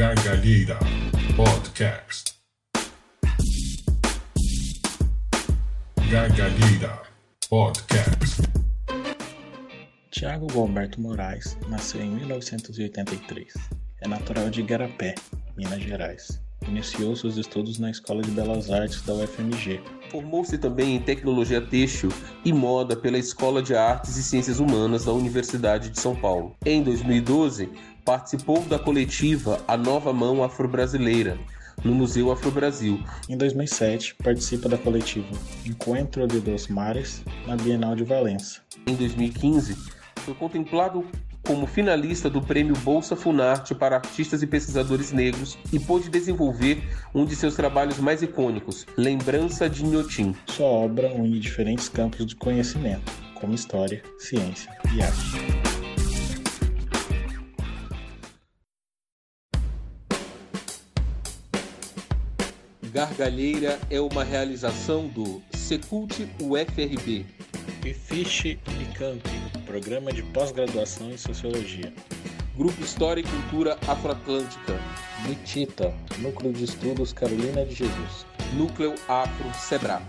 Gargalheira Podcast. Gargalheira Podcast. Tiago Gilberto Moraes nasceu em 1983. É natural de Igarapé, Minas Gerais. Iniciou seus estudos na Escola de Belas Artes da UFMG. Formou-se também em tecnologia têxtil e moda pela Escola de Artes e Ciências Humanas da Universidade de São Paulo. Em 2012, participou da coletiva A Nova Mão Afro-Brasileira, no Museu Afro-Brasil. Em 2007, participa da coletiva Encontro de dos Mares, na Bienal de Valença. Em 2015, foi contemplado como finalista do prêmio Bolsa Funarte para artistas e pesquisadores negros e pôde desenvolver um de seus trabalhos mais icônicos, Lembrança de Inhotim. Sua obra une diferentes campos de conhecimento, como história, ciência e arte. Gargalheira é uma realização do Secult UFRB. E Fiche e Camp, programa de pós-graduação em Sociologia. Grupo História e Cultura Afroatlântica. Bitita, Núcleo de Estudos Carolina de Jesus. Núcleo Afro Sebrap.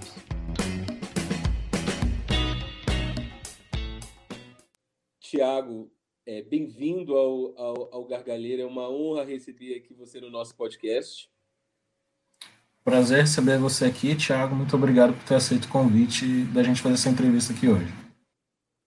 Tiago, é, bem-vindo ao, ao, ao Gargalheira. É uma honra receber aqui você no nosso podcast. Prazer receber você aqui, Thiago. Muito obrigado por ter aceito o convite da gente fazer essa entrevista aqui hoje.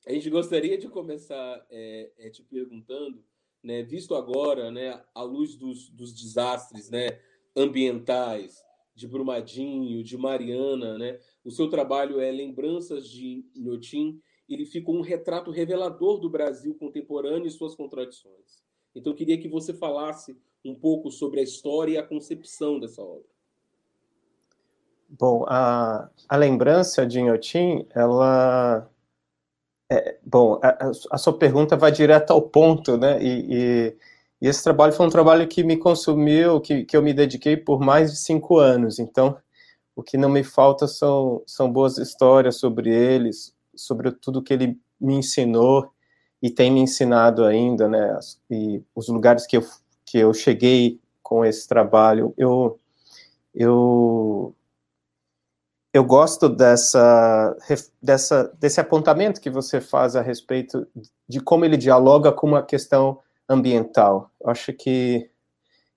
A gente gostaria de começar é, é, te perguntando, né, visto agora, né, à luz dos, dos desastres, né, ambientais, de Brumadinho, de Mariana, né, o seu trabalho é Lembranças de Inhotim, ele fica um retrato revelador do Brasil contemporâneo e suas contradições. Então, eu queria que você falasse um pouco sobre a história e a concepção dessa obra. Bom, a, a lembrança de Inhotim, ela. É, bom, a, a, sua pergunta vai direto ao ponto, né? E, e, e, esse trabalho foi um trabalho que me consumiu, que, que eu me dediquei por mais de cinco anos. Então, o que não me falta são, são boas histórias sobre eles, sobre tudo que ele me ensinou e tem me ensinado ainda, né? E os lugares que eu, que eu cheguei com esse trabalho. Eu. eu eu gosto dessa, dessa, desse apontamento que você faz a respeito de como ele dialoga com uma questão ambiental. Eu acho que,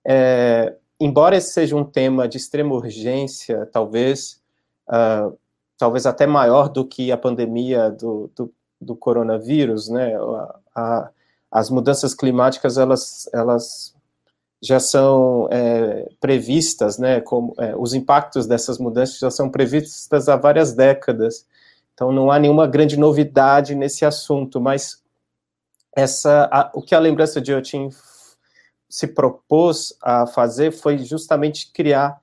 é, embora esse seja um tema de extrema urgência, talvez, uh, talvez até maior do que a pandemia do, do, do coronavírus, né? A, a, as mudanças climáticas elas, elas já são é, previstas, né, como é, os impactos dessas mudanças já são previstas há várias décadas. Então não há nenhuma grande novidade nesse assunto, mas essa, a, o que a lembrança de Otin se propôs a fazer foi justamente criar,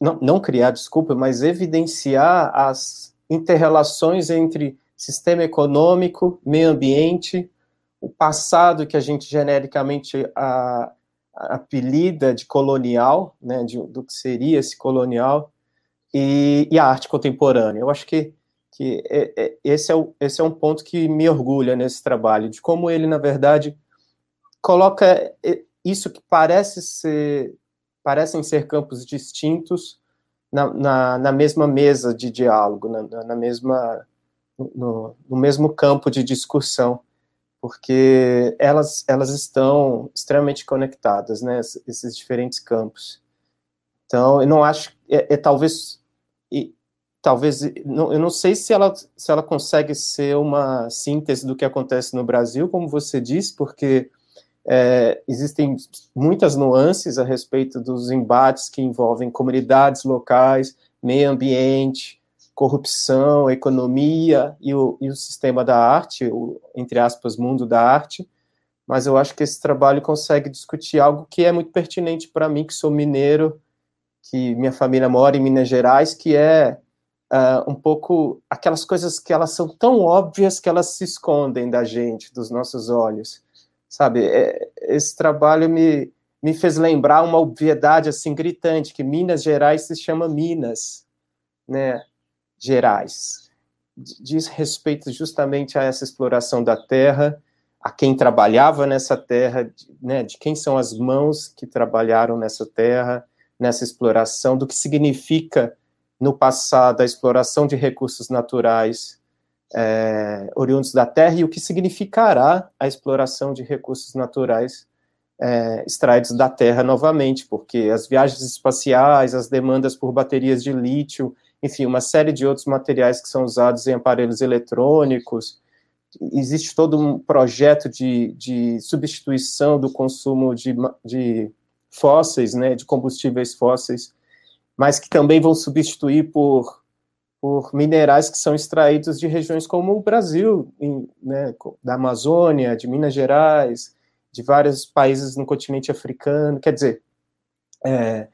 não, não criar, desculpa, mas evidenciar as interrelações entre sistema econômico, meio ambiente, o passado que a gente genericamente a, apelida de colonial, né, de, do que seria esse colonial, e, e, a arte contemporânea. Eu acho que, que é, é, esse, é o, esse é um ponto que me orgulha nesse trabalho, de como ele, na verdade, coloca é, isso que parece ser, parecem ser campos distintos na, na, na mesma mesa de diálogo, na, na mesma, no, no mesmo campo de discussão porque elas, elas estão extremamente conectadas, né, esses diferentes campos. Então, eu não acho, é, é talvez, e, talvez, não, eu não sei se ela, se ela consegue ser uma síntese do que acontece no Brasil, como você disse, porque é, existem muitas nuances a respeito dos embates que envolvem comunidades locais, meio ambiente, corrupção, economia e o, e o sistema da arte, o, entre aspas, mundo da arte, mas eu acho que esse trabalho consegue discutir algo que é muito pertinente para mim, que sou mineiro, que minha família mora em Minas Gerais, que é uh, um pouco aquelas coisas que elas são tão óbvias que elas se escondem da gente, dos nossos olhos, sabe? É, esse trabalho me, me fez lembrar uma obviedade assim gritante, que Minas Gerais se chama Minas, né? Gerais. Diz respeito justamente a essa exploração da terra, a quem trabalhava nessa terra, né, de quem são as mãos que trabalharam nessa terra, nessa exploração, do que significa no passado a exploração de recursos naturais é, oriundos da terra e o que significará a exploração de recursos naturais é, extraídos da terra novamente, porque as viagens espaciais, as demandas por baterias de lítio, enfim, uma série de outros materiais que são usados em aparelhos eletrônicos, existe todo um projeto de, de substituição do consumo de, de fósseis, né, de combustíveis fósseis, mas que também vão substituir por, por minerais que são extraídos de regiões como o Brasil, em, né, da Amazônia, de Minas Gerais, de vários países no continente africano. Quer dizer, é,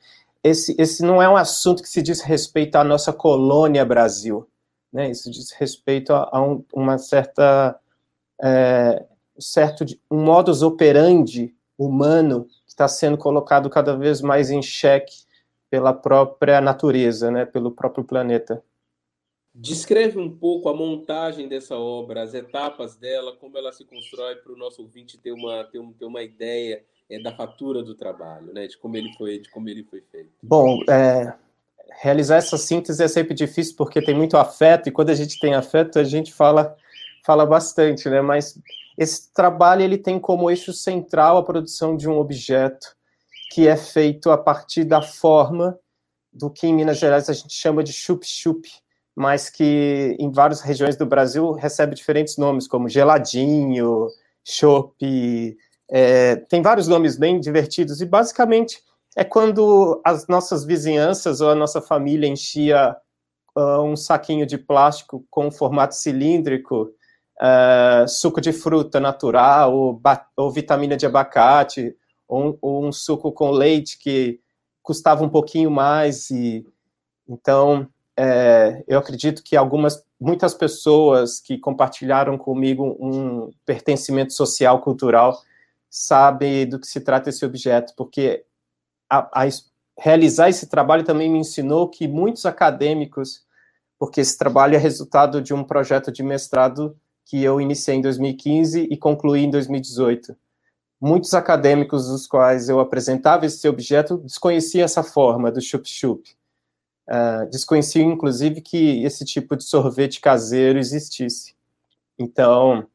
esse, esse não é um assunto que se diz respeito à nossa colônia Brasil, né? Isso diz respeito a, a um, uma certa é, certo um modus operandi humano que está sendo colocado cada vez mais em xeque pela própria natureza, né? Pelo próprio planeta. Descreve um pouco a montagem dessa obra, as etapas dela, como ela se constrói para o nosso ouvinte ter uma, ter, ter uma ideia é, da fatura do trabalho, né? De como ele foi, de como ele foi feito. Bom, é, realizar essa síntese é sempre difícil porque tem muito afeto, e quando a gente tem afeto, a gente fala, fala bastante, né? Mas esse trabalho ele tem como eixo central a produção de um objeto que é feito a partir da forma do que em Minas Gerais a gente chama de chup-chup, mas que em várias regiões do Brasil recebe diferentes nomes, como geladinho, chopp, é, tem vários nomes bem divertidos, e basicamente é quando as nossas vizinhanças ou a nossa família enchia uh, um saquinho de plástico com formato cilíndrico, uh, suco de fruta natural, ou, ou vitamina de abacate, ou, ou, um suco com leite que custava um pouquinho mais. e Então, é, eu acredito que algumas, muitas pessoas que compartilharam comigo um pertencimento social, cultural, sabem do que se trata esse objeto, porque a, a, realizar esse trabalho também me ensinou que muitos acadêmicos, porque esse trabalho é resultado de um projeto de mestrado que eu iniciei em 2015 e concluí em 2018. Muitos acadêmicos dos quais eu apresentava esse objeto desconheciam essa forma do chup-chup. Uh, desconheciam, inclusive, que esse tipo de sorvete caseiro existisse. Então,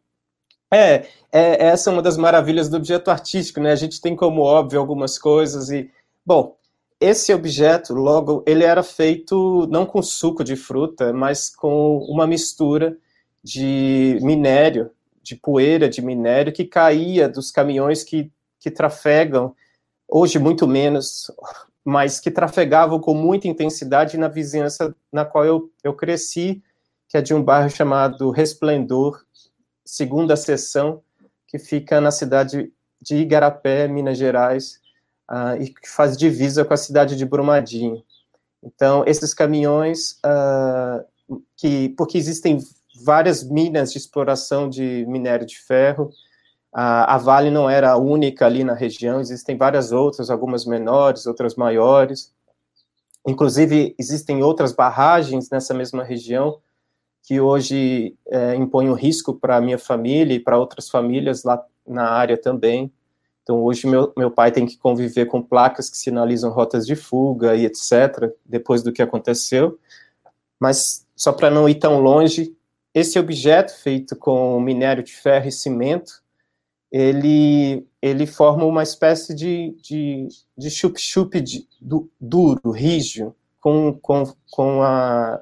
é, é, essa é uma das maravilhas do objeto artístico, né? A gente tem como óbvio algumas coisas e Bom, esse objeto, logo, ele era feito não com suco de fruta, mas com uma mistura de minério, de poeira de minério que caía dos caminhões que, que trafegam, hoje muito menos, mas que trafegavam com muita intensidade na vizinhança na qual eu, eu cresci, que é de um bairro chamado Resplendor, segunda seção, que fica na cidade de Igarapé, Minas Gerais, uh, e que faz divisa com a cidade de Brumadinho. Então, esses caminhões, uh, que, porque existem várias minas de exploração de minério de ferro, a Vale não era a única ali na região, existem várias outras, algumas menores, outras maiores. Inclusive, existem outras barragens nessa mesma região que hoje é, impõem um risco para a minha família e para outras famílias lá na área também. Então, hoje, meu, meu pai tem que conviver com placas que sinalizam rotas de fuga e etc., depois do que aconteceu. Mas, só para não ir tão longe, esse objeto feito com minério de ferro e cimento, ele, ele forma uma espécie de, de, de chup-chup duro, rígido, com, com, com, a,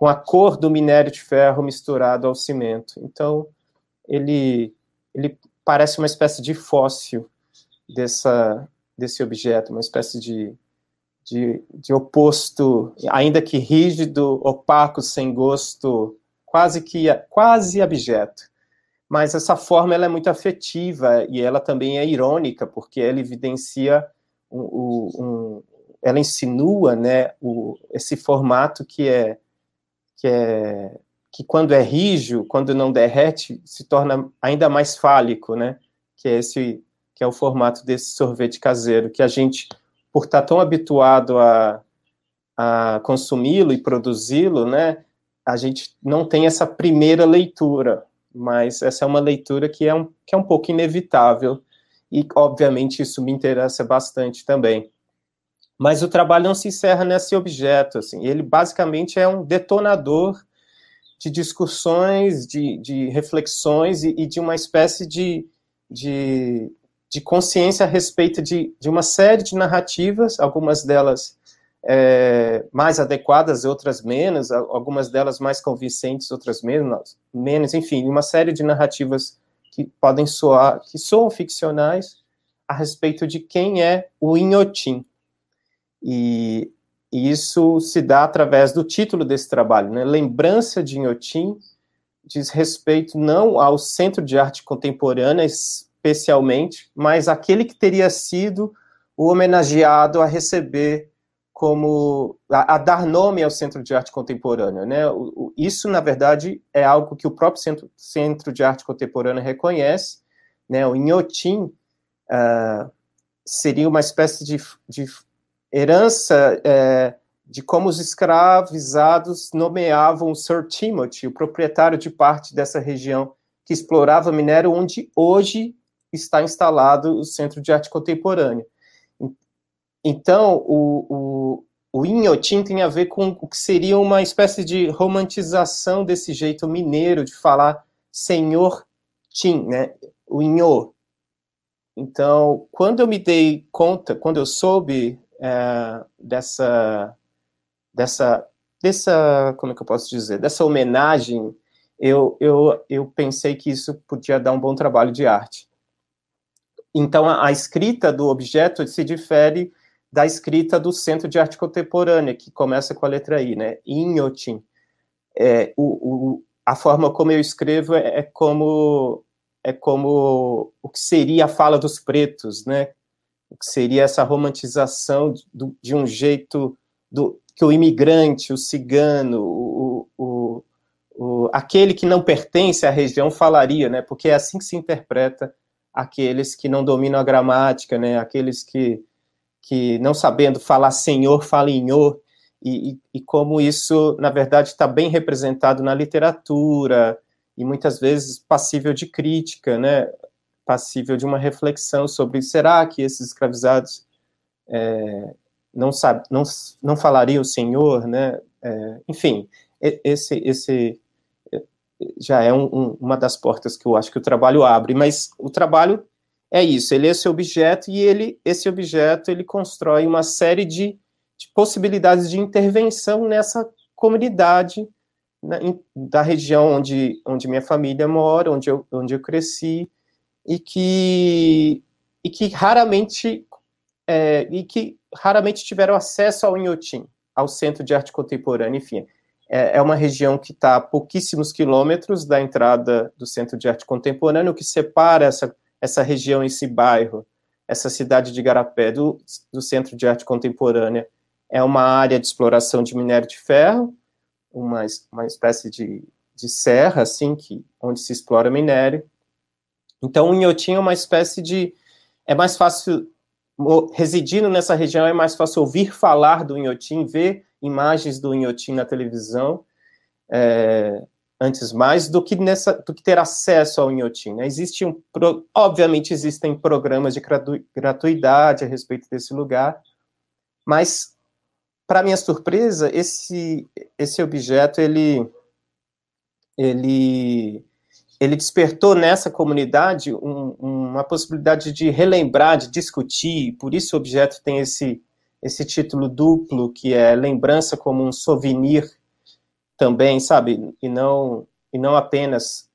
com a cor do minério de ferro misturado ao cimento. Então, ele, ele parece uma espécie de fóssil dessa, desse objeto, uma espécie de, de, de oposto, ainda que rígido, opaco, sem gosto, quase que quase abjeto. Mas essa forma ela é muito afetiva e ela também é irônica, porque ela evidencia um, um, ela insinua, né, o, esse formato que é que é que quando é rígido, quando não derrete, se torna ainda mais fálico, né? Que é esse que é o formato desse sorvete caseiro, que a gente, por estar tão habituado a, a consumi-lo e produzi-lo, né? A gente não tem essa primeira leitura. mas essa é uma leitura que é um, que é um pouco inevitável, e obviamente isso me interessa bastante também. Mas o trabalho não se encerra nesse objeto, assim, ele basicamente é um detonador de discussões, de, de reflexões e, e, de uma espécie de, de, de consciência a respeito de, de uma série de narrativas, algumas delas é, mais adequadas, outras menos, algumas delas mais convincentes, outras menos, menos, enfim, uma série de narrativas que podem soar, que soam ficcionais a respeito de quem é o Inhotim. E, isso se dá através do título desse trabalho, né? Lembrança de Inhotim diz respeito não ao Centro de Arte Contemporânea especialmente, mas aquele que teria sido o homenageado a receber como a, a, dar nome ao Centro de Arte Contemporânea, né? O, o, isso, na verdade, é algo que o próprio Centro, Centro de Arte Contemporânea reconhece, né? O Inhotim uh, seria uma espécie de, de herança uh, de como os escravizados nomeavam o Sir Timothy, o proprietário de parte dessa região que explorava minério, onde hoje está instalado o Centro de Arte Contemporânea. Então, o, o, o Inhotim tem a ver com o que seria uma espécie de romantização desse jeito mineiro de falar Senhor Tim, né? O Inho. Então, quando eu me dei conta, quando eu soube é, dessa, dessa, dessa, como é que eu posso dizer, dessa homenagem, eu, eu, eu pensei que isso podia dar um bom trabalho de arte. Então, a, a escrita do objeto se difere da escrita do Centro de Arte Contemporânea, que começa com a letra I, né? Inhotim. É, o, o, a forma como eu escrevo é, é, como é como o que seria a fala dos pretos, né? O que seria essa romantização do, de um jeito do que o imigrante, o cigano, o, o, o, aquele que não pertence à região falaria, né? Porque é assim que se interpreta aqueles que não dominam a gramática, né? Aqueles que que não sabendo falar senhor, fala inhor, e, e, e como isso, na verdade, está bem representado na literatura, e muitas vezes passível de crítica, né, passível de uma reflexão sobre será que esses escravizados é, não, sabe, não, não falariam senhor, né, é, enfim, esse, esse já é um, um, uma das portas que eu acho que o trabalho abre, mas o trabalho é isso, ele é esse objeto e ele, esse objeto ele constrói uma série de, de possibilidades de intervenção nessa comunidade né, da região onde, onde minha família mora, onde eu, onde eu cresci, e que, e que raramente é, e que raramente tiveram acesso ao Inhotim, ao Centro de Arte Contemporânea, enfim. É, é uma região que está a pouquíssimos quilômetros da entrada do Centro de Arte Contemporânea, o que separa essa essa região, esse bairro, essa cidade de Garapé, do, do Centro de Arte Contemporânea, é uma área de exploração de minério de ferro, uma, uma espécie de, de serra, assim, que, onde se explora minério. Então, o Inhotim é uma espécie de... É mais fácil, residindo nessa região, é mais fácil ouvir falar do Inhotim, ver imagens do Inhotim na televisão, é, antes mais do que nessa do que ter acesso ao Inhotim. Né? Existe um, obviamente existem programas de gratuidade a respeito desse lugar, mas para minha surpresa esse esse objeto ele ele ele despertou nessa comunidade um, uma possibilidade de relembrar, de discutir, por isso o objeto tem esse esse título duplo que é lembrança como um souvenir também, sabe? E não, e não apenas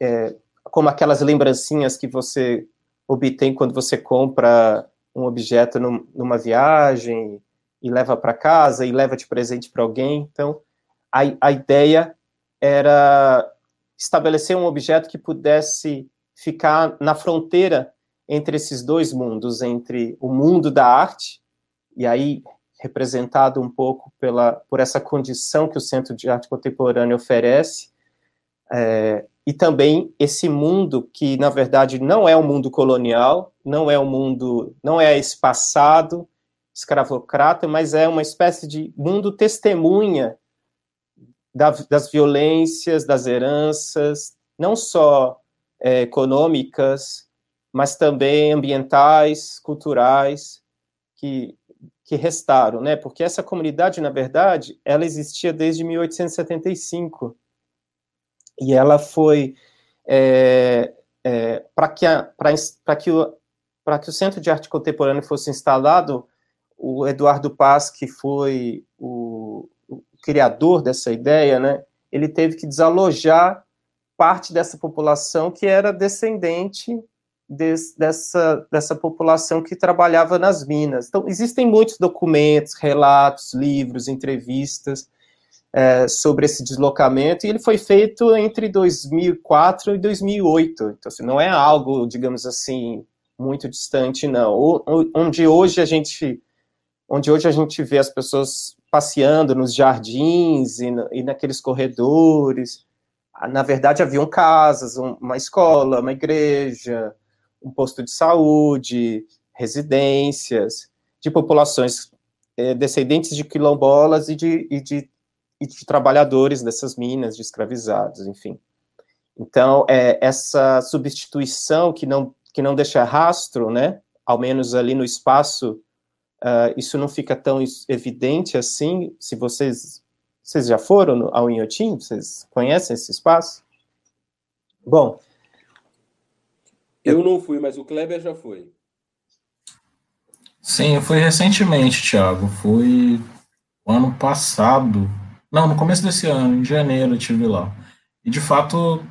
é, como aquelas lembrancinhas que você obtém quando você compra um objeto num, numa viagem e leva para casa e leva de presente para alguém. Então, a, a ideia era estabelecer um objeto que pudesse ficar na fronteira entre esses dois mundos, entre o mundo da arte, e aí representado um pouco pela, por essa condição que o Centro de Arte Contemporânea oferece, é, e também esse mundo que, na verdade, não é um mundo colonial, não é um mundo, não é esse passado escravocrata, mas é uma espécie de mundo testemunha das violências, das heranças, não só é, econômicas, mas também ambientais, culturais, que, que restaram, né? Porque essa comunidade, na verdade, ela existia desde 1875 e ela foi é, é, para que, que, o, que o Centro de Arte Contemporânea fosse instalado, o Eduardo Paz, que foi o criador dessa ideia, né, ele teve que desalojar parte dessa população que era descendente des, dessa, dessa população que trabalhava nas minas. Então, existem muitos documentos, relatos, livros, entrevistas é, sobre esse deslocamento, e ele foi feito entre 2004 e 2008. Então, assim, não é algo, digamos assim, muito distante, não. Onde hoje a gente onde hoje a gente vê as pessoas passeando nos jardins e, e naqueles corredores. Ah, na verdade, haviam casas, uma escola, uma igreja, um posto de saúde, residências de populações é, descendentes de quilombolas e de, e de, e de trabalhadores dessas minas, de escravizados, enfim. Então, é, essa substituição que não, que não deixa rastro, né, ao menos ali no espaço Uh, isso não fica tão evidente assim. Se vocês vocês já foram no, ao Inhotim, vocês conhecem esse espaço? Bom, eu não fui, mas o Kleber já foi. Sim, eu fui recentemente, Thiago. Fui ano passado. Não, no começo desse ano, em janeiro, eu estive lá. E de fato,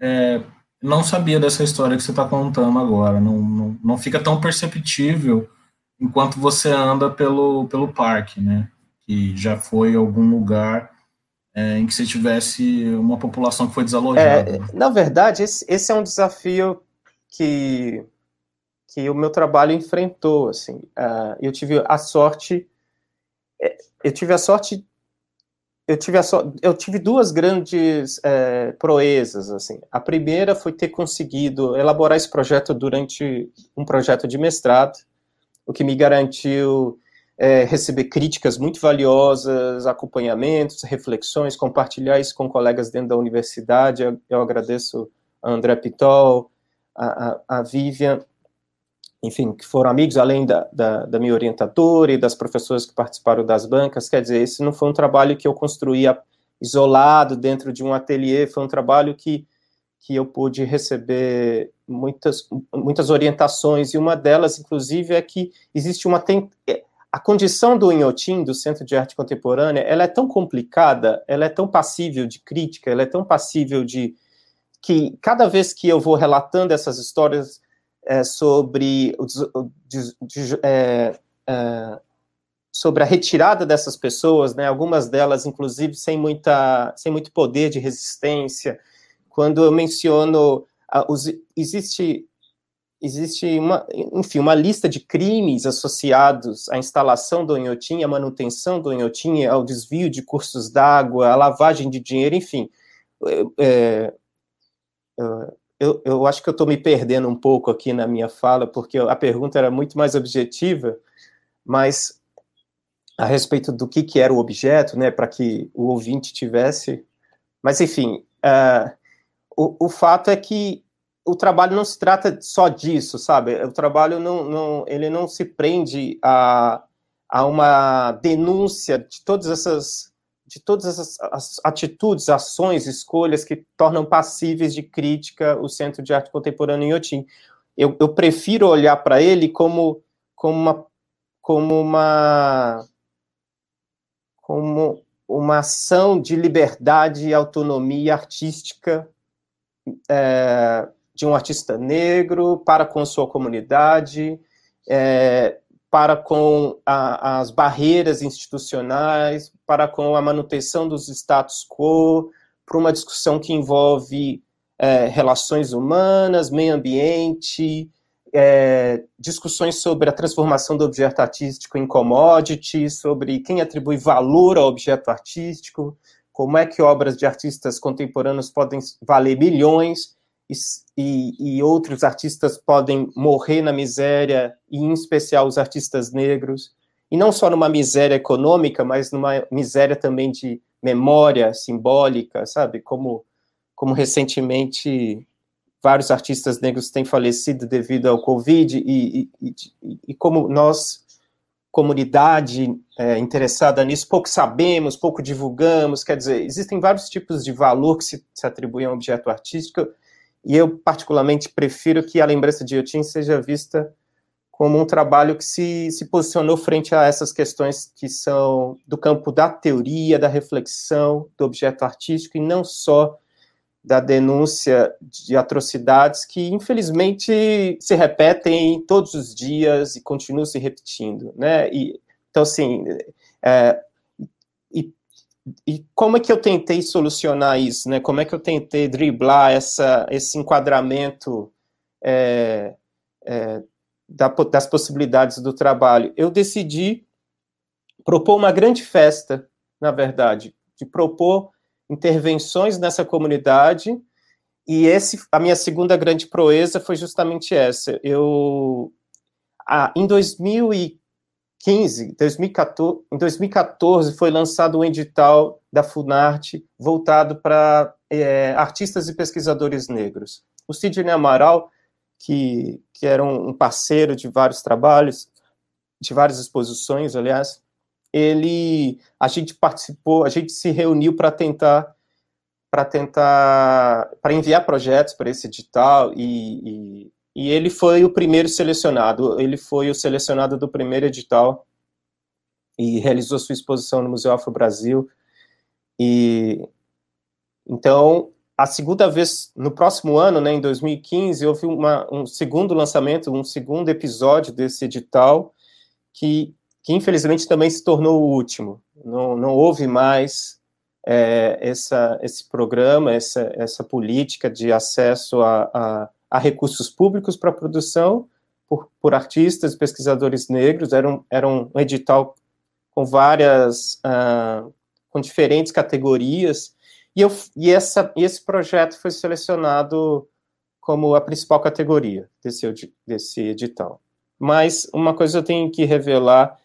é, não sabia dessa história que você está contando agora. Não, não, não fica tão perceptível enquanto você anda pelo, pelo parque, né? Que já foi algum lugar é, em que você tivesse uma população que foi desalojada. É, na verdade, esse, esse, é um desafio que, que o meu trabalho enfrentou, assim. Uh, eu tive a sorte... Eu tive a sorte eu tive, so... eu tive duas grandes é, proezas, assim. A primeira foi ter conseguido elaborar esse projeto durante um projeto de mestrado, o que me garantiu é, receber críticas muito valiosas, acompanhamentos, reflexões, compartilhar isso com colegas dentro da universidade. Eu, eu agradeço a André Pitol, a, a, a, Vivian, enfim, que foram amigos, além da, da, da, minha orientadora e das professoras que participaram das bancas. Quer dizer, esse não foi um trabalho que eu construía isolado dentro de um ateliê, foi um trabalho que que eu pude receber muitas, muitas orientações, e uma delas, inclusive, é que existe uma. Tem, a condição do Inhotim, do Centro de Arte Contemporânea, ela é tão complicada, ela é tão passível de crítica, ela é tão passível de. que cada vez que eu vou relatando essas histórias é, sobre. De, de, é, é, sobre a retirada dessas pessoas, né, algumas delas, inclusive, sem, muita, sem muito poder de resistência, quando eu menciono uh, os, existe existe uma, enfim, uma lista de crimes associados à instalação do Inhotim, à manutenção do Inhotim, ao desvio de cursos d'água, à lavagem de dinheiro, enfim. É, eu, eu acho que eu estou me perdendo um pouco aqui na minha fala, porque a pergunta era muito mais objetiva, mas a respeito do que, que era o objeto, né, para que o ouvinte tivesse. Mas, enfim, uh, o, fato é que o trabalho não se trata só disso, sabe? O trabalho não, não ele não se prende a, a uma denúncia de todas essas de todas essas atitudes, ações, escolhas que tornam passíveis de crítica o Centro de Arte Contemporânea em Otim. Eu, eu prefiro olhar para ele como, como uma como uma como uma ação de liberdade e autonomia artística é, de um artista negro para com sua comunidade, é, para com a, as barreiras institucionais, para com a manutenção dos status quo, para uma discussão que envolve é, relações humanas, meio ambiente, é, discussões sobre a transformação do objeto artístico em commodity, sobre quem atribui valor ao objeto artístico, como é que obras de artistas contemporâneos podem valer milhões e, e, outros artistas podem morrer na miséria, e em especial os artistas negros, e não só numa miséria econômica, mas numa miséria também de memória simbólica, sabe? Como, como recentemente vários artistas negros têm falecido devido ao Covid, e, e, e como nós, comunidade é, interessada nisso, pouco sabemos, pouco divulgamos, quer dizer, existem vários tipos de valor que se, se atribuem a um objeto artístico, e eu particularmente prefiro que a lembrança de Yotin seja vista como um trabalho que se, se posicionou frente a essas questões que são do campo da teoria, da reflexão, do objeto artístico, e não só da denúncia de atrocidades que, infelizmente, se repetem todos os dias e continuam se repetindo, né? E, então, assim, é, e, e como é que eu tentei solucionar isso, né? Como é que eu tentei driblar essa, esse enquadramento é, é, da, das possibilidades do trabalho? Eu decidi propor uma grande festa, na verdade, de propor intervenções nessa comunidade, e esse, a minha segunda grande proeza foi justamente essa. Eu, ah, em 2015, 2014, em 2014 foi lançado um edital da Funarte voltado para é, artistas e pesquisadores negros. O Sidney Amaral, que, que era um parceiro de vários trabalhos, de várias exposições, aliás, ele a gente participou, a gente se reuniu para tentar para tentar para enviar projetos para esse edital e, e, e, ele foi o primeiro selecionado, ele foi o selecionado do primeiro edital e realizou sua exposição no Museu Afro Brasil e então a segunda vez no próximo ano, né, em 2015, houve uma, um segundo lançamento, um segundo episódio desse edital que que infelizmente também se tornou o último. Não, não houve mais é, essa, esse programa, essa, essa política de acesso a, a, a recursos públicos para produção por, por artistas pesquisadores negros. Era um, era um edital com várias, uh, com diferentes categorias, e, eu, e, essa, esse projeto foi selecionado como a principal categoria desse, desse edital. Mas uma coisa eu tenho que revelar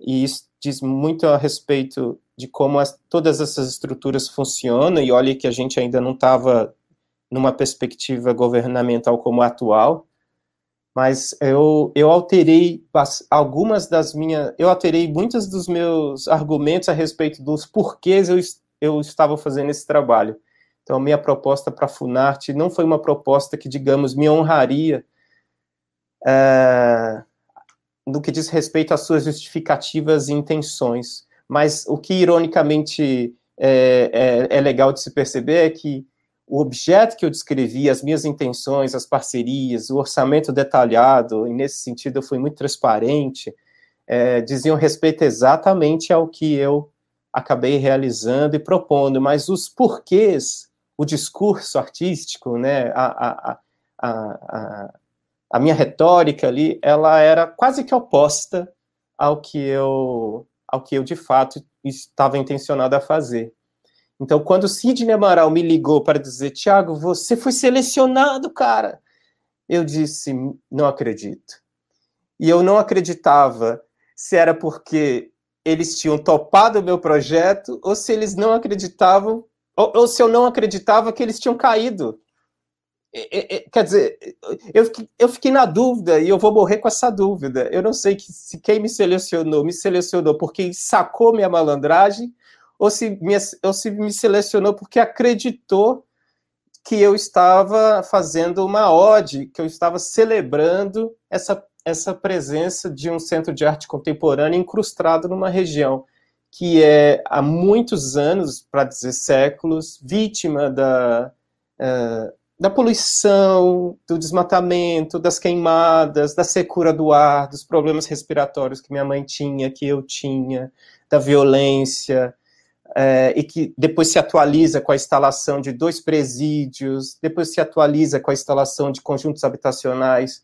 e isso diz muito a respeito de como as, todas essas estruturas funcionam, e olha que a gente ainda não estava numa perspectiva governamental como a atual, mas eu, eu alterei algumas das minhas, eu alterei muitos dos meus argumentos a respeito dos porquês eu, eu estava fazendo esse trabalho. Então, minha proposta para a Funarte não foi uma proposta que, digamos, me honraria é, no que diz respeito às suas justificativas e intenções. Mas o que, ironicamente, é, é, é legal de se perceber é que o objeto que eu descrevi, as minhas intenções, as parcerias, o orçamento detalhado, e nesse sentido eu fui muito transparente, é, diziam respeito exatamente ao que eu acabei realizando e propondo, mas os porquês, o discurso artístico, né, a, a, a, a minha retórica ali, ela era quase que oposta ao que eu, ao que eu de fato estava intencionado a fazer. Então, quando Sidney Amaral me ligou para dizer, Tiago, você foi selecionado, cara, eu disse, não acredito. E eu não acreditava se era porque eles tinham topado o meu projeto ou se eles não acreditavam, ou, ou se eu não acreditava que eles tinham caído quer dizer, eu eu fiquei na dúvida e eu vou morrer com essa dúvida. Eu não sei que, se quem me selecionou me selecionou porque sacou minha malandragem ou se me, ou se me selecionou porque acreditou que eu estava fazendo uma ode, que eu estava celebrando essa, essa presença de um centro de arte contemporânea incrustado numa região que é há muitos anos, para dizer séculos, vítima da, uh, da poluição, do desmatamento, das queimadas, da secura do ar, dos problemas respiratórios que minha mãe tinha, que eu tinha, da violência, é, e que depois se atualiza com a instalação de dois presídios, depois se atualiza com a instalação de conjuntos habitacionais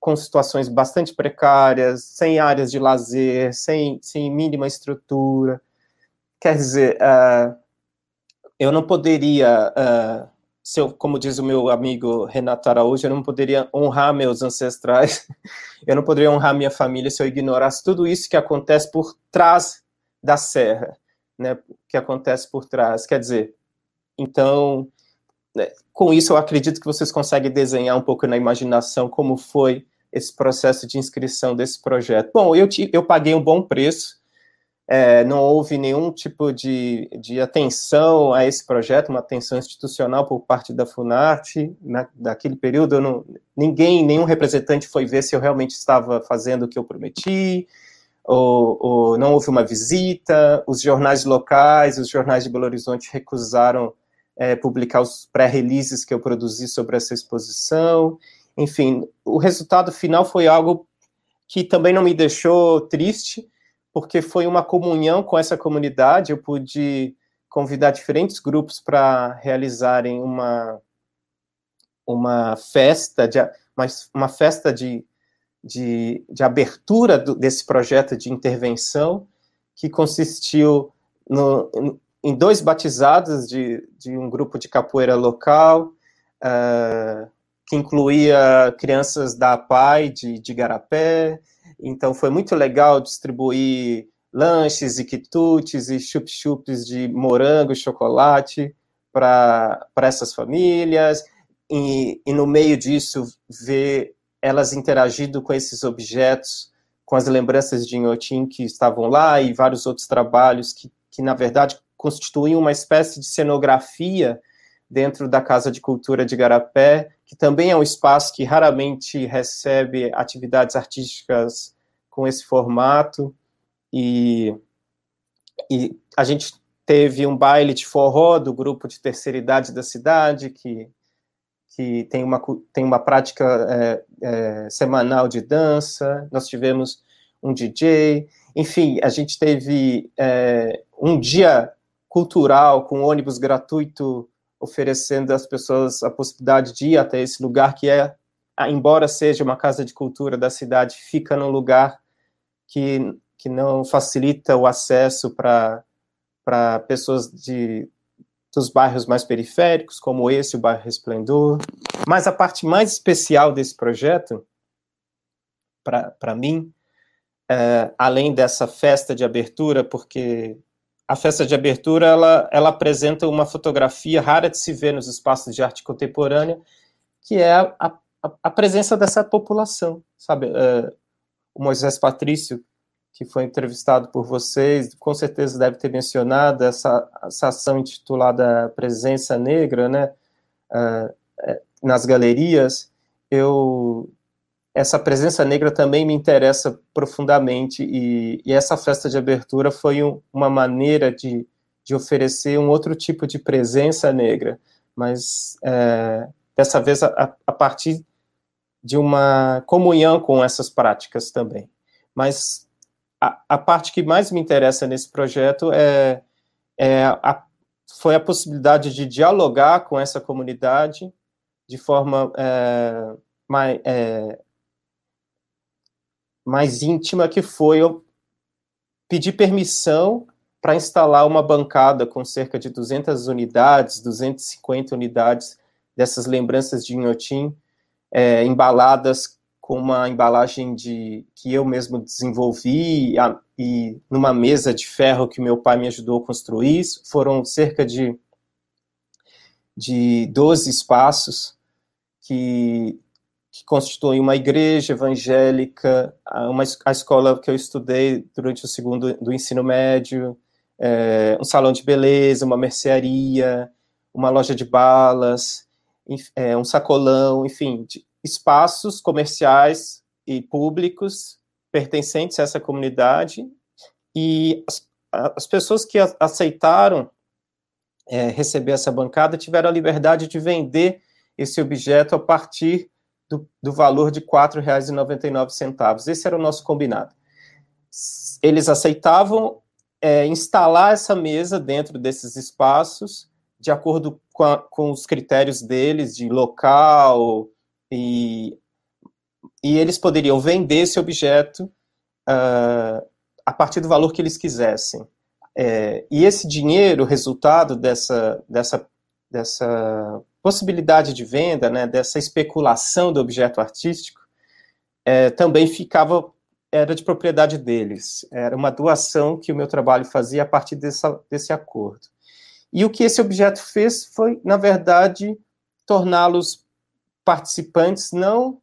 com situações bastante precárias, sem áreas de lazer, sem, sem mínima estrutura. Quer dizer, uh, eu não poderia. Uh, se eu, como diz o meu amigo Renato Araújo, eu não poderia honrar meus ancestrais, eu não poderia honrar minha família se eu ignorasse tudo isso que acontece por trás da serra, né? Que acontece por trás. Quer dizer, então, né, com isso, eu acredito que vocês conseguem desenhar um pouco na imaginação como foi esse processo de inscrição desse projeto. Bom, eu, eu paguei um bom preço, é, não houve nenhum tipo de, de atenção a esse projeto, uma atenção institucional por parte da Funarte. Na, naquele período, não, ninguém, nenhum representante foi ver se eu realmente estava fazendo o que eu prometi, ou, ou não houve uma visita. Os jornais locais, os jornais de Belo Horizonte recusaram é, publicar os pré-releases que eu produzi sobre essa exposição. Enfim, o resultado final foi algo que também não me deixou triste, porque foi uma comunhão com essa comunidade. Eu pude convidar diferentes grupos para realizarem uma uma festa de uma, festa de, de, de abertura do, desse projeto de intervenção que consistiu no, em dois batizados de, de um grupo de capoeira local uh, que incluía crianças da APAI de, de Garapé, então foi muito legal distribuir lanches e quitutes e chup-chups de morango e chocolate para essas famílias. E, e no meio disso, ver elas interagindo com esses objetos, com as lembranças de Inhotim que estavam lá e vários outros trabalhos que, que na verdade, constituíam uma espécie de cenografia dentro da Casa de Cultura de Garapé, que também é um espaço que raramente recebe atividades artísticas com esse formato. E, e a gente teve um baile de forró do grupo de terceira idade da cidade, que, que tem, uma, tem uma prática é, é, semanal de dança. Nós tivemos um DJ. Enfim, a gente teve é, um dia cultural com ônibus gratuito oferecendo às pessoas a possibilidade de ir até esse lugar que é, embora seja uma casa de cultura da cidade, fica num lugar que, que não facilita o acesso para pessoas de, dos bairros mais periféricos, como esse, o bairro Resplendor. Mas a parte mais especial desse projeto, para mim, é, além dessa festa de abertura, porque a festa de abertura ela, ela apresenta uma fotografia rara de se ver nos espaços de arte contemporânea, que é a, a, a presença dessa população, sabe? Uh, o Moisés Patrício, que foi entrevistado por vocês, com certeza deve ter mencionado essa, essa ação intitulada Presença Negra, né? Uh, nas galerias. Eu essa presença negra também me interessa profundamente e, e essa festa de abertura foi um, uma maneira de, de oferecer um outro tipo de presença negra, mas é, dessa vez a, a, partir de uma comunhão com essas práticas também. Mas a, a parte que mais me interessa nesse projeto é, é a, foi a possibilidade de dialogar com essa comunidade de forma é, mais, é, mais íntima, que foi eu pedir permissão para instalar uma bancada com cerca de 200 unidades, 250 unidades dessas lembranças de Inhotim, é, embaladas com uma embalagem de que eu mesmo desenvolvi a, e numa mesa de ferro que meu pai me ajudou a construir. Foram cerca de, de 12 espaços que que constitui uma igreja evangélica, uma, a escola que eu estudei durante o segundo do ensino médio, é, um salão de beleza, uma mercearia, uma loja de balas, é, um sacolão, enfim, espaços comerciais e públicos pertencentes a essa comunidade. E as, as pessoas que aceitaram é, receber essa bancada tiveram a liberdade de vender esse objeto a partir do, do valor de R$ 4,99. Esse era o nosso combinado. Eles aceitavam é, instalar essa mesa dentro desses espaços, de acordo com, a, com os critérios deles, de local, e, e eles poderiam vender esse objeto uh, a partir do valor que eles quisessem. É, e esse dinheiro, resultado dessa, dessa, dessa possibilidade de venda, né, dessa especulação do objeto artístico, é, também ficava era de propriedade deles. Era uma doação que o meu trabalho fazia a partir dessa, desse acordo. E o que esse objeto fez foi, na verdade, torná-los participantes não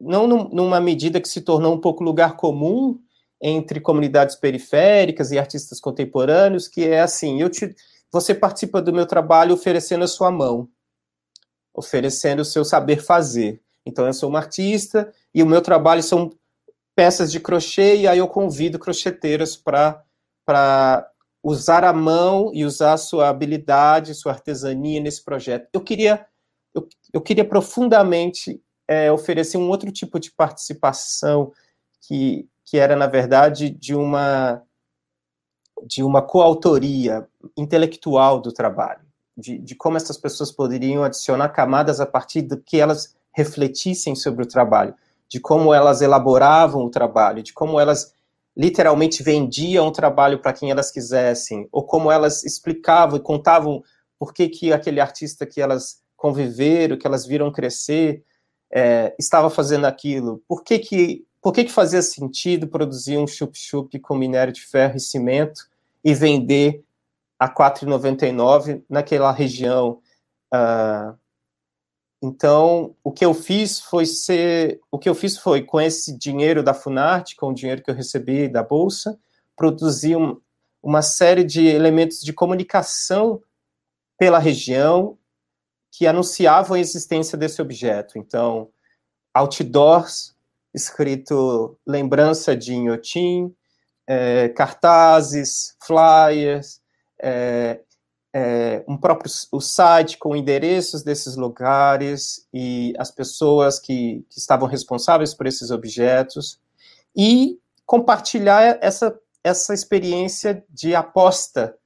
não numa medida que se tornou um pouco lugar comum entre comunidades periféricas e artistas contemporâneos, que é assim, eu te, você participa do meu trabalho oferecendo a sua mão, oferecendo o seu saber fazer. Então eu sou uma artista e o meu trabalho são peças de crochê e aí eu convido crocheteiras para usar a mão e usar a sua habilidade, sua artesania nesse projeto. Eu queria eu, eu queria profundamente é, oferecer um outro tipo de participação que, que era, na verdade, de uma, de uma coautoria intelectual do trabalho, de, de como essas pessoas poderiam adicionar camadas a partir do que elas refletissem sobre o trabalho, de como elas elaboravam o trabalho, de como elas literalmente vendiam o trabalho para quem elas quisessem, ou como elas explicavam e contavam por que, que aquele artista que elas conviveram, que elas viram crescer, é, estava fazendo aquilo? Por que que, por que que fazia sentido produzir um chup-chup com minério de ferro e cimento e vender a R$ 4,99 naquela região? Uh, então, o que eu fiz foi ser, o que eu fiz foi com esse dinheiro da Funarte, com o dinheiro que eu recebi da bolsa, produzir um, uma série de elementos de comunicação pela região que anunciavam a existência desse objeto. Então, outdoors escrito lembrança de Inhotim, é, cartazes, flyers, é, é, um próprio o site com endereços desses lugares e as pessoas que, que estavam responsáveis por esses objetos e compartilhar essa, essa experiência de aposta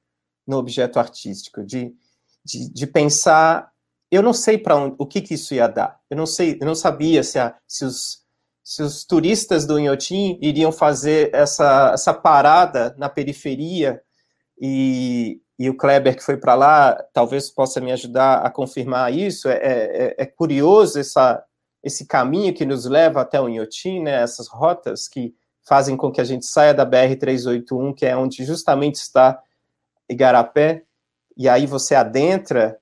no objeto artístico, de, de, de pensar eu não sei para o que, que isso ia dar. Eu não sei, eu não sabia se, a, se, os, se os turistas do Inhotim iriam fazer essa, essa parada na periferia e, e o Kleber que foi para lá talvez possa me ajudar a confirmar isso. É, é, é, curioso essa, esse caminho que nos leva até o Inhotim, né? Essas rotas que fazem com que a gente saia da BR 381, que é onde justamente está Igarapé, e aí você adentra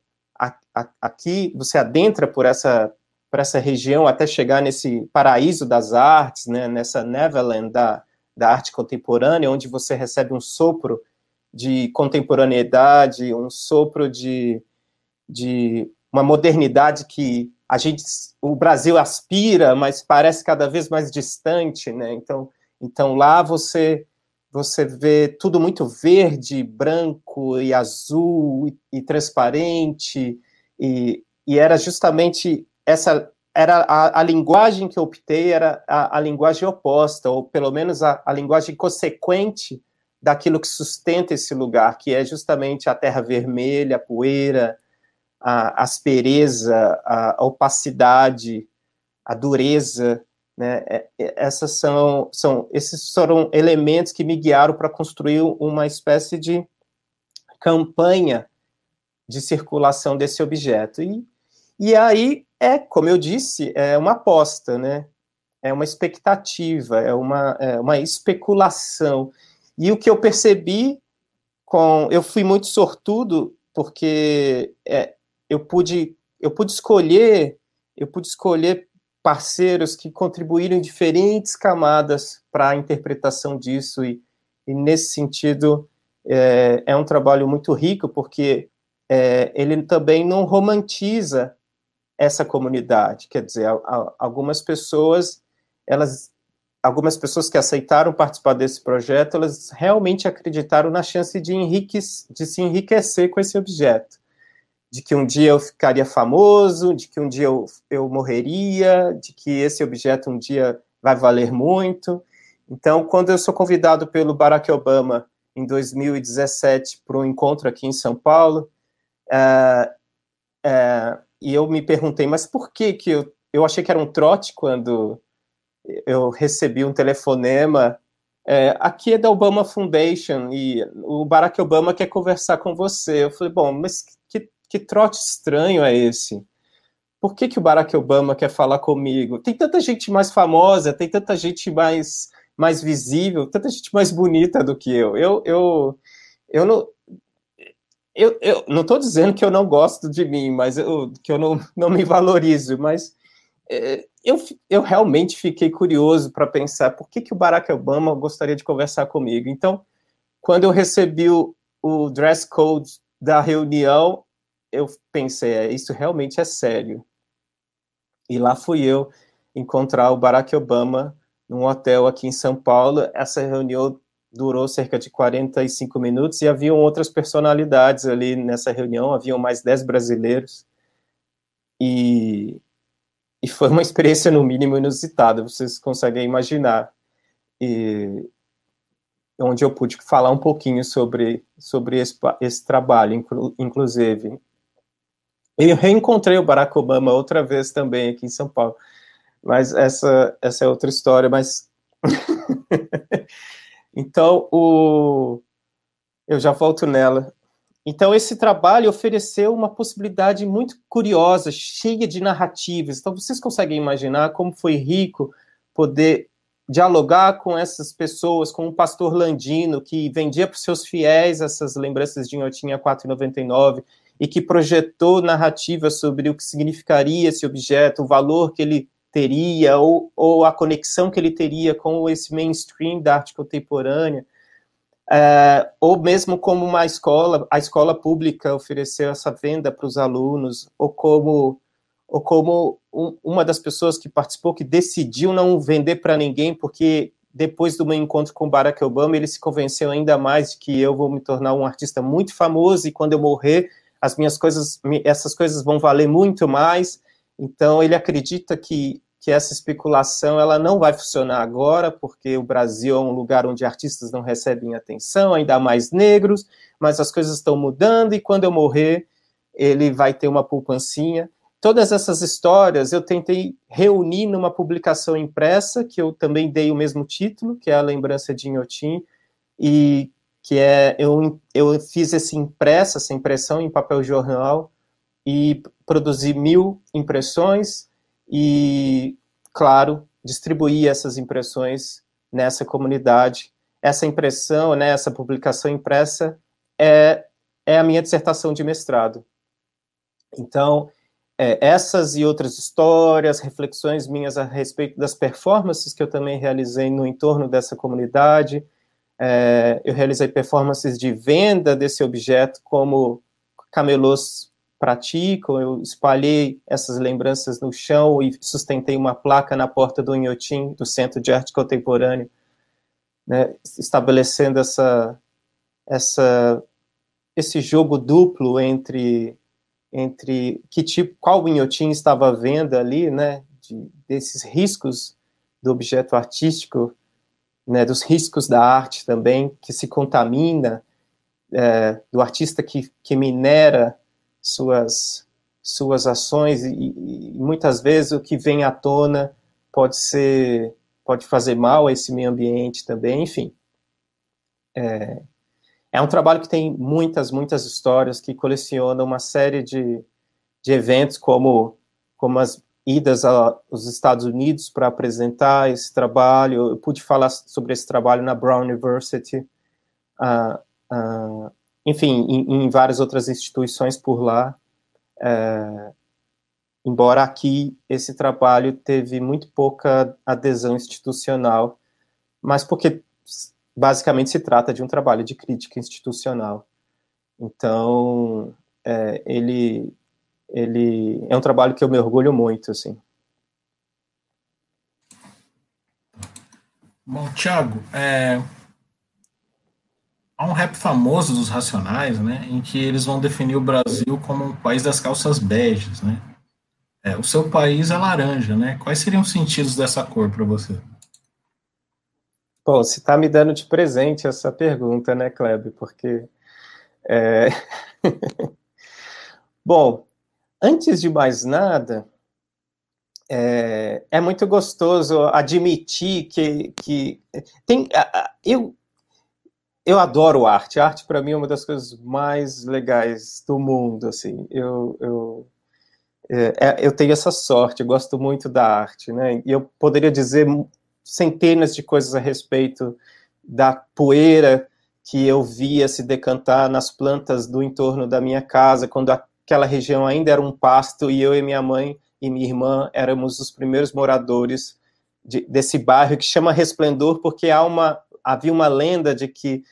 aqui você adentra por essa por essa região até chegar nesse paraíso das artes, né, nessa Neverland da, da arte contemporânea, onde você recebe um sopro de contemporaneidade, um sopro de, de uma modernidade que a gente, o Brasil aspira, mas parece cada vez mais distante, né? Então, então lá você você vê tudo muito verde, branco e azul e, e transparente e, e era justamente essa era a, a, linguagem que eu optei era a, a linguagem oposta, ou pelo menos a, a, linguagem consequente daquilo que sustenta esse lugar, que é justamente a terra vermelha, a poeira, a aspereza, a, opacidade, a dureza, né? É, é, essas são, são esses foram elementos que me guiaram para construir uma espécie de campanha de circulação desse objeto. E, e aí é, como eu disse, é uma aposta, né? É uma expectativa, é uma, é uma especulação. E o que eu percebi com. Eu fui muito sortudo, porque é, eu, pude, eu pude escolher, eu pude escolher parceiros que contribuíram em diferentes camadas para a interpretação disso, e, e nesse sentido é, é um trabalho muito rico, porque é, ele também não romantiza essa comunidade. Quer dizer, algumas pessoas, elas, algumas pessoas que aceitaram participar desse projeto, elas realmente acreditaram na chance de, de se enriquecer com esse objeto. De que um dia eu ficaria famoso, de que um dia eu, eu morreria, de que esse objeto um dia vai valer muito. Então, quando eu sou convidado pelo Barack Obama em 2017 para um encontro aqui em São Paulo, Uh, uh, e eu me perguntei, mas por que que eu, eu achei que era um trote quando eu recebi um telefonema é, aqui é da Obama Foundation e o Barack Obama quer conversar com você. Eu falei, bom, mas que, que trote estranho é esse? Por que, que o Barack Obama quer falar comigo? Tem tanta gente mais famosa, tem tanta gente mais, mais visível, tanta gente mais bonita do que eu. Eu, eu, eu não, eu, eu não estou dizendo que eu não gosto de mim, mas eu, que eu não, não me valorizo, mas é, eu, eu realmente fiquei curioso para pensar por que, que o Barack Obama gostaria de conversar comigo. Então, quando eu recebi o, o dress code da reunião, eu pensei, é, isso realmente é sério. E lá fui eu encontrar o Barack Obama num hotel aqui em São Paulo. Essa reunião durou cerca de 45 minutos e haviam outras personalidades ali nessa reunião, haviam mais 10 brasileiros. E, e foi uma experiência, no mínimo, inusitada, vocês conseguem imaginar. E, onde eu pude falar um pouquinho sobre, sobre esse, esse trabalho, inclu, inclusive. Eu reencontrei o Barack Obama outra vez também aqui em São Paulo, mas essa, essa é outra história, mas... então, o... eu já volto nela. Então, esse trabalho ofereceu uma possibilidade muito curiosa, cheia de narrativas. Então, vocês conseguem imaginar como foi rico poder dialogar com essas pessoas, com o pastor Landino, que vendia para os seus fiéis essas lembranças de Inhotinha 4,99 e que projetou narrativas sobre o que significaria esse objeto, o valor que ele teria, ou, ou a conexão que ele teria com esse mainstream da arte contemporânea. É, ou mesmo como uma escola, a escola pública ofereceu essa venda para os alunos, ou como ou como um, uma das pessoas que participou que decidiu não vender para ninguém, porque depois do meu encontro com Barack Obama, ele se convenceu ainda mais de que eu vou me tornar um artista muito famoso e quando eu morrer, as minhas coisas, essas coisas vão valer muito mais. Então, ele acredita que, que essa especulação ela não vai funcionar agora, porque o Brasil é um lugar onde artistas não recebem atenção, ainda mais negros, mas as coisas estão mudando e quando eu morrer, ele vai ter uma poupancinha. Todas essas histórias eu tentei reunir numa publicação impressa, que eu também dei o mesmo título, que é a Lembrança de Inhotim, e que é, eu, eu fiz esse impressa, essa impressão em papel jornal, e produzi mil impressões, e, claro, distribuí essas impressões nessa comunidade. Essa impressão, né, essa publicação impressa é, é a minha dissertação de mestrado. Então, é, essas e outras histórias, reflexões minhas a respeito das performances que eu também realizei no entorno dessa comunidade. É, eu realizei performances de venda desse objeto, como camelôs praticam. Eu espalhei essas lembranças no chão e sustentei uma placa na porta do Inhotim, do Centro de Arte Contemporânea, né, estabelecendo essa, essa, esse jogo duplo entre entre que tipo, qual Inhotim estava vendo ali, né, de, desses riscos do objeto artístico, né, dos riscos da arte também, que se contamina, é, do artista que, que minera suas, suas ações, e, e, muitas vezes o que vem à tona pode ser, pode fazer mal a esse meio ambiente também, enfim. É, é um trabalho que tem muitas, muitas histórias, que coleciona uma série de, de eventos, como, como as idas aos Estados Unidos para apresentar esse trabalho. Eu pude falar sobre esse trabalho na Brown University, uh, uh, enfim, em, em, várias outras instituições por lá. Uh, embora aqui esse trabalho teve muito pouca adesão institucional, mas porque basicamente se trata de um trabalho de crítica institucional. Então, é, ele, ele é um trabalho que eu me orgulho muito, assim. Bom, Thiago, é... há um rap famoso dos Racionais, né, em que eles vão definir o Brasil como um país das calças beges, né? É, o seu país é laranja, né? Quais seriam os sentidos dessa cor para você? Bom, você está me dando de presente essa pergunta, né, Kleber? Porque. É... Bom, antes de mais nada, é, é, muito gostoso admitir que, que tem. Eu, eu adoro arte. A arte, para mim, é uma das coisas mais legais do mundo. Assim, eu, eu, é, é eu tenho essa sorte, eu gosto muito da arte, né? E eu poderia dizer centenas de coisas a respeito da poeira que eu via se decantar nas plantas do entorno da minha casa, quando aquela região ainda era um pasto e eu e minha mãe e minha irmã éramos os primeiros moradores de, desse bairro que chama Resplendor, porque há uma, havia uma lenda de que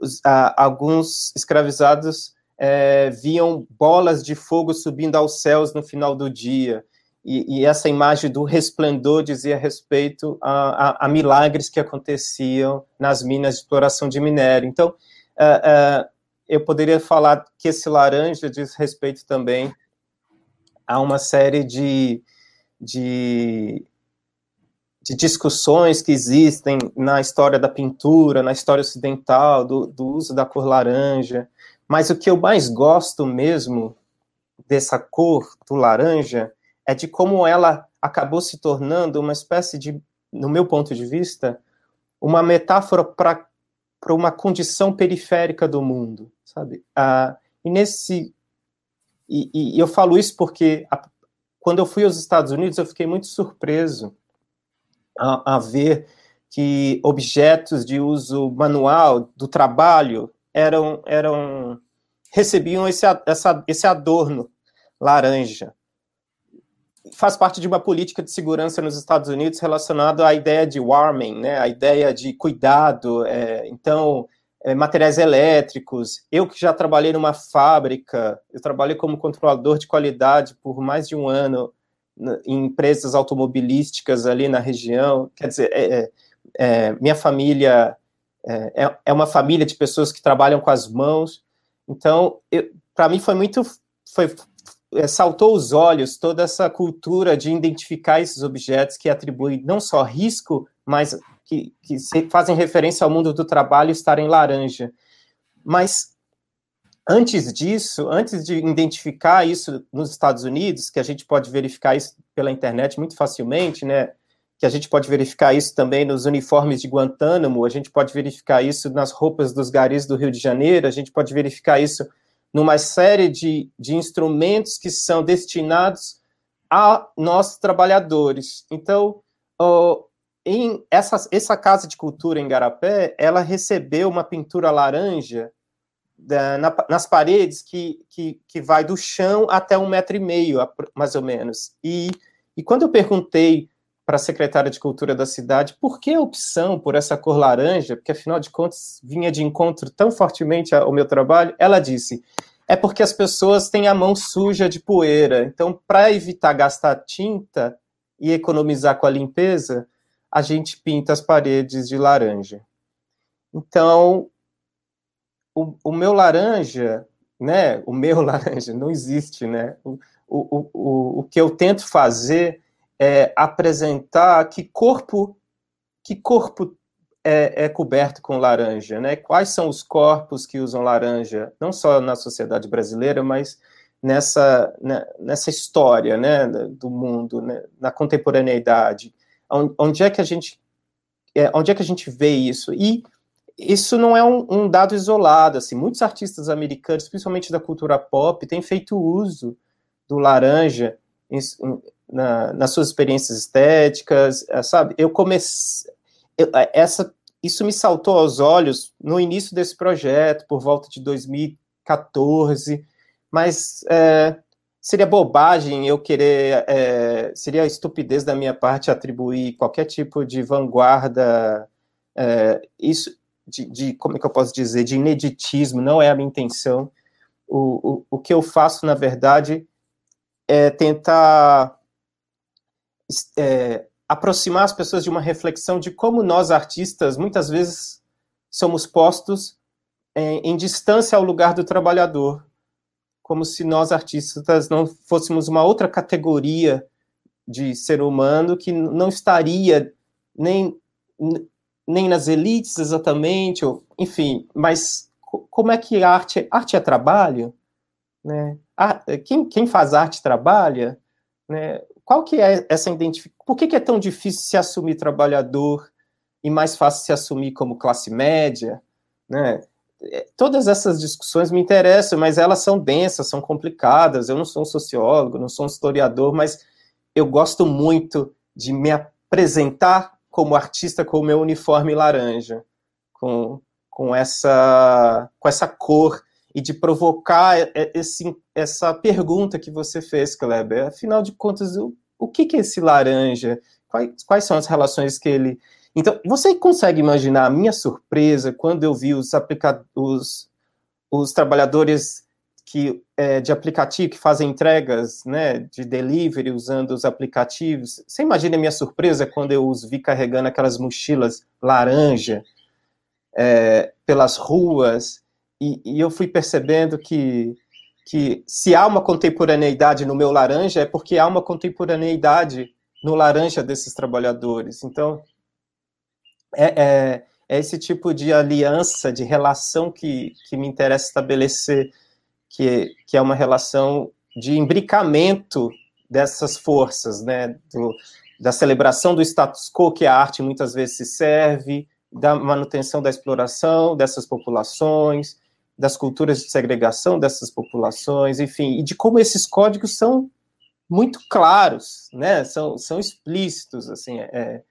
os, alguns escravizados é, viam bolas de fogo subindo aos céus no final do dia. E, e essa imagem do resplendor dizia respeito a, a, a, milagres que aconteciam nas minas de exploração de minério. Então, uh, uh, eu poderia falar que esse laranja diz respeito também a uma série de, de, de discussões que existem na história da pintura, na história ocidental, do, do uso da cor laranja. Mas o que eu mais gosto mesmo dessa cor do laranja é de como ela acabou se tornando uma espécie de, no meu ponto de vista, uma metáfora para uma condição periférica do mundo, sabe? Ah, e nesse e, e, eu falo isso porque a, quando eu fui aos Estados Unidos eu fiquei muito surpreso a, a ver que objetos de uso manual do trabalho eram eram recebiam esse, essa, esse adorno laranja faz parte de uma política de segurança nos Estados Unidos relacionada à ideia de warming, né, a ideia de cuidado. É, então, é, materiais elétricos. Eu que já trabalhei numa fábrica, eu trabalhei como controlador de qualidade por mais de um ano em empresas automobilísticas ali na região. Quer dizer, é, é, é minha família é, é, é, uma família de pessoas que trabalham com as mãos. Então, para mim foi muito foi é, saltou os olhos toda essa cultura de identificar esses objetos que atribuem não só risco, mas que, que fazem referência ao mundo do trabalho estar em laranja. Mas antes disso, antes de identificar isso nos Estados Unidos, que a gente pode verificar isso pela internet muito facilmente, né? Que a gente pode verificar isso também nos uniformes de Guantánamo, a gente pode verificar isso nas roupas dos garis do Rio de Janeiro, a gente pode verificar isso numa série de, de instrumentos que são destinados a nós trabalhadores. Então, oh, em essa, essa casa de cultura em Garapé, ela recebeu uma pintura laranja da, na, nas paredes que, que, que vai do chão até um metro e meio, mais ou menos. E, e quando eu perguntei para a secretária de Cultura da cidade por que a opção por essa cor laranja, porque afinal de contas vinha de encontro tão fortemente ao meu trabalho, ela disse: é porque as pessoas têm a mão suja de poeira. Então, para evitar gastar tinta e economizar com a limpeza, a gente pinta as paredes de laranja. Então, o, o meu laranja, né? O meu laranja não existe, né? O, o, o, o que eu tento fazer é, apresentar que corpo que corpo é, é, coberto com laranja, né? Quais são os corpos que usam laranja, não só na sociedade brasileira, mas nessa né, nessa história, né, do mundo, né, na contemporaneidade. Onde é que a gente é, onde é que a gente vê isso? E isso não é um, um, dado isolado, assim, muitos artistas americanos, principalmente da cultura pop, têm feito uso do laranja em, na, nas suas experiências estéticas, é, sabe? Eu comecei, é, essa, isso me saltou aos olhos no início desse projeto, por volta de 2014, mas é, seria bobagem eu querer, é, seria estupidez da minha parte atribuir qualquer tipo de vanguarda, é, isso, de, de, como é que eu posso dizer, de ineditismo, não é a minha intenção. O, o, o que eu faço, na verdade, é tentar é, aproximar as pessoas de uma reflexão de como nós, artistas, muitas vezes somos postos em, em distância ao lugar do trabalhador, como se nós, artistas, não fôssemos uma outra categoria de ser humano que não estaria nem, nem nas elites exatamente, ou, enfim, mas como é que arte, arte é trabalho? Né? Quem, quem faz arte trabalha? Né? Qual que é essa identificação? Por que, que é tão difícil se assumir trabalhador e mais fácil se assumir como classe média? Né? É, todas essas discussões me interessam, mas elas são densas, são complicadas. Eu não sou um sociólogo, não sou um historiador, mas eu gosto muito de me apresentar como artista com o meu uniforme laranja, com, com essa, com essa cor e de provocar esse, essa pergunta que você fez, Kleber. Afinal de contas, o, o que, que é esse laranja? Quais, quais são as relações que ele. Então, você consegue imaginar a minha surpresa quando eu vi os, aplica... os, os trabalhadores que, é, de aplicativo que fazem entregas né, de delivery usando os aplicativos. Você imagina a minha surpresa quando eu os vi carregando aquelas mochilas laranja é, pelas ruas, e, e, eu fui percebendo que, que se há uma contemporaneidade no meu laranja, é porque há uma contemporaneidade no laranja desses trabalhadores. Então, é, é, é esse tipo de aliança, de relação que, que me interessa estabelecer que, que é uma relação de imbricamento dessas forças, né, do, da celebração do status quo que a arte muitas vezes se serve, da manutenção da exploração dessas populações, das culturas de segregação dessas populações, enfim, e de como esses códigos são muito claros, né, são, são explícitos, assim, é,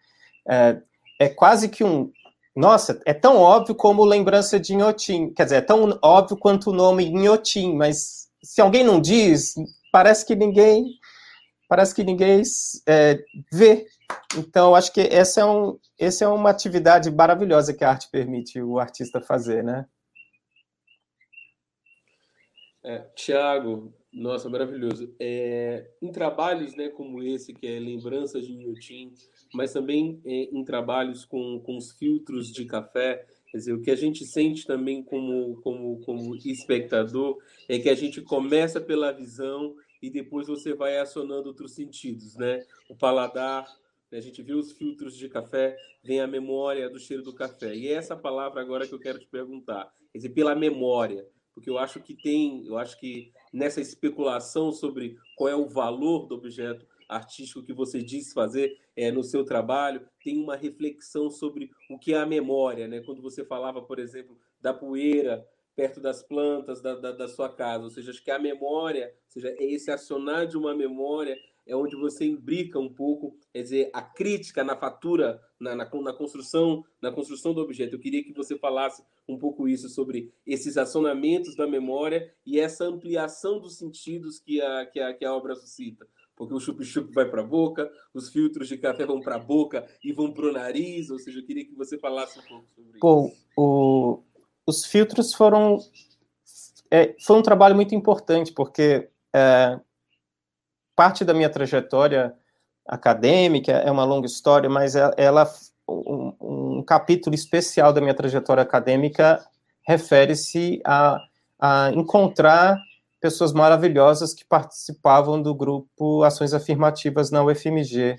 é, é quase que um, nossa, é tão óbvio como lembrança de Inhotim. Quer dizer, é tão óbvio quanto o nome Inhotim, mas se alguém não diz, parece que ninguém parece que ninguém é, vê. Então, acho que essa é, um, essa é uma atividade maravilhosa que a arte permite o artista fazer, né? É, Tiago, nossa, maravilhoso. É, em trabalhos né, como esse, que é Lembranças de Inhotim, mas também é, em trabalhos com, com os filtros de café. Quer dizer, o que a gente sente também como, como, como espectador é que a gente começa pela visão e depois você vai acionando outros sentidos, né? O paladar, né? a gente vê os filtros de café, vem a memória do cheiro do café. E é essa palavra agora que eu quero te perguntar, quer dizer, pela memória, porque eu acho que tem, eu acho que nessa especulação sobre qual é o valor do objeto, artístico que você disse fazer é, no seu trabalho, tem uma reflexão sobre o que é a memória, né? Quando você falava, por exemplo, da poeira perto das plantas da, da, da sua casa, ou seja, acho que a memória, ou seja, é esse acionar de uma memória é onde você imbrica um pouco, quer dizer, a crítica na fatura, na, na, na, construção, na construção do objeto. Eu queria que você falasse um pouco isso sobre esses acionamentos da memória e essa ampliação dos sentidos que a, que a, que a obra suscita porque o chup-chup vai para a boca, os filtros de café vão para a boca e vão para o nariz, ou seja, eu queria que você falasse um pouco sobre Bom, isso. O, os filtros foram... É, foi um trabalho muito importante, porque é, parte da minha trajetória acadêmica é uma longa história, mas é, ela um, um capítulo especial da minha trajetória acadêmica refere-se a, a encontrar pessoas maravilhosas que participavam do grupo Ações Afirmativas na UFMG.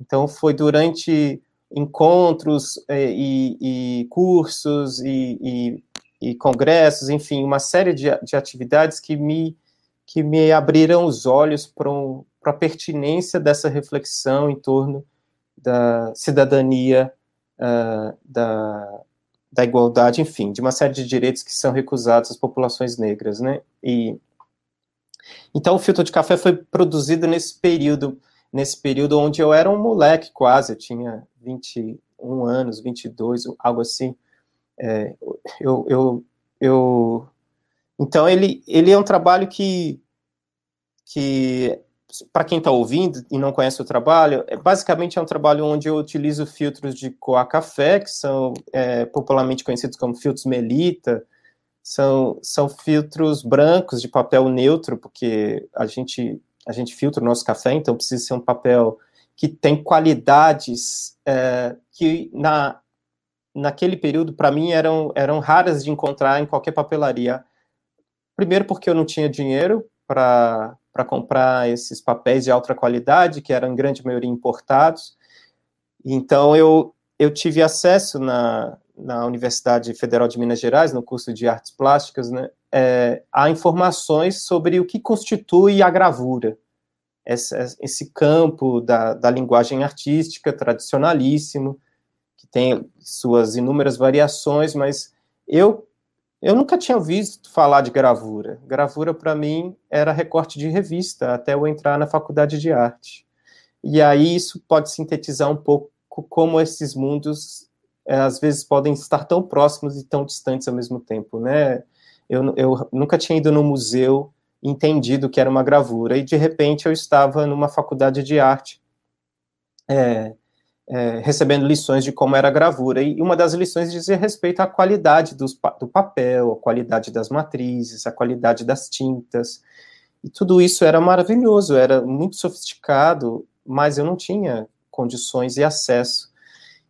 Então, foi durante encontros eh, e, e cursos e, e, e, congressos, enfim, uma série de, de, atividades que me, que me abriram os olhos para um, a pertinência dessa reflexão em torno da cidadania, uh, da, da igualdade, enfim, de uma série de direitos que são recusados às populações negras, né? E então, o filtro de café foi produzido nesse período, nesse período onde eu era um moleque quase, eu tinha 21 anos, 22, algo assim. É, eu, eu, eu, então, ele, ele é um trabalho que, que para quem está ouvindo e não conhece o trabalho, é, basicamente é um trabalho onde eu utilizo filtros de coa café, que são é, popularmente conhecidos como filtros Melita, são, são filtros brancos de papel neutro, porque a gente, a gente filtra o nosso café, então precisa ser um papel que tem qualidades é, que na, naquele período, para mim, eram, eram raras de encontrar em qualquer papelaria. Primeiro, porque eu não tinha dinheiro para comprar esses papéis de alta qualidade, que eram em grande maioria importados. Então, eu, eu tive acesso na, na Universidade Federal de Minas Gerais, no curso de Artes Plásticas, né, é, há informações sobre o que constitui a gravura, esse, esse campo da, da, linguagem artística tradicionalíssimo, que tem suas inúmeras variações, mas eu, eu nunca tinha visto falar de gravura. Gravura, para mim, era recorte de revista, até eu entrar na faculdade de arte. E aí isso pode sintetizar um pouco como esses mundos às vezes podem estar tão próximos e tão distantes ao mesmo tempo, né? Eu, eu nunca tinha ido no museu entendido que era uma gravura e de repente eu estava numa faculdade de arte é, é, recebendo lições de como era a gravura. E uma das lições dizia respeito à qualidade do papel, a qualidade das matrizes, a qualidade das tintas. E tudo isso era maravilhoso, era muito sofisticado, mas eu não tinha condições e acesso.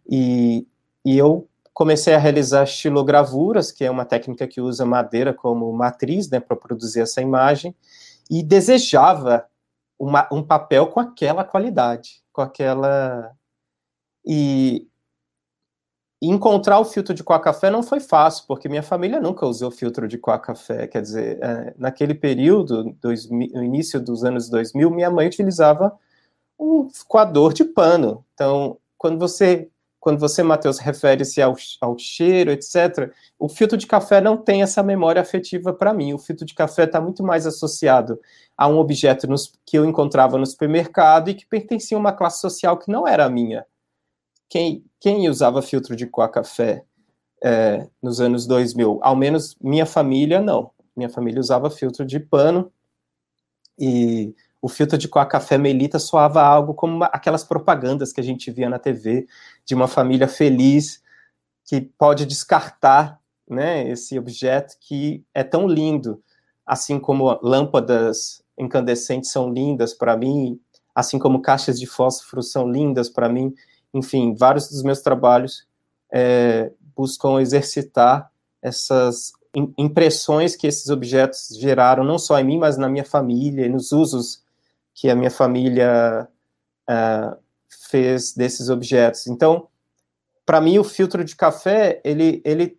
E, e eu comecei a realizar estilogravuras, que é uma técnica que usa madeira como matriz, né, para produzir essa imagem, e desejava uma, um papel com aquela qualidade, com aquela e encontrar o filtro de coa café não foi fácil, porque minha família nunca usou filtro de coa café. Quer dizer, é, naquele período, dois, no início dos anos 2000, minha mãe utilizava um coador de pano. Então, quando você quando você, Matheus, refere-se ao, ao cheiro, etc., o filtro de café não tem essa memória afetiva para mim. O filtro de café está muito mais associado a um objeto nos, que eu encontrava no supermercado e que pertencia a uma classe social que não era a minha. Quem, quem usava filtro de coa café é, nos anos 2000? Ao menos minha família, não. Minha família usava filtro de pano e o filtro de coa café melita soava algo como uma, aquelas propagandas que a gente via na TV de uma família feliz que pode descartar né, esse objeto que é tão lindo, assim como lâmpadas incandescentes são lindas para mim, assim como caixas de fósforo são lindas para mim, enfim, vários dos meus trabalhos é, buscam exercitar essas impressões que esses objetos geraram, não só em mim, mas na minha família e nos usos que a minha família uh, fez desses objetos. Então, para mim, o filtro de café, ele, ele,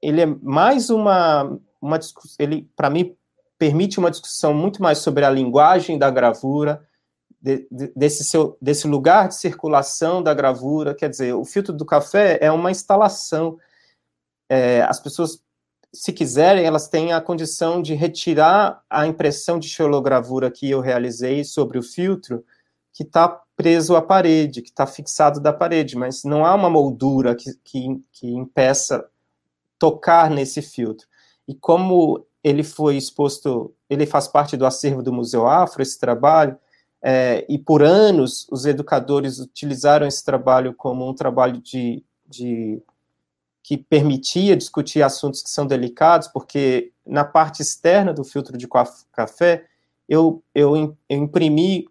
ele é mais uma, uma ele, para mim, permite uma discussão muito mais sobre a linguagem da gravura, de, de, desse, seu, desse lugar de circulação da gravura, quer dizer, o filtro do café é uma instalação, é, as pessoas se quiserem, elas têm a condição de retirar a impressão de xilogravura que eu realizei sobre o filtro, que está preso à parede, que está fixado da parede, mas não há uma moldura que, que, que impeça tocar nesse filtro. E como ele foi exposto, ele faz parte do acervo do Museu Afro, esse trabalho, é, e por anos os educadores utilizaram esse trabalho como um trabalho de, de que permitia discutir assuntos que são delicados, porque na parte externa do filtro de café, eu, eu, imprimi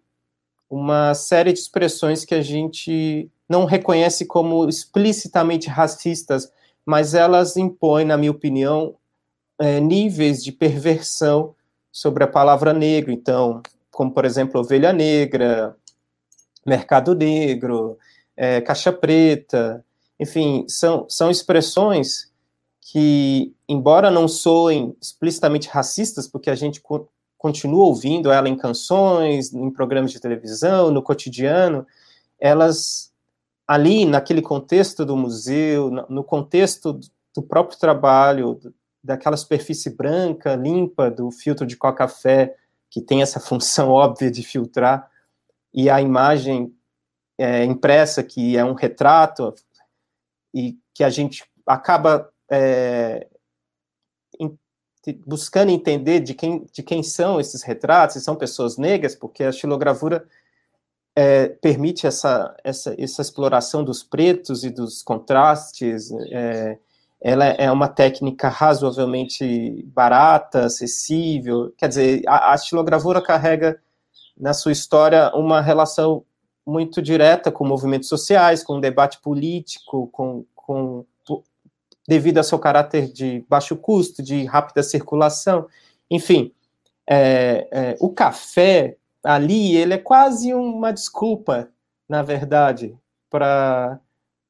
uma série de expressões que a gente não reconhece como explicitamente racistas, mas elas impõem, na minha opinião, é, níveis de perversão sobre a palavra negro. Então, como, por exemplo, ovelha negra, mercado negro, é, caixa preta, enfim, são, são expressões que, embora não soem explicitamente racistas, porque a gente co continua ouvindo ela em canções, em programas de televisão, no cotidiano, elas, ali, naquele contexto do museu, no contexto do próprio trabalho, daquela superfície branca, limpa, do filtro de coca-café, que tem essa função óbvia de filtrar, e a imagem é, impressa, que é um retrato, e que a gente acaba é, buscando entender de quem, de quem são esses retratos, se são pessoas negras, porque a xilogravura é, permite essa, essa, essa exploração dos pretos e dos contrastes. É, ela é uma técnica razoavelmente barata, acessível. Quer dizer, a, a xilogravura carrega na sua história uma relação muito direta com movimentos sociais, com debate político, com, com devido ao seu caráter de baixo custo, de rápida circulação, enfim, é, é, o café ali ele é quase uma desculpa, na verdade, para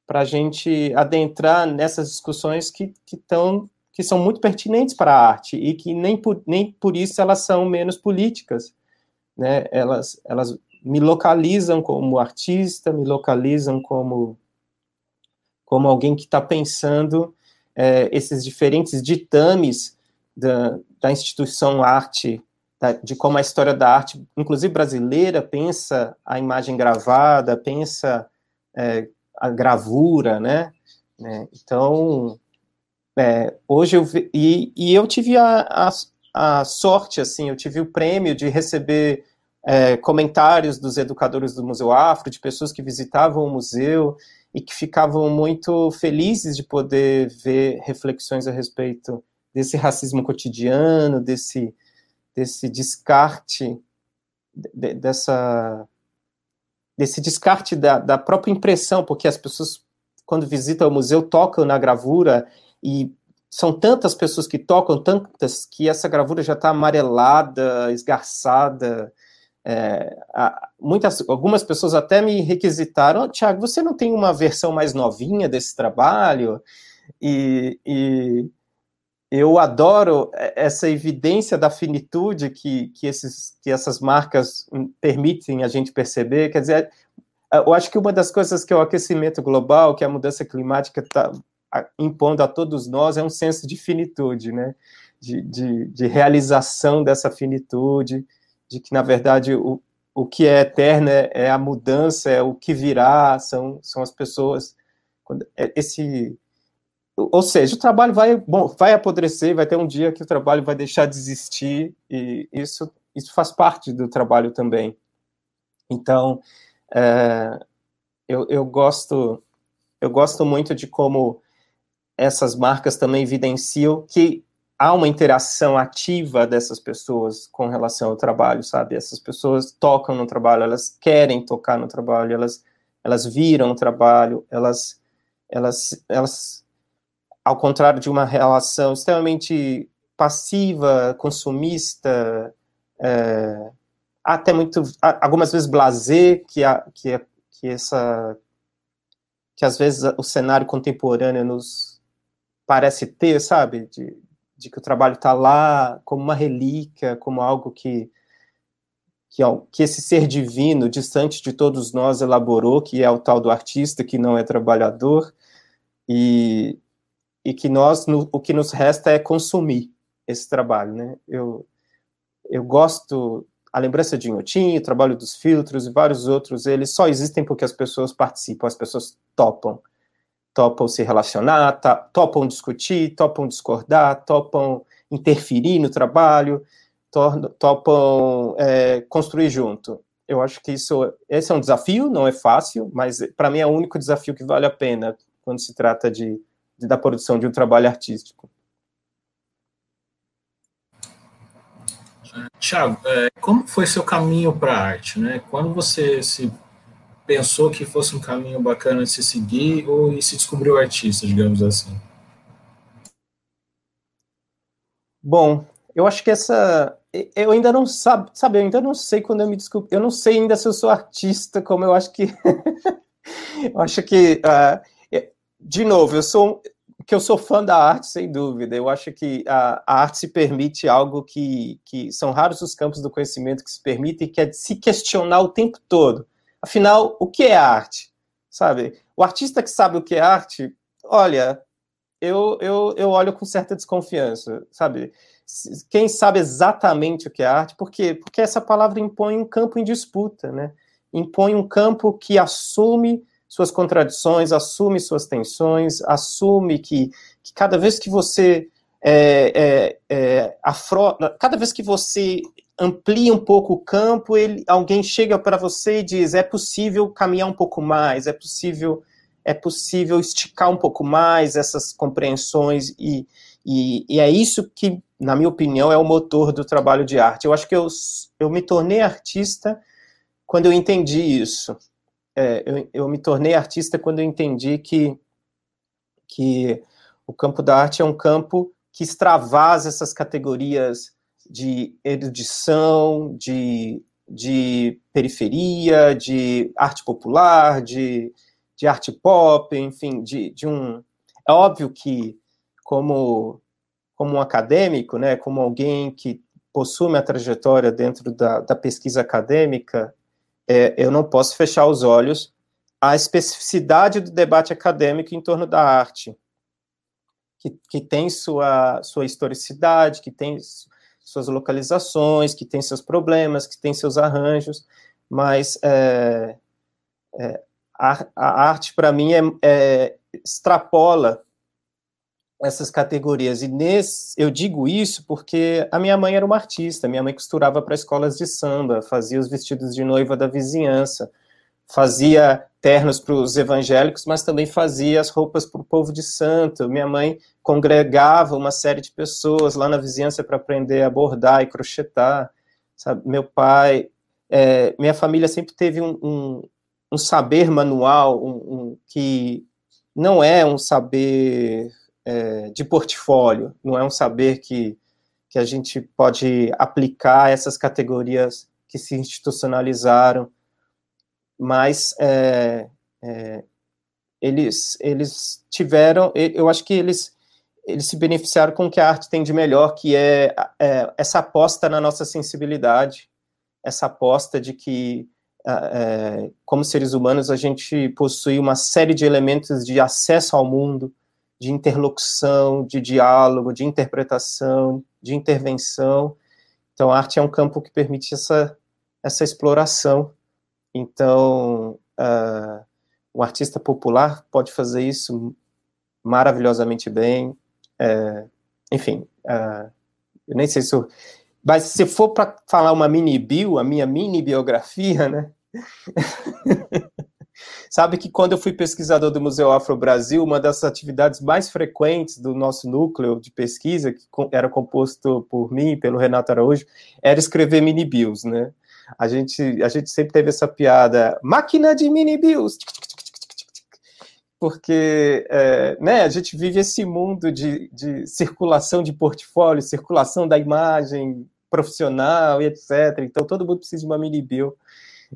para a gente adentrar nessas discussões que, que, tão, que são muito pertinentes para a arte e que nem por, nem por isso elas são menos políticas. Né? Elas, elas me localizam como artista, me localizam como, como alguém que está pensando é, esses diferentes ditames da, da instituição arte, da, de como a história da arte, inclusive brasileira, pensa a imagem gravada, pensa é, a gravura, né? Né? Então, é, hoje eu e, e eu tive a, a, a, sorte, assim, eu tive o prêmio de receber é, comentários dos educadores do Museu Afro, de pessoas que visitavam o museu e que ficavam muito felizes de poder ver reflexões a respeito desse racismo cotidiano, desse, desse descarte, de, dessa, desse descarte da, da própria impressão, porque as pessoas, quando visitam o museu, tocam na gravura e são tantas pessoas que tocam, tantas, que essa gravura já está amarelada, esgarçada. É, muitas, algumas pessoas até me requisitaram, oh, Tiago, você não tem uma versão mais novinha desse trabalho? E, e, eu adoro essa evidência da finitude que, que, esses, que essas marcas permitem a gente perceber. Quer dizer, eu acho que uma das coisas que é o aquecimento global, que a mudança climática está impondo a todos nós é um senso de finitude, né? De, de, de, realização dessa finitude, de que, na verdade, o, o que é eterno é, é a mudança, é o que virá, são, são as pessoas. É, esse, ou seja, o trabalho vai, bom, vai apodrecer, vai ter um dia que o trabalho vai deixar de existir, e isso, isso faz parte do trabalho também. Então, é, eu, eu, gosto, eu gosto muito de como essas marcas também evidenciam que há uma interação ativa dessas pessoas com relação ao trabalho, sabe? Essas pessoas tocam no trabalho, elas querem tocar no trabalho, elas, elas viram o trabalho, elas, elas, elas, ao contrário de uma relação extremamente passiva, consumista, é, até muito, algumas vezes blazer, que, a, que, que essa que às vezes o cenário contemporâneo nos parece ter, sabe? De, de que o trabalho está lá como uma relíquia, como algo que, que, que esse ser divino, distante de todos nós, elaborou, que é o tal do artista, que não é trabalhador, e, e que nós, no, o que nos resta é consumir esse trabalho, né? Eu, eu gosto, a lembrança de Inhotim, o trabalho dos filtros e vários outros, eles só existem porque as pessoas participam, as pessoas topam topam se relacionar, topam discutir, topam discordar, topam interferir no trabalho, to, topam é, construir junto. Eu acho que isso, esse é um desafio, não é fácil, mas para mim é o único desafio que vale a pena quando se trata de, de da produção de um trabalho artístico. Tiago, é, como foi seu caminho para a arte? Né? Quando você se pensou que fosse um caminho bacana de se seguir ou se descobriu artista, digamos assim? Bom, eu acho que essa eu ainda não sabe, sabe, eu ainda não sei quando eu me desculpe, eu não sei ainda se eu sou artista, como eu acho que eu acho que uh, de novo, eu sou que eu sou fã da arte, sem dúvida. Eu acho que a, a, arte se permite algo que, que são raros os campos do conhecimento que se permitem, que é se questionar o tempo todo. Afinal, o que é arte? Sabe? O artista que sabe o que é arte, olha, eu, eu, eu olho com certa desconfiança, sabe? Quem sabe exatamente o que é arte, por quê? Porque essa palavra impõe um campo em disputa, né? Impõe um campo que assume suas contradições, assume suas tensões, assume que, que cada vez que você é, é, é, cada vez que você amplia um pouco o campo, ele, alguém chega para você e diz: é possível caminhar um pouco mais, é possível é possível esticar um pouco mais essas compreensões e, e, e, é isso que, na minha opinião, é o motor do trabalho de arte. Eu acho que eu, eu me tornei artista quando eu entendi isso. É, eu, eu me tornei artista quando eu entendi que, que o campo da arte é um campo que extravasa essas categorias de erudição, de, de periferia, de arte popular, de, de arte pop, enfim, de, de um. É óbvio que, como, como um acadêmico, né, como alguém que possui uma trajetória dentro da, da pesquisa acadêmica, é, eu não posso fechar os olhos à especificidade do debate acadêmico em torno da arte, que, que tem sua, sua historicidade, que tem suas localizações, que tem seus problemas, que tem seus arranjos, mas é, é, a, a, arte, para mim, é, é, extrapola essas categorias. E nesse, eu digo isso porque a minha mãe era uma artista, minha mãe costurava para escolas de samba, fazia os vestidos de noiva da vizinhança, fazia ternos para os evangélicos, mas também fazia as roupas para o povo de santo. Minha mãe congregava uma série de pessoas lá na vizinhança para aprender a bordar e crochetar. Sabe? Meu pai, é, minha família sempre teve um, um, um saber manual um, que não é um saber é, de portfólio, não é um saber que, que a gente pode aplicar essas categorias que se institucionalizaram, mas é, é, eles, eles tiveram, eu acho que eles, eles se beneficiaram com o que a arte tem de melhor, que é, é essa aposta na nossa sensibilidade, essa aposta de que, é, como seres humanos, a gente possui uma série de elementos de acesso ao mundo, de interlocução, de diálogo, de interpretação, de intervenção. Então, a arte é um campo que permite essa, essa exploração. Então, uh, o artista popular pode fazer isso maravilhosamente bem. Uh, enfim, uh, eu nem sei se eu... Mas se for para falar uma mini bio, a minha mini biografia, né? Sabe que quando eu fui pesquisador do Museu Afro Brasil, uma das atividades mais frequentes do nosso núcleo de pesquisa, que era composto por mim e pelo Renato Araújo, era escrever mini bios, né? A gente, a gente sempre teve essa piada, máquina de mini bios, porque é, né, a gente vive esse mundo de, de circulação de portfólio, circulação da imagem profissional e etc. Então todo mundo precisa de uma mini bio.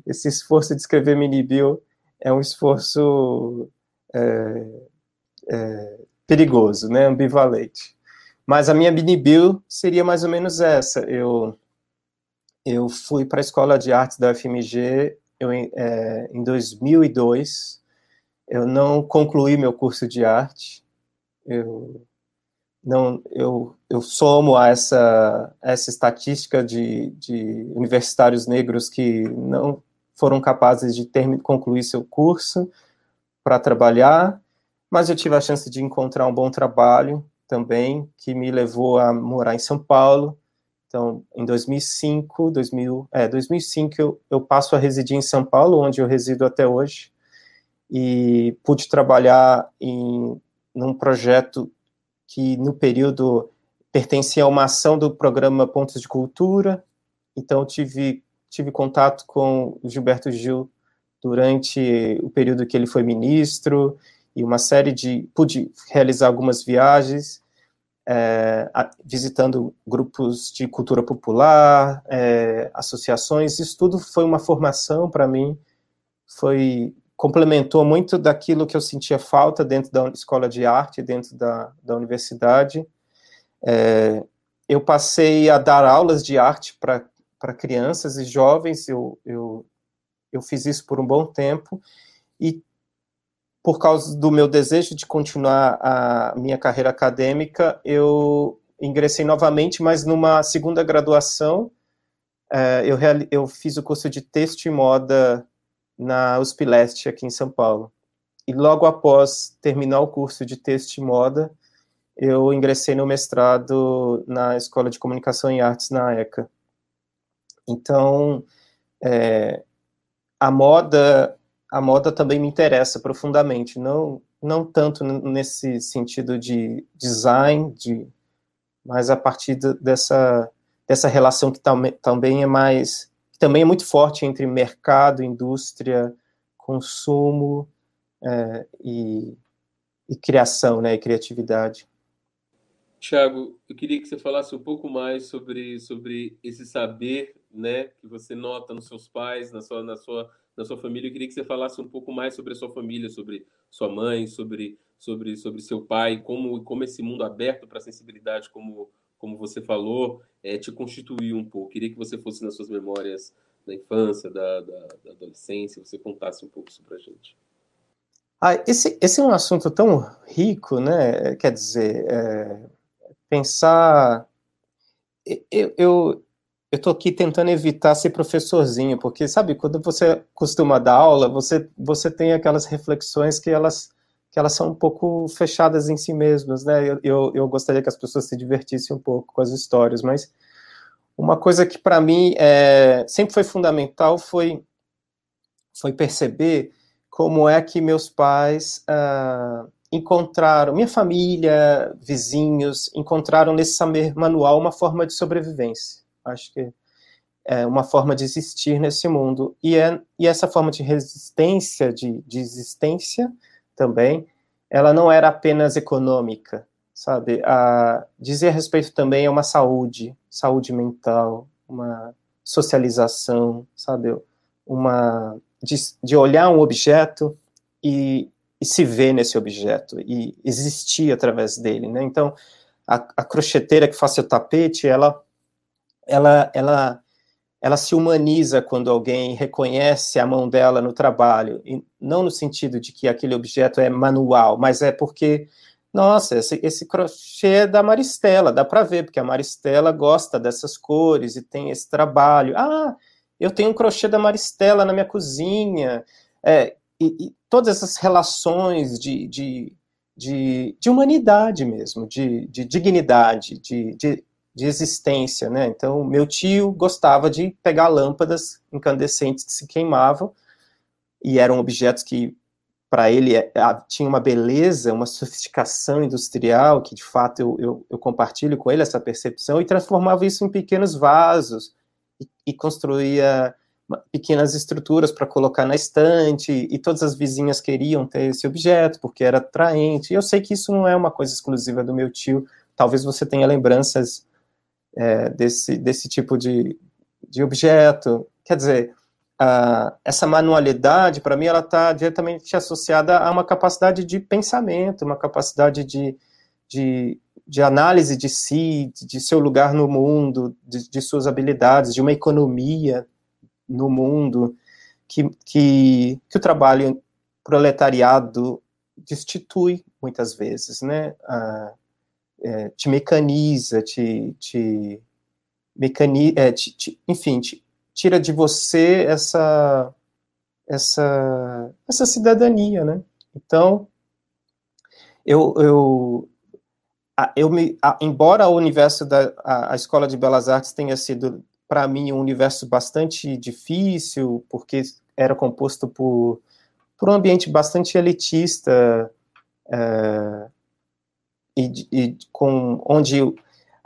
Esse esforço de escrever mini bio é um esforço é, é, perigoso, né, ambivalente. Mas a minha mini bio seria mais ou menos essa. Eu, eu fui para a escola de artes da FMG eu, é, em 2002. Eu não concluí meu curso de arte. Eu não, eu, eu somo a essa, essa estatística de, de universitários negros que não foram capazes de ter, concluir seu curso para trabalhar, mas eu tive a chance de encontrar um bom trabalho também, que me levou a morar em São Paulo. Então, em 2005, 2000, é, 2005 eu, eu passo a residir em São Paulo, onde eu resido até hoje, e pude trabalhar em num projeto que no período pertencia a uma ação do programa Pontos de Cultura. Então, tive tive contato com o Gilberto Gil durante o período que ele foi ministro e uma série de pude realizar algumas viagens é, visitando grupos de cultura popular, é, associações. Isso tudo foi uma formação para mim, foi complementou muito daquilo que eu sentia falta dentro da escola de arte, dentro da, da universidade. É, eu passei a dar aulas de arte para crianças e jovens, eu, eu, eu fiz isso por um bom tempo, e por causa do meu desejo de continuar a minha carreira acadêmica, eu ingressei novamente, mas numa segunda graduação, é, eu, eu fiz o curso de texto e moda na USP Leste, aqui em São Paulo. E logo após terminar o curso de texto e moda, eu ingressei no mestrado na Escola de Comunicação e Artes na ECA. Então, é, a moda a moda também me interessa profundamente, não não tanto nesse sentido de design, de, mas a partir dessa dessa relação que tam, também é mais também é muito forte entre mercado, indústria, consumo é, e, e criação, né, e criatividade. Tiago, eu queria que você falasse um pouco mais sobre, sobre esse saber né, que você nota nos seus pais, na sua, na sua, na sua família. Eu queria que você falasse um pouco mais sobre a sua família, sobre sua mãe, sobre, sobre, sobre seu pai, como, como esse mundo aberto para a sensibilidade, como, como você falou, é, te constituiu um pouco. Eu queria que você fosse nas suas memórias da infância, da, da, da adolescência, você contasse um pouco isso para a gente. Ah, esse, esse é um assunto tão rico, né? Quer dizer, é, pensar. Eu, eu, estou aqui tentando evitar ser professorzinho, porque, sabe, quando você costuma dar aula, você, você tem aquelas reflexões que elas, que elas são um pouco fechadas em si mesmas, né? Eu, eu, eu gostaria que as pessoas se divertissem um pouco com as histórias, mas uma coisa que para mim é, sempre foi fundamental foi, foi perceber como é que meus pais uh, encontraram, minha família, vizinhos, encontraram nesse manual uma forma de sobrevivência. Acho que é uma forma de existir nesse mundo. E, é, e essa forma de resistência, de, de existência, também, ela não era apenas econômica, sabe? A dizer a respeito também é uma saúde, saúde mental, uma socialização, sabe? Uma de, de olhar um objeto e, e, se ver nesse objeto e existir através dele, né? Então, a, a crocheteira que faz o tapete, ela, ela, ela ela se humaniza quando alguém reconhece a mão dela no trabalho, e não no sentido de que aquele objeto é manual, mas é porque, nossa, esse, esse crochê é da Maristela, dá para ver, porque a Maristela gosta dessas cores e tem esse trabalho. Ah, eu tenho um crochê da Maristela na minha cozinha. É, e, e, todas essas relações de, de, de, de humanidade mesmo, de, de dignidade, de, de de existência, né? Então, meu tio gostava de pegar lâmpadas incandescentes que se queimavam e eram objetos que para ele é, tinha uma beleza, uma sofisticação industrial que de fato eu, eu, eu, compartilho com ele essa percepção e transformava isso em pequenos vasos e, e construía pequenas estruturas para colocar na estante e todas as vizinhas queriam ter esse objeto porque era atraente. E eu sei que isso não é uma coisa exclusiva do meu tio. Talvez você tenha lembranças é, desse, desse tipo de, de objeto. Quer dizer, essa manualidade, para mim, ela está diretamente associada a uma capacidade de pensamento, uma capacidade de, de, de análise de si, de seu lugar no mundo, de, de suas habilidades, de uma economia no mundo, que, que, que o trabalho proletariado destitui muitas vezes, né? É, te mecaniza, te, te, mecani é, te, te, enfim, te, tira de você essa, essa, essa cidadania, né? Então, eu, eu, eu me, embora o universo da a, a Escola de Belas Artes tenha sido, para mim, um universo bastante difícil, porque era composto por, por um ambiente bastante elitista, é, e, e com onde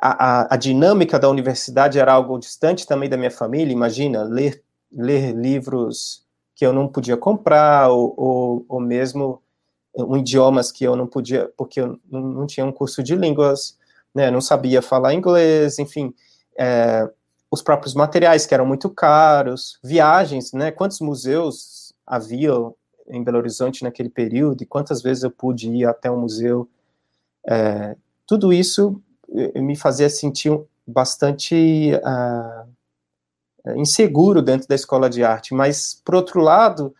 a, a, a, dinâmica da universidade era algo distante também da minha família. Imagina ler ler livros que eu não podia comprar ou, ou, ou mesmo um idiomas que eu não podia porque eu não, não tinha um curso de línguas, né? Não sabia falar inglês, enfim. É, os próprios materiais que eram muito caros, viagens, né? Quantos museus havia em Belo Horizonte naquele período e quantas vezes eu pude ir até um museu é, tudo isso eh, me fazia sentir bastante uh, inseguro dentro da escola de arte, mas, por outro lado,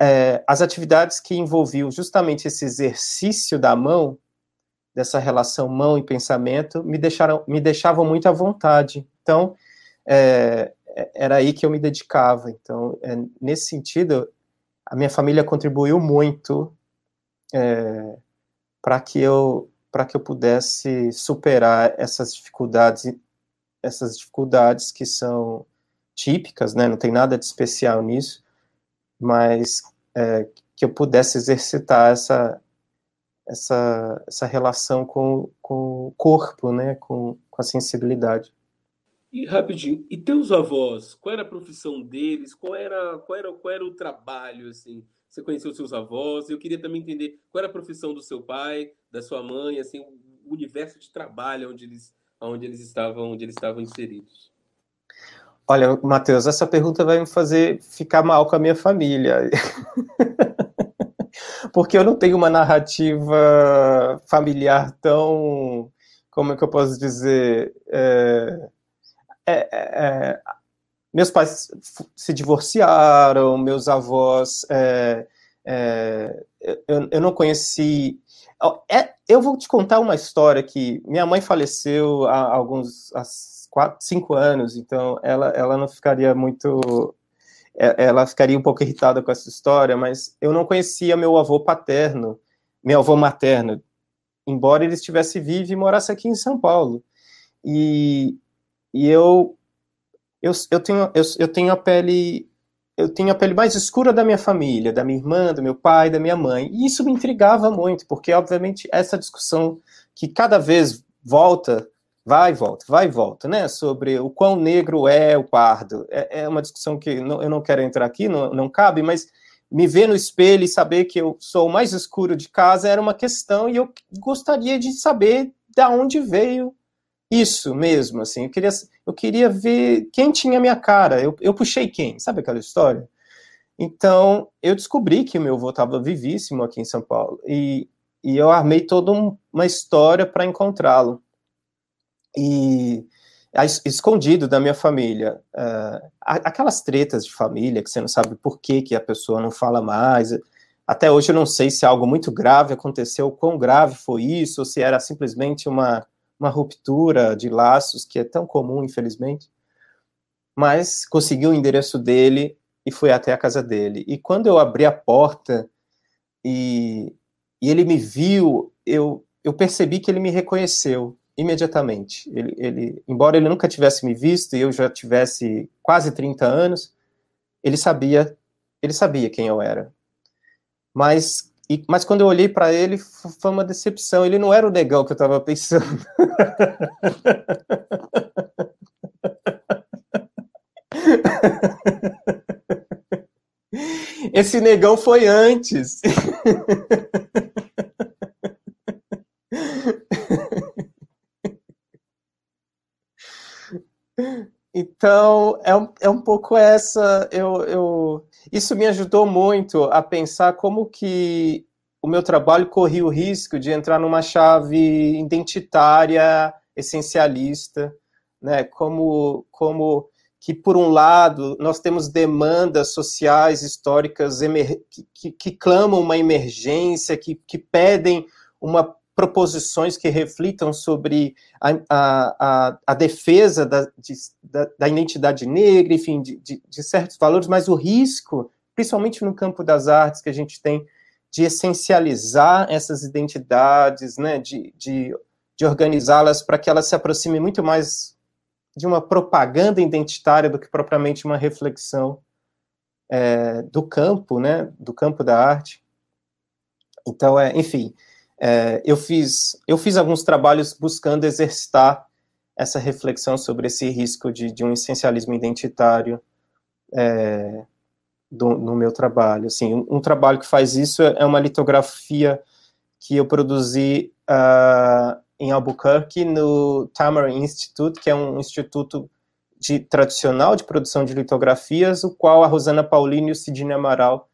é, as atividades que envolviam justamente esse exercício da mão, dessa relação mão e pensamento, me, deixaram, me deixavam muito à vontade. Então, é, era aí que eu me dedicava. Então, é, nesse sentido, a minha família contribuiu muito é, para que eu para que eu pudesse superar essas dificuldades, essas dificuldades que são típicas, né? Não tem nada de especial nisso, mas é, que eu pudesse exercitar essa essa, essa relação com, com o corpo, né? Com, com a sensibilidade. E rapidinho, e teus avós, qual era a profissão deles? Qual era, qual era, qual era o trabalho assim? Você conheceu seus avós? Eu queria também entender qual era a profissão do seu pai, da sua mãe, assim, o universo de trabalho onde eles, onde eles estavam, onde eles estavam inseridos. Olha, Matheus, essa pergunta vai me fazer ficar mal com a minha família. Porque eu não tenho uma narrativa familiar tão. Como é que eu posso dizer? É, é, é, meus pais se divorciaram, meus avós. É, é, eu, eu, não conheci. É, eu vou te contar uma história que minha mãe faleceu há alguns há quatro, cinco anos, então ela, ela não ficaria muito. É, ela ficaria um pouco irritada com essa história, mas eu não conhecia meu avô paterno meu avô materno, embora ele estivesse vivo e morasse aqui em São Paulo. E, e eu, eu, eu, tenho, eu, eu tenho a pele eu tenho a pele mais escura da minha família, da minha irmã, do meu pai, da minha mãe. E isso me intrigava muito, porque, obviamente, essa discussão que cada vez volta, vai e volta, vai e volta, né? Sobre o quão negro é o pardo. É, é uma discussão que não, eu não quero entrar aqui, não, não cabe, mas me ver no espelho e saber que eu sou o mais escuro de casa era uma questão e eu gostaria de saber da onde veio isso mesmo, assim. Eu queria, eu queria ver quem tinha minha cara. Eu, eu puxei quem, sabe aquela história? Então, eu descobri que meu avô estava vivíssimo aqui em São Paulo e, e eu armei toda um, uma história para encontrá-lo. E escondido da minha família. Uh, aquelas tretas de família que você não sabe por que, que a pessoa não fala mais. Até hoje eu não sei se algo muito grave aconteceu, quão grave foi isso, ou se era simplesmente uma, uma ruptura de laços, que é tão comum, infelizmente. Mas consegui o endereço dele e fui até a casa dele. E quando eu abri a porta e, e ele me viu, eu, eu percebi que ele me reconheceu imediatamente. Ele, ele, embora ele nunca tivesse me visto e eu já tivesse quase 30 anos, ele sabia, ele sabia quem eu era. Mas, e, mas quando eu olhei para ele, foi uma decepção. Ele não era o negão que eu estava pensando. Esse negão foi antes. Então, é um, é um pouco essa. Eu, eu, isso me ajudou muito a pensar como que o meu trabalho corria o risco de entrar numa chave identitária, essencialista, né? Como, como que, por um lado, nós temos demandas sociais, históricas, que, que, que clamam uma emergência, que, que pedem uma proposições que reflitam sobre a, a, a defesa da, de, da, da, identidade negra, enfim, de, de, de, certos valores, mas o risco, principalmente no campo das artes, que a gente tem de essencializar essas identidades, né, de, de, de organizá-las para que elas se aproximem muito mais de uma propaganda identitária do que propriamente uma reflexão é, do campo, né, do campo da arte. Então, é, enfim, é, eu, fiz, eu fiz alguns trabalhos buscando exercitar essa reflexão sobre esse risco de, de um essencialismo identitário é, do, no meu trabalho. Assim, um, um, trabalho que faz isso é uma litografia que eu produzi uh, em Albuquerque, no Tamara Institute, que é um instituto de, tradicional de produção de litografias, o qual a Rosana Paulini e o Sidney Amaral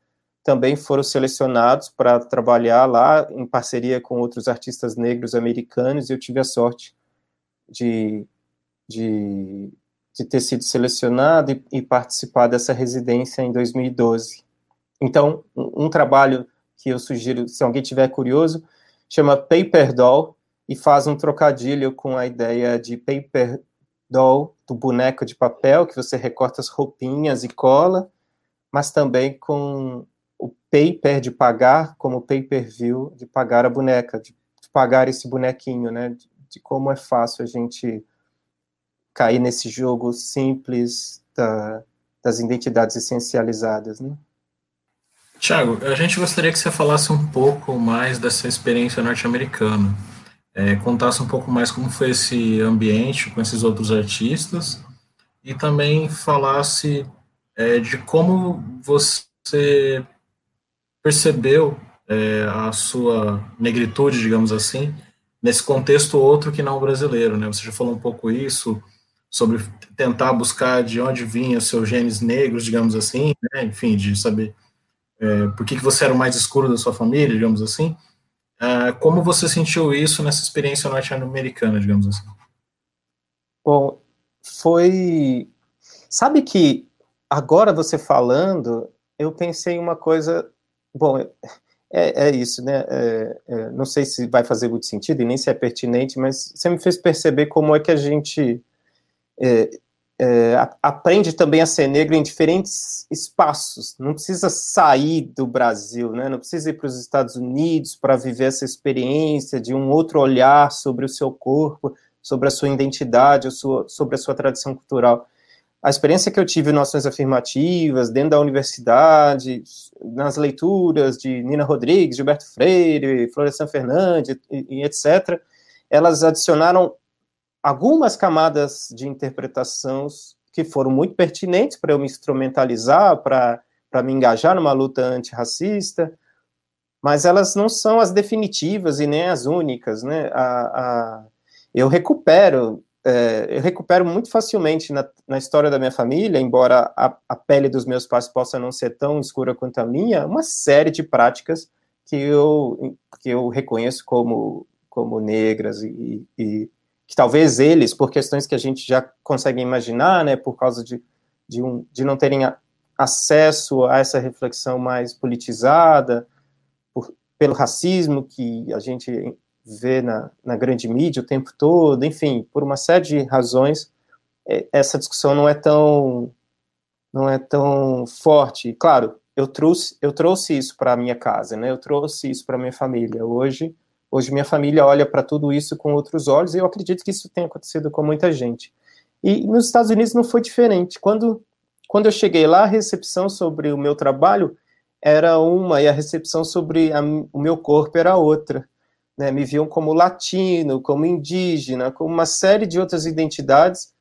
também foram selecionados para trabalhar lá em parceria com outros artistas negros americanos, e eu tive a sorte de, de, de ter sido selecionado e, e, participar dessa residência em 2012. Então, um, um, trabalho que eu sugiro, se alguém tiver curioso, chama Paper Doll, e faz um trocadilho com a ideia de paper doll, do boneco de papel, que você recorta as roupinhas e cola, mas também com paper de pagar como pay-per-view de pagar a boneca, de, de, pagar esse bonequinho, né? De, de, como é fácil a gente cair nesse jogo simples da, das identidades essencializadas, né? Tiago, a gente gostaria que você falasse um pouco mais dessa experiência norte-americana, é, contasse um pouco mais como foi esse ambiente com esses outros artistas e também falasse é, de como você percebeu é, a sua negritude, digamos assim, nesse contexto outro que não brasileiro, né? Você já falou um pouco isso, sobre tentar buscar de onde vinham seus genes negros, digamos assim, né? enfim, de saber é, por que, que você era o mais escuro da sua família, digamos assim. É, como você sentiu isso nessa experiência norte-americana, digamos assim? Bom, foi. Sabe que agora você falando, eu pensei uma coisa Bom, é, é isso, né? É, é, não sei se vai fazer muito sentido e nem se é pertinente, mas você me fez perceber como é que a gente. É, é, aprende também a ser negro em diferentes espaços. Não precisa sair do Brasil, né? não precisa ir para os Estados Unidos para viver essa experiência de um outro olhar sobre o seu corpo, sobre a sua identidade, sobre a sua tradição cultural. A experiência que eu tive em Noções Afirmativas, dentro da universidade, nas leituras de Nina Rodrigues, Gilberto Freire, Florestan Fernandes, e, e etc., elas adicionaram algumas camadas de interpretação que foram muito pertinentes para eu me instrumentalizar, para me engajar numa luta antirracista, mas elas não são as definitivas e nem as únicas, né? A, a, eu recupero, é, eu recupero muito facilmente na, na, história da minha família, embora a, a, pele dos meus pais possa não ser tão escura quanto a minha, uma série de práticas que eu, que eu reconheço como, como negras e, e que talvez eles, por questões que a gente já consegue imaginar, né, por causa de, de, um, de não terem a, acesso a essa reflexão mais politizada, por, pelo racismo que a gente vê na, na grande mídia o tempo todo, enfim, por uma série de razões, é, essa discussão não é tão não é tão forte. Claro, eu trouxe eu trouxe isso para minha casa, né? Eu trouxe isso para minha família. Hoje Hoje minha família olha para tudo isso com outros olhos e eu acredito que isso tem acontecido com muita gente. E nos Estados Unidos não foi diferente. Quando, quando eu cheguei lá, a recepção sobre o meu trabalho era uma e a recepção sobre a, o meu corpo era outra. Né? Me viam como latino, como indígena, como uma série de outras identidades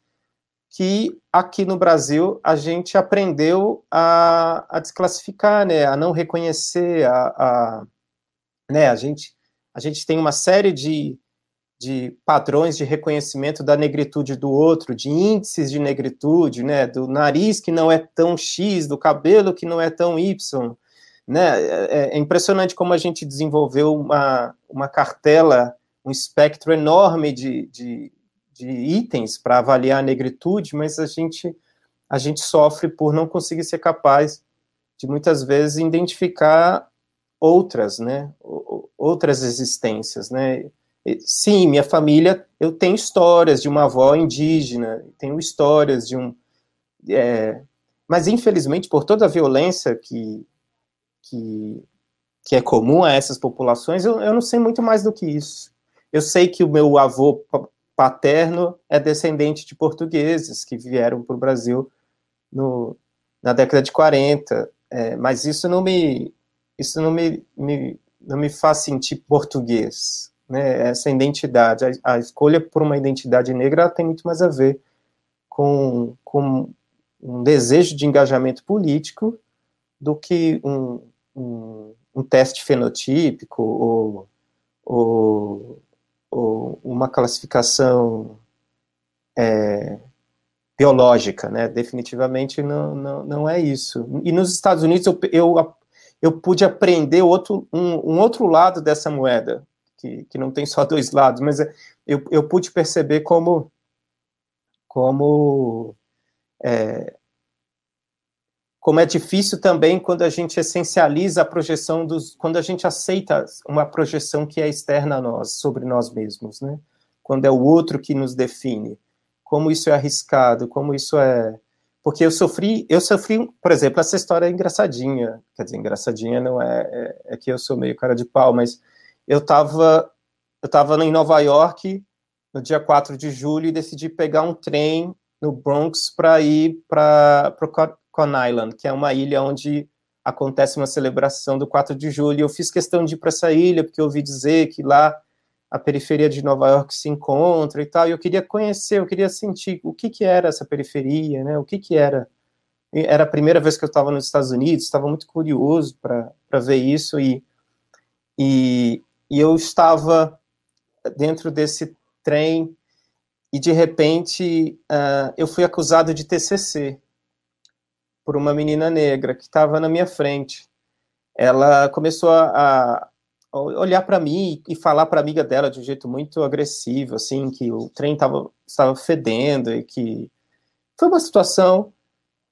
que aqui no Brasil a gente aprendeu a, a desclassificar, né? a não reconhecer, a, a, né? a gente a gente tem uma série de, de padrões de reconhecimento da negritude do outro, de índices de negritude, né, do nariz que não é tão X, do cabelo que não é tão Y, né, é, é impressionante como a gente desenvolveu uma, uma cartela, um espectro enorme de, de, de itens para avaliar a negritude, mas a gente, a gente sofre por não conseguir ser capaz de muitas vezes identificar outras, né, outras existências, né? Sim, minha família, eu tenho histórias de uma avó indígena, tenho histórias de um, é, mas infelizmente por toda a violência que, que, que é comum a essas populações, eu, eu não sei muito mais do que isso. Eu sei que o meu avô paterno é descendente de portugueses que vieram para o Brasil no, na década de 40, é, mas isso não me isso não me, me não me faz sentir português, né? Essa identidade, a, a escolha por uma identidade negra tem muito mais a ver com, com um desejo de engajamento político do que um, um, um teste fenotípico ou, ou, ou uma classificação é, biológica, né? Definitivamente não, não, não é isso. E nos Estados Unidos eu, eu eu pude aprender outro, um, um outro lado dessa moeda, que, que não tem só dois lados, mas eu, eu pude perceber como, como, é, como é difícil também quando a gente essencializa a projeção dos, quando a gente aceita uma projeção que é externa a nós, sobre nós mesmos, né? Quando é o outro que nos define, como isso é arriscado, como isso é porque eu sofri, eu sofri, por exemplo, essa história é engraçadinha, quer dizer, engraçadinha não é, é, é que eu sou meio cara de pau, mas eu estava eu tava em Nova York no dia 4 de julho e decidi pegar um trem no Bronx para ir para Con Island, que é uma ilha onde acontece uma celebração do 4 de julho. Eu fiz questão de ir para essa ilha porque eu ouvi dizer que lá a periferia de Nova York se encontra e tal, e eu queria conhecer, eu queria sentir o que que era essa periferia, né, o que que era. Era a primeira vez que eu estava nos Estados Unidos, estava muito curioso para ver isso, e, e, e eu estava dentro desse trem, e de repente uh, eu fui acusado de TCC por uma menina negra que estava na minha frente. Ela começou a, olhar para mim e falar para a amiga dela de um jeito muito agressivo, assim, que o trem tava, estava fedendo e que foi uma situação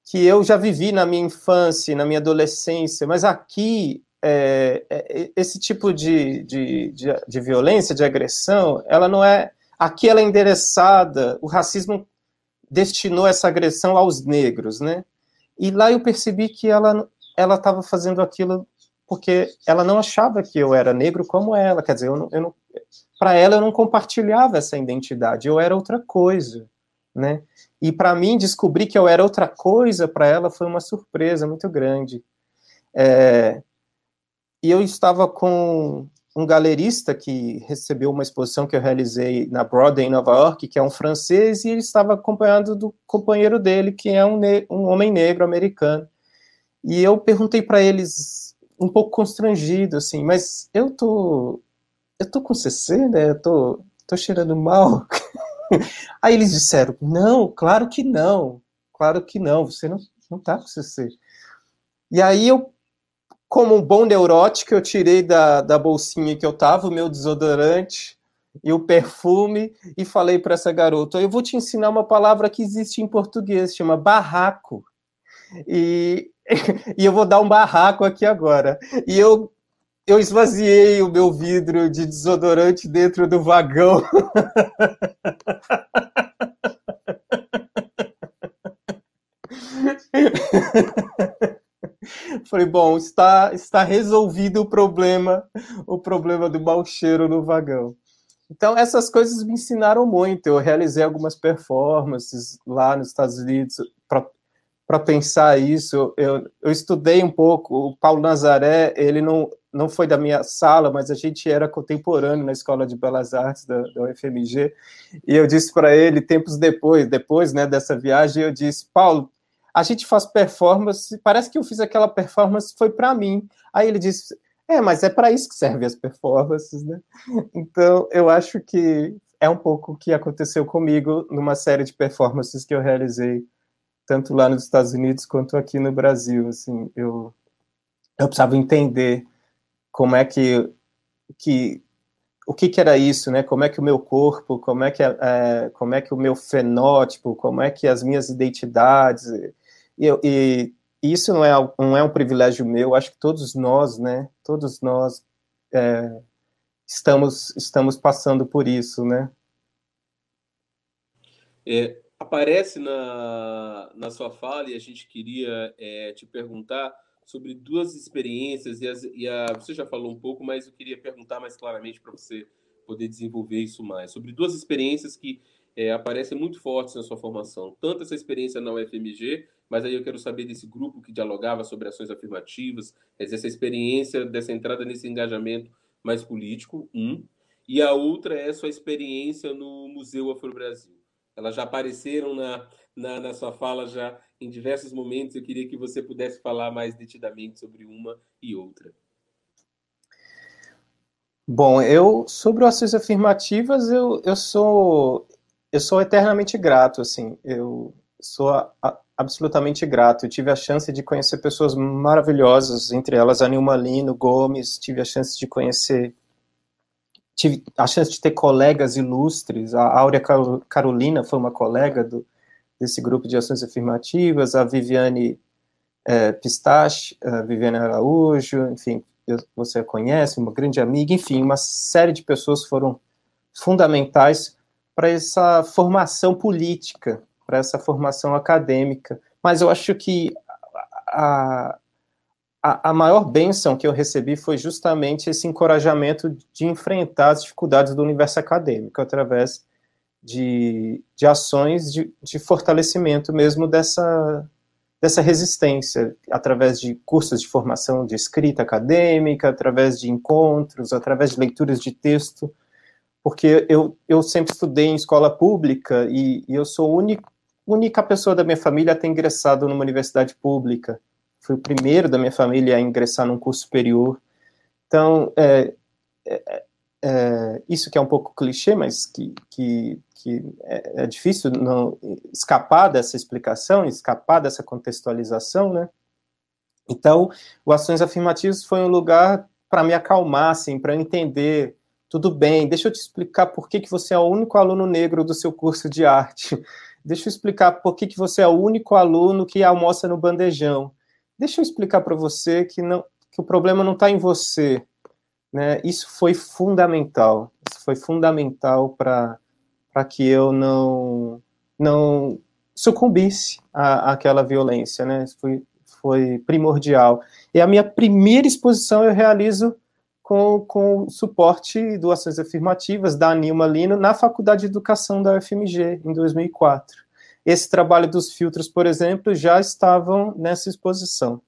que eu já vivi na minha infância, na minha adolescência, mas aqui é, é, esse tipo de, de, de, de, violência, de agressão, ela não é. Aqui ela é endereçada, o racismo destinou essa agressão aos negros, né? E lá eu percebi que ela ela estava fazendo aquilo porque ela não achava que eu era negro como ela, quer dizer, eu não, não para ela eu não compartilhava essa identidade, eu era outra coisa, né? E para mim descobrir que eu era outra coisa para ela foi uma surpresa muito grande. É, e eu estava com um galerista que recebeu uma exposição que eu realizei na Broadway, em Nova York, que é um francês, e ele estava acompanhado do companheiro dele, que é um, um homem negro americano. E eu perguntei para eles, um pouco constrangido, assim, mas eu tô, eu tô com CC, né? Eu tô, tô cheirando mal. Aí eles disseram, não, claro que não, claro que não, você não, não tá com CC. E aí eu como um bom neurótico, eu tirei da, da bolsinha que eu tava o meu desodorante e o perfume e falei para essa garota: eu vou te ensinar uma palavra que existe em português, chama barraco. E, e eu vou dar um barraco aqui agora. E eu eu esvaziei o meu vidro de desodorante dentro do vagão. Falei, bom, está, está resolvido o problema, o problema do mau cheiro no vagão. Então, essas coisas me ensinaram muito. Eu realizei algumas performances lá nos Estados Unidos para pensar isso. Eu, eu estudei um pouco. O Paulo Nazaré, ele não, não foi da minha sala, mas a gente era contemporâneo na Escola de Belas Artes da, da UFMG. E eu disse para ele, tempos depois, depois né, dessa viagem, eu disse, Paulo, a gente faz performance, parece que eu fiz aquela performance foi para mim. Aí ele disse: "É, mas é para isso que servem as performances, né?" Então, eu acho que é um pouco o que aconteceu comigo numa série de performances que eu realizei tanto lá nos Estados Unidos quanto aqui no Brasil, assim, eu eu precisava entender como é que que o que, que, era isso, né? Como é que o meu corpo, como é que é, como é que o meu fenótipo, como é que as minhas identidades e, e isso não é, não é um privilégio meu, acho que todos nós, né, todos nós é, estamos, estamos passando por isso, né. É, aparece na, na sua fala e a gente queria é, te perguntar sobre duas experiências, e, as, e a, você já falou um pouco, mas eu queria perguntar mais claramente para você poder desenvolver isso mais, sobre duas experiências que é, aparecem muito fortes na sua formação, tanto essa experiência na UFMG, mas aí eu quero saber desse grupo que dialogava sobre ações afirmativas, essa experiência dessa entrada nesse engajamento mais político, um, e a outra é a sua experiência no Museu Afro-Brasil. Elas já apareceram na, na, na, sua fala já em diversos momentos, eu queria que você pudesse falar mais detidamente sobre uma e outra. Bom, eu sobre ações afirmativas eu, eu sou eu sou eternamente grato assim. Eu sou a, a, absolutamente grato. Eu tive a chance de conhecer pessoas maravilhosas, entre elas a Nilma Lino Gomes, tive a chance de conhecer, tive a chance de ter colegas ilustres, a Áurea Carolina foi uma colega do, desse grupo de ações afirmativas, a Viviane é, Pistache, a Viviane Araújo, enfim, você a conhece, uma grande amiga, enfim, uma série de pessoas foram fundamentais para essa formação política para essa formação acadêmica. Mas eu acho que a, a, a maior bênção que eu recebi foi justamente esse encorajamento de enfrentar as dificuldades do universo acadêmico através de, de ações de, de fortalecimento mesmo dessa, dessa resistência, através de cursos de formação de escrita acadêmica, através de encontros, através de leituras de texto, porque eu, eu sempre estudei em escola pública e, e eu sou o único, única pessoa da minha família a ter ingressado numa universidade pública. Fui o primeiro da minha família a ingressar num curso superior. Então, é, é, é, isso que é um pouco clichê, mas que, que, que é, é, difícil não escapar dessa explicação, escapar dessa contextualização, né? Então, o Ações Afirmativas foi um lugar para me acalmar, assim, para entender, tudo bem, deixa eu te explicar por que, que você é o único aluno negro do seu curso de arte. Deixa eu explicar por que, que você é o único aluno que almoça no bandejão. Deixa eu explicar para você que, não, que o problema não está em você. Né? Isso foi fundamental. Isso foi fundamental para que eu não, não, sucumbisse àquela violência, né? Isso foi, foi primordial. E a minha primeira exposição eu realizo com, com suporte do Ações Afirmativas da Nilma Lino na Faculdade de Educação da UFMG, em 2004. Esse trabalho dos filtros, por exemplo, já estavam nessa exposição.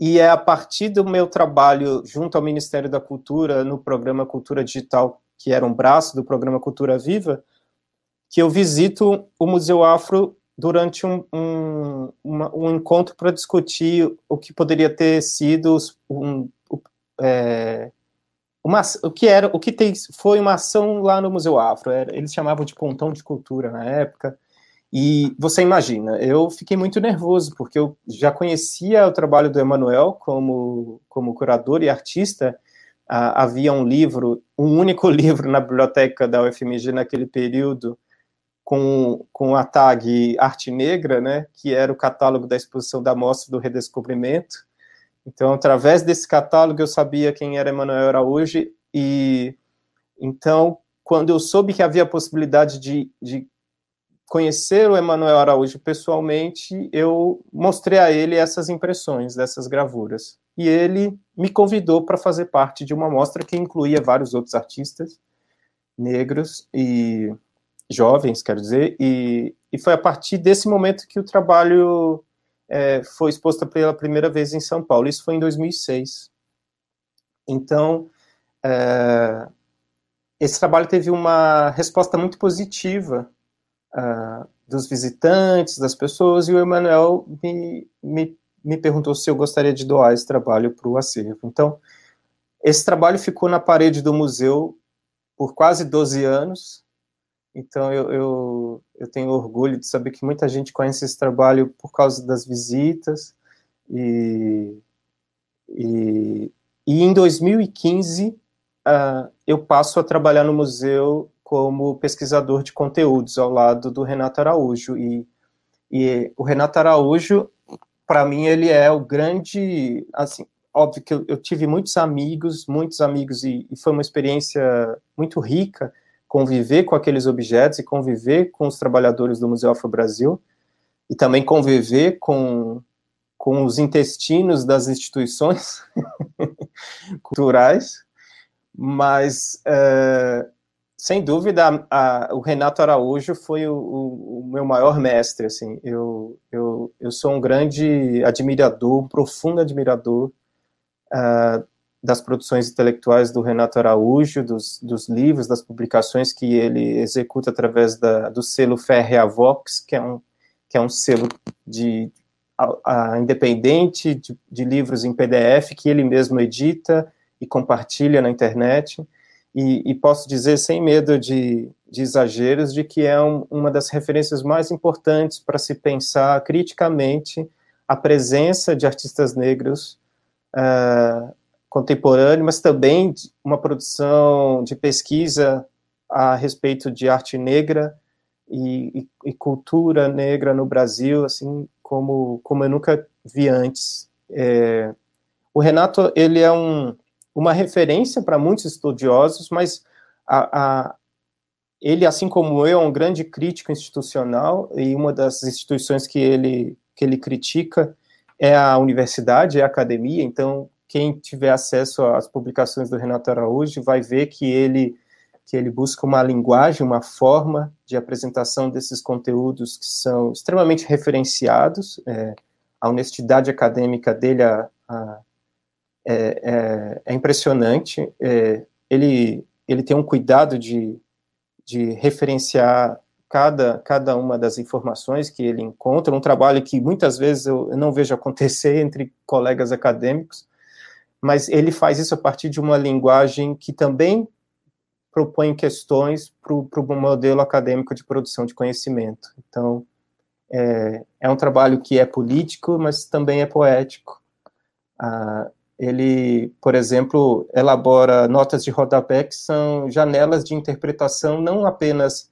E é a partir do meu trabalho junto ao Ministério da Cultura, no programa Cultura Digital, que era um braço do programa Cultura Viva, que eu visito o Museu Afro durante um, um, uma, um encontro para discutir o que poderia ter sido um, é, uma, o que era, o que tem, foi uma ação lá no Museu Afro. Era, eles chamavam de pontão de cultura na época. E você imagina, eu fiquei muito nervoso, porque eu já conhecia o trabalho do Emanuel como, como curador e artista. Ah, havia um livro, um único livro na biblioteca da UFMG naquele período, com, com a tag Arte Negra, né, que era o catálogo da exposição da Mostra do Redescobrimento. Então, através desse catálogo, eu sabia quem era Emanuel Araújo, e então, quando eu soube que havia a possibilidade de, de conhecer o Emanuel Araújo pessoalmente, eu mostrei a ele essas impressões dessas gravuras. E ele me convidou para fazer parte de uma mostra que incluía vários outros artistas negros e jovens, quero dizer, e, e foi a partir desse momento que o trabalho é, foi exposto pela primeira vez em São Paulo. Isso foi em 2006. Então, é, esse trabalho teve uma resposta muito positiva uh, dos visitantes, das pessoas, e o Emanuel me, me, me perguntou se eu gostaria de doar esse trabalho para o acervo. Então, esse trabalho ficou na parede do museu por quase 12 anos, então eu, eu, eu, tenho orgulho de saber que muita gente conhece esse trabalho por causa das visitas. E, e, e em 2015 uh, ah, eu passo a trabalhar no museu como pesquisador de conteúdos ao lado do Renato Araújo. E, e o Renato Araújo, para mim, ele é o grande. Assim, óbvio que eu, eu tive muitos amigos, muitos amigos, e, e, foi uma experiência muito rica conviver com aqueles objetos e conviver com os trabalhadores do Museu Afro Brasil, e também conviver com, com os intestinos das instituições culturais, mas. É, sem dúvida, a, a, o Renato Araújo foi o, o, o, meu maior mestre. Assim, eu, eu, eu sou um grande admirador, um profundo admirador uh, das produções intelectuais do Renato Araújo, dos, dos, livros, das publicações que ele executa através da, do selo Ferrea Vox, que é um, que é um selo de, a, a, independente de, de livros em PDF que ele mesmo edita e compartilha na internet. E, e posso dizer sem medo de, de exageros de que é um, uma das referências mais importantes para se pensar criticamente a presença de artistas negros uh, contemporâneos, mas também uma produção de pesquisa a respeito de arte negra e, e, e, cultura negra no Brasil, assim como como eu nunca vi antes. É, o Renato ele é um uma referência para muitos estudiosos, mas a, a, ele, assim como eu, é um grande crítico institucional e uma das instituições que ele, que ele critica é a universidade, é a academia, então quem tiver acesso às publicações do Renato Araújo vai ver que ele que ele busca uma linguagem, uma forma de apresentação desses conteúdos que são extremamente referenciados, é, a honestidade acadêmica dele, a, a, é, é, é impressionante. É, ele, ele tem um cuidado de, de referenciar cada, cada uma das informações que ele encontra, um trabalho que muitas vezes eu, eu não vejo acontecer entre colegas acadêmicos, mas ele faz isso a partir de uma linguagem que também propõe questões para o modelo acadêmico de produção de conhecimento. Então, é, é, um trabalho que é político, mas também é poético. Ah, ele, por exemplo, elabora notas de rodapé que são janelas de interpretação não apenas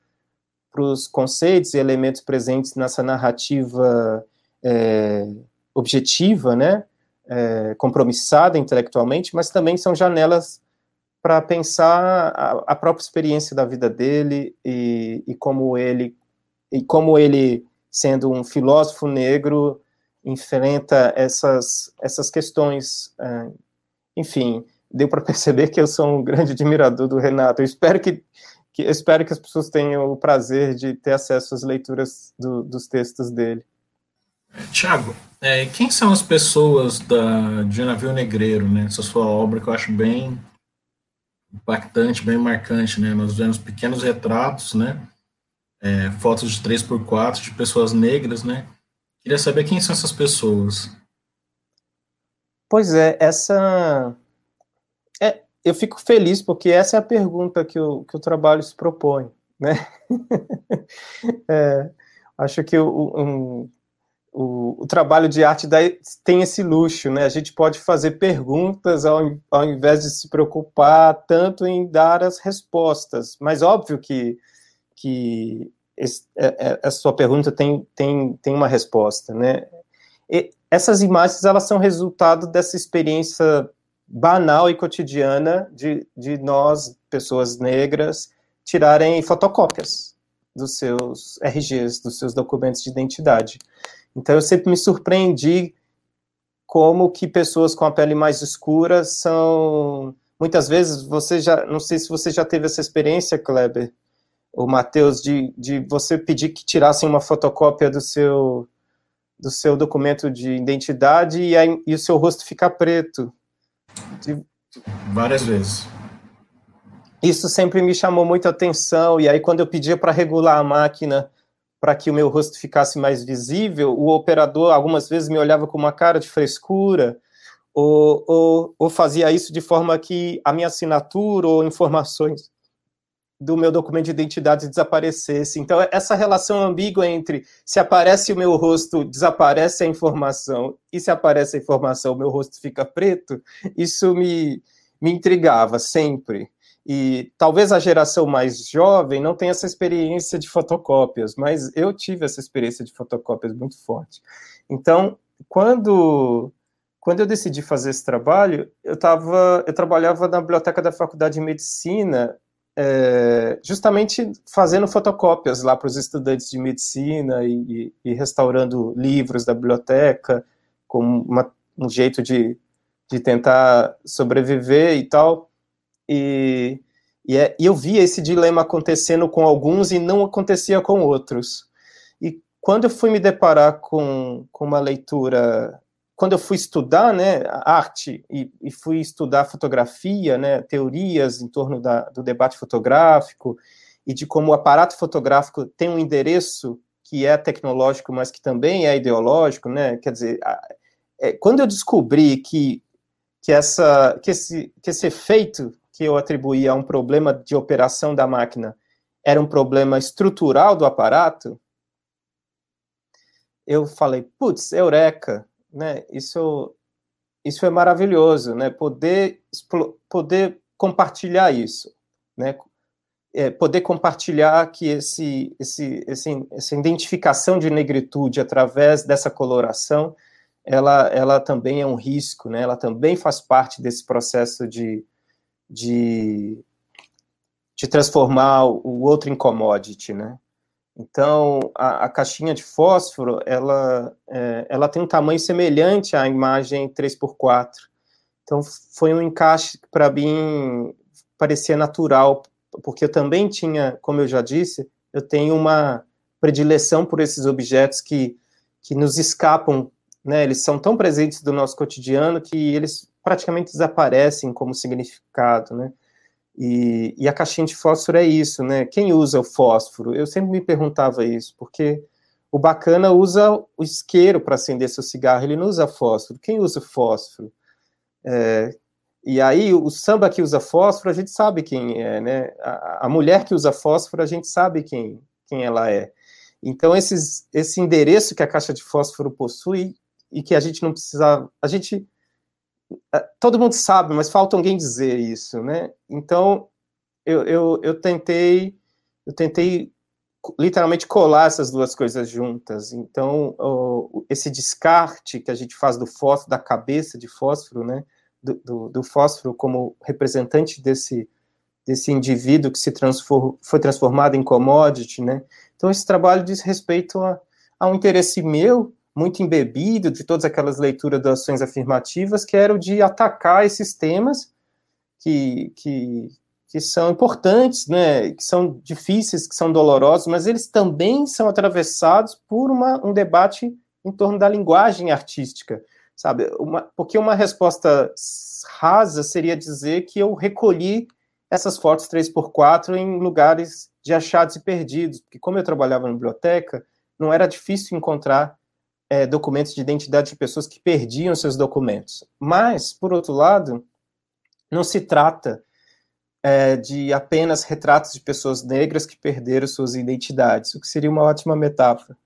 para os conceitos e elementos presentes nessa narrativa é, objetiva, né, é, compromissada intelectualmente, mas também são janelas para pensar a, a, própria experiência da vida dele e, e como ele e como ele, sendo um filósofo negro, enfrenta essas, essas questões. É, enfim, deu para perceber que eu sou um grande admirador do Renato. Eu espero que, que, espero que as pessoas tenham o prazer de ter acesso às leituras do, dos textos dele. Tiago, é, quem são as pessoas da, de Navio Negreiro, né? Essa sua obra que eu acho bem impactante, bem marcante, né? Nós vemos pequenos retratos, né? É, fotos de 3x4 de pessoas negras, né? Queria saber quem são essas pessoas. Pois é, essa. É, eu fico feliz porque essa é a pergunta que o, que o trabalho se propõe, né? é, acho que o, um, o, o, trabalho de arte tem esse luxo, né? A gente pode fazer perguntas ao, ao invés de se preocupar tanto em dar as respostas. Mas óbvio que, que esse, é, é, a sua pergunta tem, tem, tem uma resposta, né? E essas imagens elas são resultado dessa experiência banal e cotidiana de, de nós, pessoas negras, tirarem fotocópias dos seus RGs, dos seus documentos de identidade. Então eu sempre me surpreendi como que pessoas com a pele mais escura são muitas vezes você já não sei se você já teve essa experiência, Kleber, o Matheus, de, de você pedir que tirassem uma fotocópia do seu do seu documento de identidade e, aí, e o seu rosto ficar preto. De... Várias vezes. Isso sempre me chamou muita atenção e aí quando eu pedia para regular a máquina para que o meu rosto ficasse mais visível, o operador algumas vezes me olhava com uma cara de frescura, ou, ou, ou, fazia isso de forma que a minha assinatura ou informações do meu documento de identidade desaparecesse. Então, essa relação ambígua entre se aparece o meu rosto, desaparece a informação, e se aparece a informação, o meu rosto fica preto, isso me, me intrigava sempre. E talvez a geração mais jovem não tenha essa experiência de fotocópias, mas eu tive essa experiência de fotocópias muito forte. Então, quando quando eu decidi fazer esse trabalho, eu tava, eu trabalhava na biblioteca da Faculdade de Medicina, é, justamente fazendo fotocópias lá para os estudantes de medicina e, e, restaurando livros da biblioteca, com uma, um jeito de, de tentar sobreviver e tal. E, e, é, e eu via esse dilema acontecendo com alguns e não acontecia com outros. E quando eu fui me deparar com, com uma leitura, quando eu fui estudar né, arte e, e fui estudar fotografia, né, teorias em torno da, do debate fotográfico e de como o aparato fotográfico tem um endereço que é tecnológico, mas que também é ideológico, né? Quer dizer, é, quando eu descobri que, que, essa, que, esse, que esse efeito que eu atribuía a um problema de operação da máquina era um problema estrutural do aparato, eu falei, putz, eureka, né? Isso, isso é maravilhoso, né? Poder, poder compartilhar isso, né? É, poder compartilhar que esse, esse, esse, essa identificação de negritude através dessa coloração, ela, ela também é um risco, né? Ela também faz parte desse processo de, de, de transformar o outro em commodity, né? Então, a, a caixinha de fósforo, ela, é, ela tem um tamanho semelhante à imagem 3x4. Então, foi um encaixe que, para mim, parecia natural, porque eu também tinha, como eu já disse, eu tenho uma predileção por esses objetos que, que nos escapam, né? Eles são tão presentes do nosso cotidiano que eles praticamente desaparecem como significado, né? E, e, a caixinha de fósforo é isso, né? Quem usa o fósforo? Eu sempre me perguntava isso, porque o bacana usa o isqueiro para acender seu cigarro, ele não usa fósforo. Quem usa fósforo? É, e aí, o samba que usa fósforo, a gente sabe quem é, né? A, a, mulher que usa fósforo, a gente sabe quem, quem ela é. Então, esses, esse endereço que a caixa de fósforo possui e que a gente não precisa. A gente todo mundo sabe, mas falta alguém dizer isso, né? Então, eu, eu, eu tentei, eu tentei literalmente colar essas duas coisas juntas. Então, esse descarte que a gente faz do fósforo, da cabeça de fósforo, né? Do, do, do fósforo como representante desse, desse indivíduo que se foi transformado em commodity, né? Então, esse trabalho diz respeito a, a um interesse meu, muito embebido de todas aquelas leituras das ações afirmativas, que era o de atacar esses temas que, que, que são importantes, né, que são difíceis, que são dolorosos, mas eles também são atravessados por uma, um debate em torno da linguagem artística, sabe? Uma, porque uma resposta rasa seria dizer que eu recolhi essas fotos 3x4 em lugares de achados e perdidos, porque como eu trabalhava na biblioteca, não era difícil encontrar é, documentos de identidade de pessoas que perdiam seus documentos. Mas, por outro lado, não se trata é, de apenas retratos de pessoas negras que perderam suas identidades, o que seria uma ótima metáfora.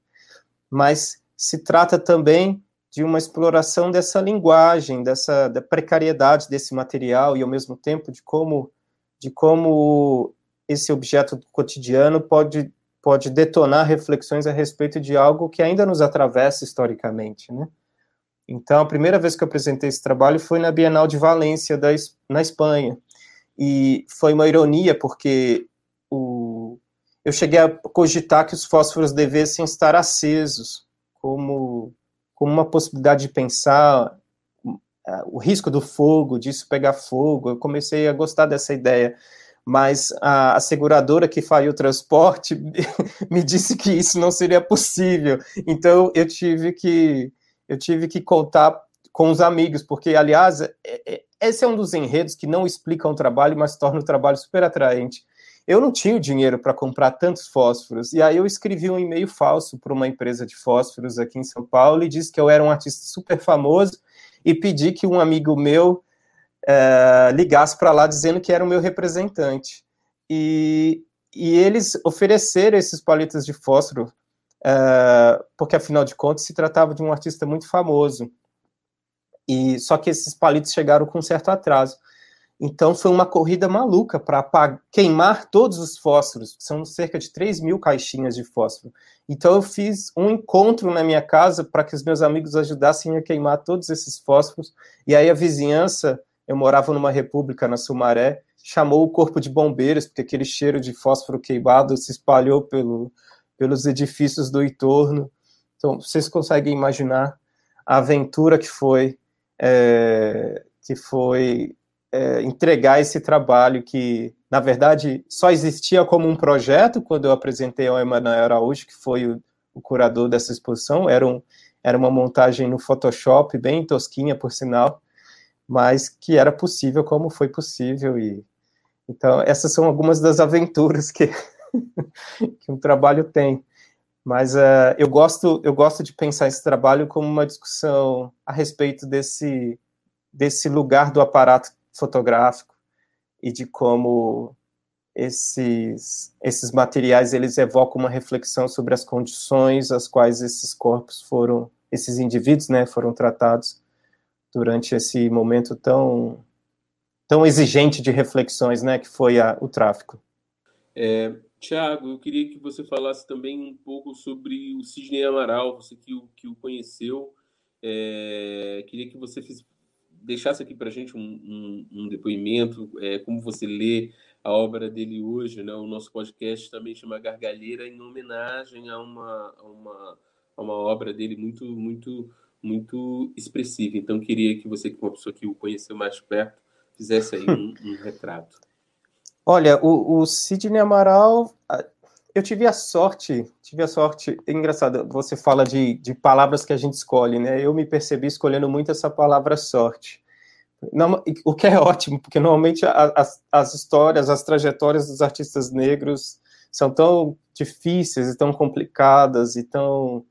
Mas se trata também de uma exploração dessa linguagem, dessa da precariedade desse material e ao mesmo tempo de como de como esse objeto cotidiano pode pode detonar reflexões a respeito de algo que ainda nos atravessa historicamente, né? Então, a primeira vez que eu apresentei esse trabalho foi na Bienal de Valência, da, na Espanha. E foi uma ironia, porque o, eu cheguei a cogitar que os fósforos devessem estar acesos, como, como uma possibilidade de pensar o risco do fogo, disso pegar fogo. Eu comecei a gostar dessa ideia mas a, a seguradora que faria o transporte me disse que isso não seria possível. Então eu tive que eu tive que contar com os amigos, porque aliás é, é, esse é um dos enredos que não explicam o trabalho, mas torna o trabalho super atraente. Eu não tinha dinheiro para comprar tantos fósforos, e aí eu escrevi um e-mail falso para uma empresa de fósforos aqui em São Paulo e disse que eu era um artista super famoso e pedi que um amigo meu é, ligasse para lá dizendo que era o meu representante. E, e eles ofereceram esses palitos de fósforo, é, porque afinal de contas se tratava de um artista muito famoso. E só que esses palitos chegaram com certo atraso. Então foi uma corrida maluca para queimar todos os fósforos, são cerca de 3 mil caixinhas de fósforo. Então eu fiz um encontro na minha casa para que os meus amigos ajudassem a queimar todos esses fósforos, e aí a vizinhança eu morava numa república na Sumaré, chamou o corpo de bombeiros, porque aquele cheiro de fósforo queimado se espalhou pelo, pelos edifícios do entorno. Então, vocês conseguem imaginar a aventura que foi, é, que foi é, entregar esse trabalho que, na verdade, só existia como um projeto quando eu apresentei ao Emanuel Araújo, que foi o, o curador dessa exposição. Era, um, era uma montagem no Photoshop, bem tosquinha, por sinal, mas que era possível como foi possível e então essas são algumas das aventuras que que um trabalho tem. Mas uh, eu gosto eu gosto de pensar esse trabalho como uma discussão a respeito desse desse lugar do aparato fotográfico e de como esses esses materiais eles evocam uma reflexão sobre as condições às quais esses corpos foram esses indivíduos né foram tratados durante esse momento tão tão exigente de reflexões, né, que foi a, o tráfico. É, Tiago, eu queria que você falasse também um pouco sobre o Sidney Amaral, você que o, que o conheceu. É, queria que você fiz, deixasse aqui para a gente um, um, um depoimento, é, como você lê a obra dele hoje. Né? O nosso podcast também chama Gargalheira, em homenagem a uma, a uma, a uma obra dele muito, muito muito expressiva. Então, queria que você, que uma pessoa que o conheceu mais perto, fizesse aí um, um retrato. Olha, o, o Sidney Amaral, eu tive a sorte, tive a sorte, é engraçado, você fala de, de palavras que a gente escolhe, né? Eu me percebi escolhendo muito essa palavra sorte. Não, o que é ótimo, porque normalmente as, as histórias, as trajetórias dos artistas negros são tão difíceis e tão complicadas e tão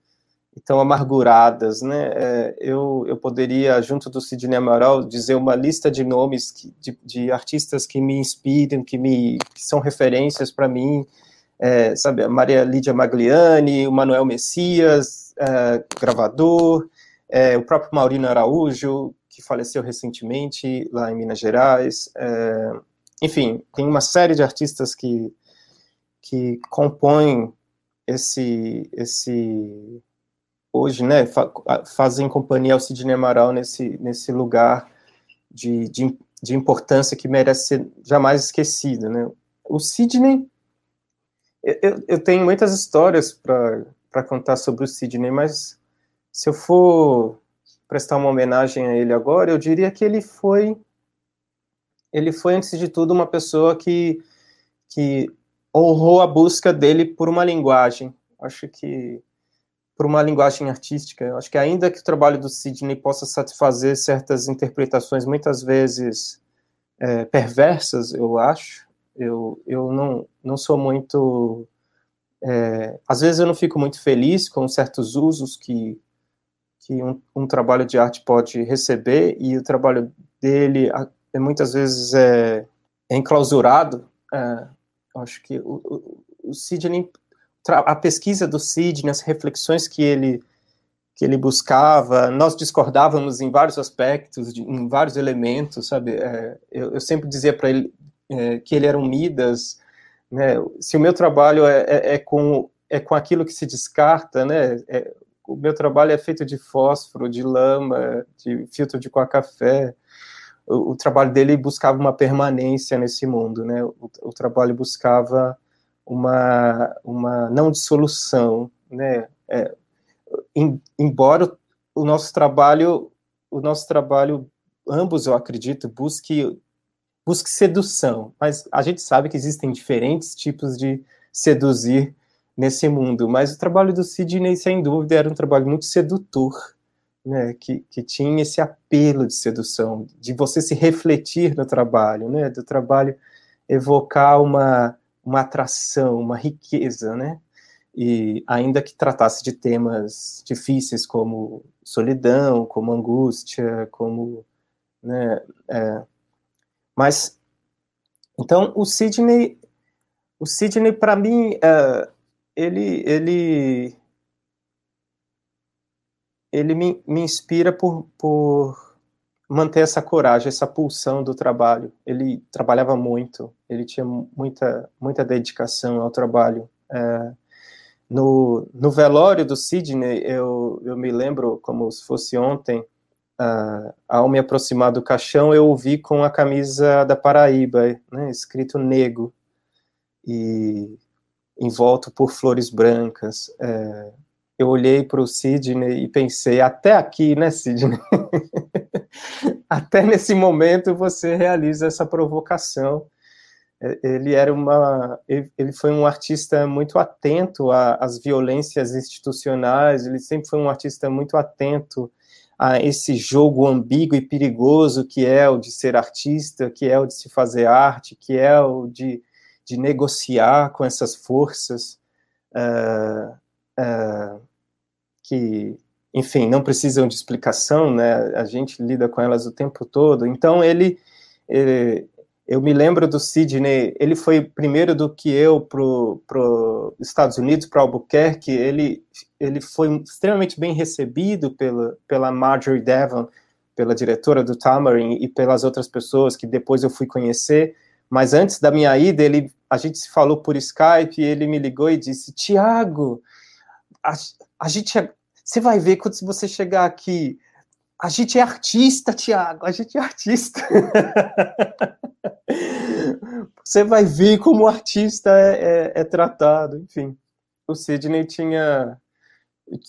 tão amarguradas, né? É, eu, eu poderia, junto do Sidney Amaral, dizer uma lista de nomes que, de, de, artistas que me inspiram, que, me, que são referências para mim, é, sabe, a Maria Lídia Magliani, o Manuel Messias, é, gravador, é, o próprio Maurino Araújo, que faleceu recentemente lá em Minas Gerais, é, enfim, tem uma série de artistas que, que compõem esse, esse hoje, né, fa fazem companhia ao Sidney Amaral nesse, nesse lugar de, de, de, importância que merece ser jamais esquecido, né. O Sidney, eu, eu tenho muitas histórias para contar sobre o Sidney, mas se eu for prestar uma homenagem a ele agora, eu diria que ele foi ele foi antes de tudo uma pessoa que que honrou a busca dele por uma linguagem. Acho que por uma linguagem artística. Acho que ainda que o trabalho do Sidney possa satisfazer certas interpretações muitas vezes é, perversas, eu acho, eu, eu não, não sou muito. É, às vezes eu não fico muito feliz com certos usos que, que um, um trabalho de arte pode receber, e o trabalho dele é, muitas vezes é, é enclausurado. É, acho que o, o, o Sidney a pesquisa do Sidney, as reflexões que ele que ele buscava, nós discordávamos em vários aspectos, em vários elementos, sabe? É, eu, eu, sempre dizia para ele é, que ele era um Midas, né? Se o meu trabalho é, é, é, com é com aquilo que se descarta, né? É, o meu trabalho é feito de fósforo, de lama, de filtro de coca-café. O, o, trabalho dele buscava uma permanência nesse mundo, né? O, o trabalho buscava uma, uma não dissolução, né? É, em, embora o nosso trabalho, o nosso trabalho, ambos eu acredito, busque busque sedução, mas a gente sabe que existem diferentes tipos de seduzir nesse mundo, mas o trabalho do Sidney, sem dúvida, era um trabalho muito sedutor, né, que, que tinha esse apelo de sedução, de você se refletir no trabalho, né, do trabalho evocar uma, uma atração, uma riqueza, né? E ainda que tratasse de temas difíceis como solidão, como angústia, como, né? É, mas então o Sidney, o Sidney para mim, é, ele, ele, ele me, me inspira por, por manter essa coragem, essa pulsão do trabalho. Ele trabalhava muito, ele tinha muita, muita dedicação ao trabalho. É, no, no velório do Sidney, eu, eu me lembro como se fosse ontem, uh, ao me aproximar do caixão, eu ouvi com a camisa da Paraíba, né, escrito Nego, e envolto por flores brancas. É, eu olhei para o Sidney e pensei, até aqui, né, Sidney? até nesse momento você realiza essa provocação. É, ele era uma, ele foi um artista muito atento às violências institucionais. Ele sempre foi um artista muito atento a esse jogo ambíguo e perigoso que é o de ser artista, que é o de se fazer arte, que é o de, de negociar com essas forças. Uh, que, enfim, não precisam de explicação, né? A gente lida com elas o tempo todo. Então ele, ele eu me lembro do Sidney, ele foi primeiro do que eu para os Estados Unidos, para Albuquerque, ele, ele foi extremamente bem recebido pela, pela Marjorie Devon, pela diretora do Tamarin e pelas outras pessoas que depois eu fui conhecer, mas antes da minha ida, ele, a gente se falou por Skype e ele me ligou e disse, Tiago, a, a gente, você vai ver quando você chegar aqui, a gente é artista, Tiago, a gente é artista. Você vai ver como o artista é, é, é, tratado, enfim. O Sidney tinha,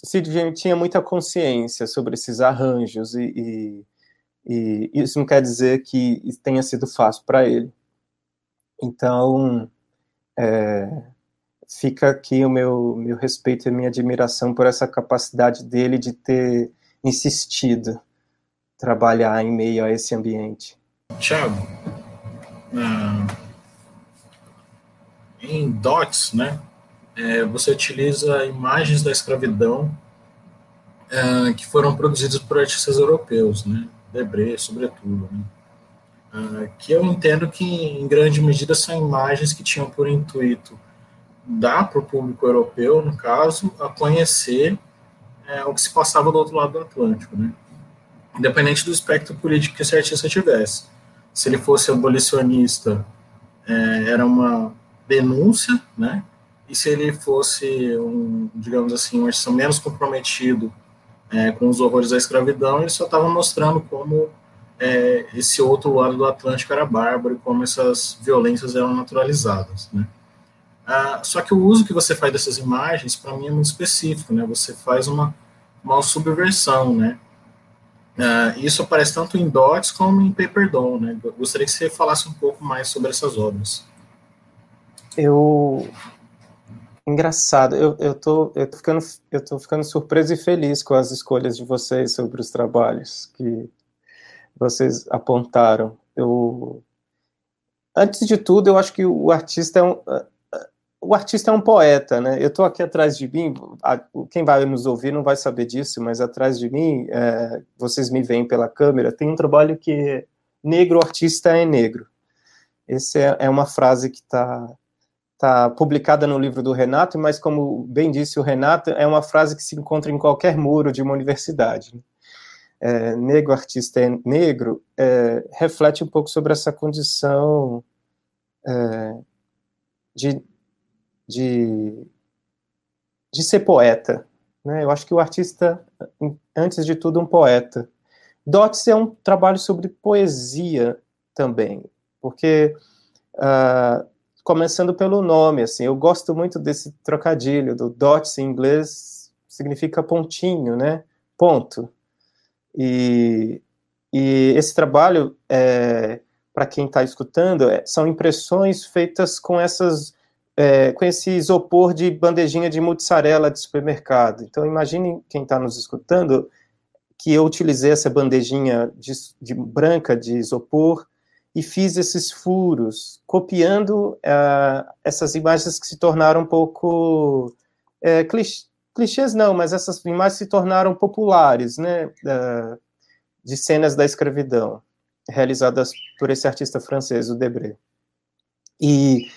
Sidney tinha muita consciência sobre esses arranjos e, e, e isso não quer dizer que tenha sido fácil para ele. Então, é, fica aqui o meu, meu respeito e minha admiração por essa capacidade dele de ter insistido trabalhar em meio a esse ambiente. Tiago, em DOTS, né, é, você utiliza imagens da escravidão é, que foram produzidas por artistas europeus, né, Debré, sobretudo, né, é, que eu entendo que, em grande medida, são imagens que tinham por intuito dar para o público europeu, no caso, a conhecer é, o que se passava do outro lado do Atlântico, né? Independente do espectro político que esse artista tivesse. Se ele fosse abolicionista, é, era uma denúncia, né? E se ele fosse um, digamos assim, um artista menos comprometido é, com os horrores da escravidão, ele só estava mostrando como é, esse outro lado do Atlântico era bárbaro e como essas violências eram naturalizadas, né? Ah, só que o uso que você faz dessas imagens, para mim, é muito específico, né? Você faz uma, uma subversão, né? Ah, isso aparece tanto em Dots como em Paper Dawn, né? Gostaria que você falasse um pouco mais sobre essas obras. Eu engraçado, eu, eu, tô, eu, tô ficando, eu tô ficando surpreso e feliz com as escolhas de vocês sobre os trabalhos que vocês apontaram. Eu, antes de tudo, eu acho que o artista é um, o artista é um poeta, né? Eu estou aqui atrás de mim, quem vai nos ouvir não vai saber disso, mas atrás de mim, é, vocês me veem pela câmera, tem um trabalho que é negro artista é negro. Essa é, é uma frase que está tá publicada no livro do Renato, mas como bem disse o Renato, é uma frase que se encontra em qualquer muro de uma universidade. Né? É, negro artista é negro é, reflete um pouco sobre essa condição é, de de, de ser poeta. Né? Eu acho que o artista, antes de tudo, é um poeta. Dots é um trabalho sobre poesia também, porque, uh, começando pelo nome, assim, eu gosto muito desse trocadilho, do dots em inglês significa pontinho, né? Ponto. E, e esse trabalho, é, para quem está escutando, é, são impressões feitas com essas é, com esse isopor de bandejinha de mozzarella de supermercado. Então, imagine quem está nos escutando que eu utilizei essa bandejinha de, de, branca de isopor e fiz esses furos, copiando uh, essas imagens que se tornaram um pouco é, clichês, não, mas essas imagens se tornaram populares, né, de cenas da escravidão, realizadas por esse artista francês, o Debré. E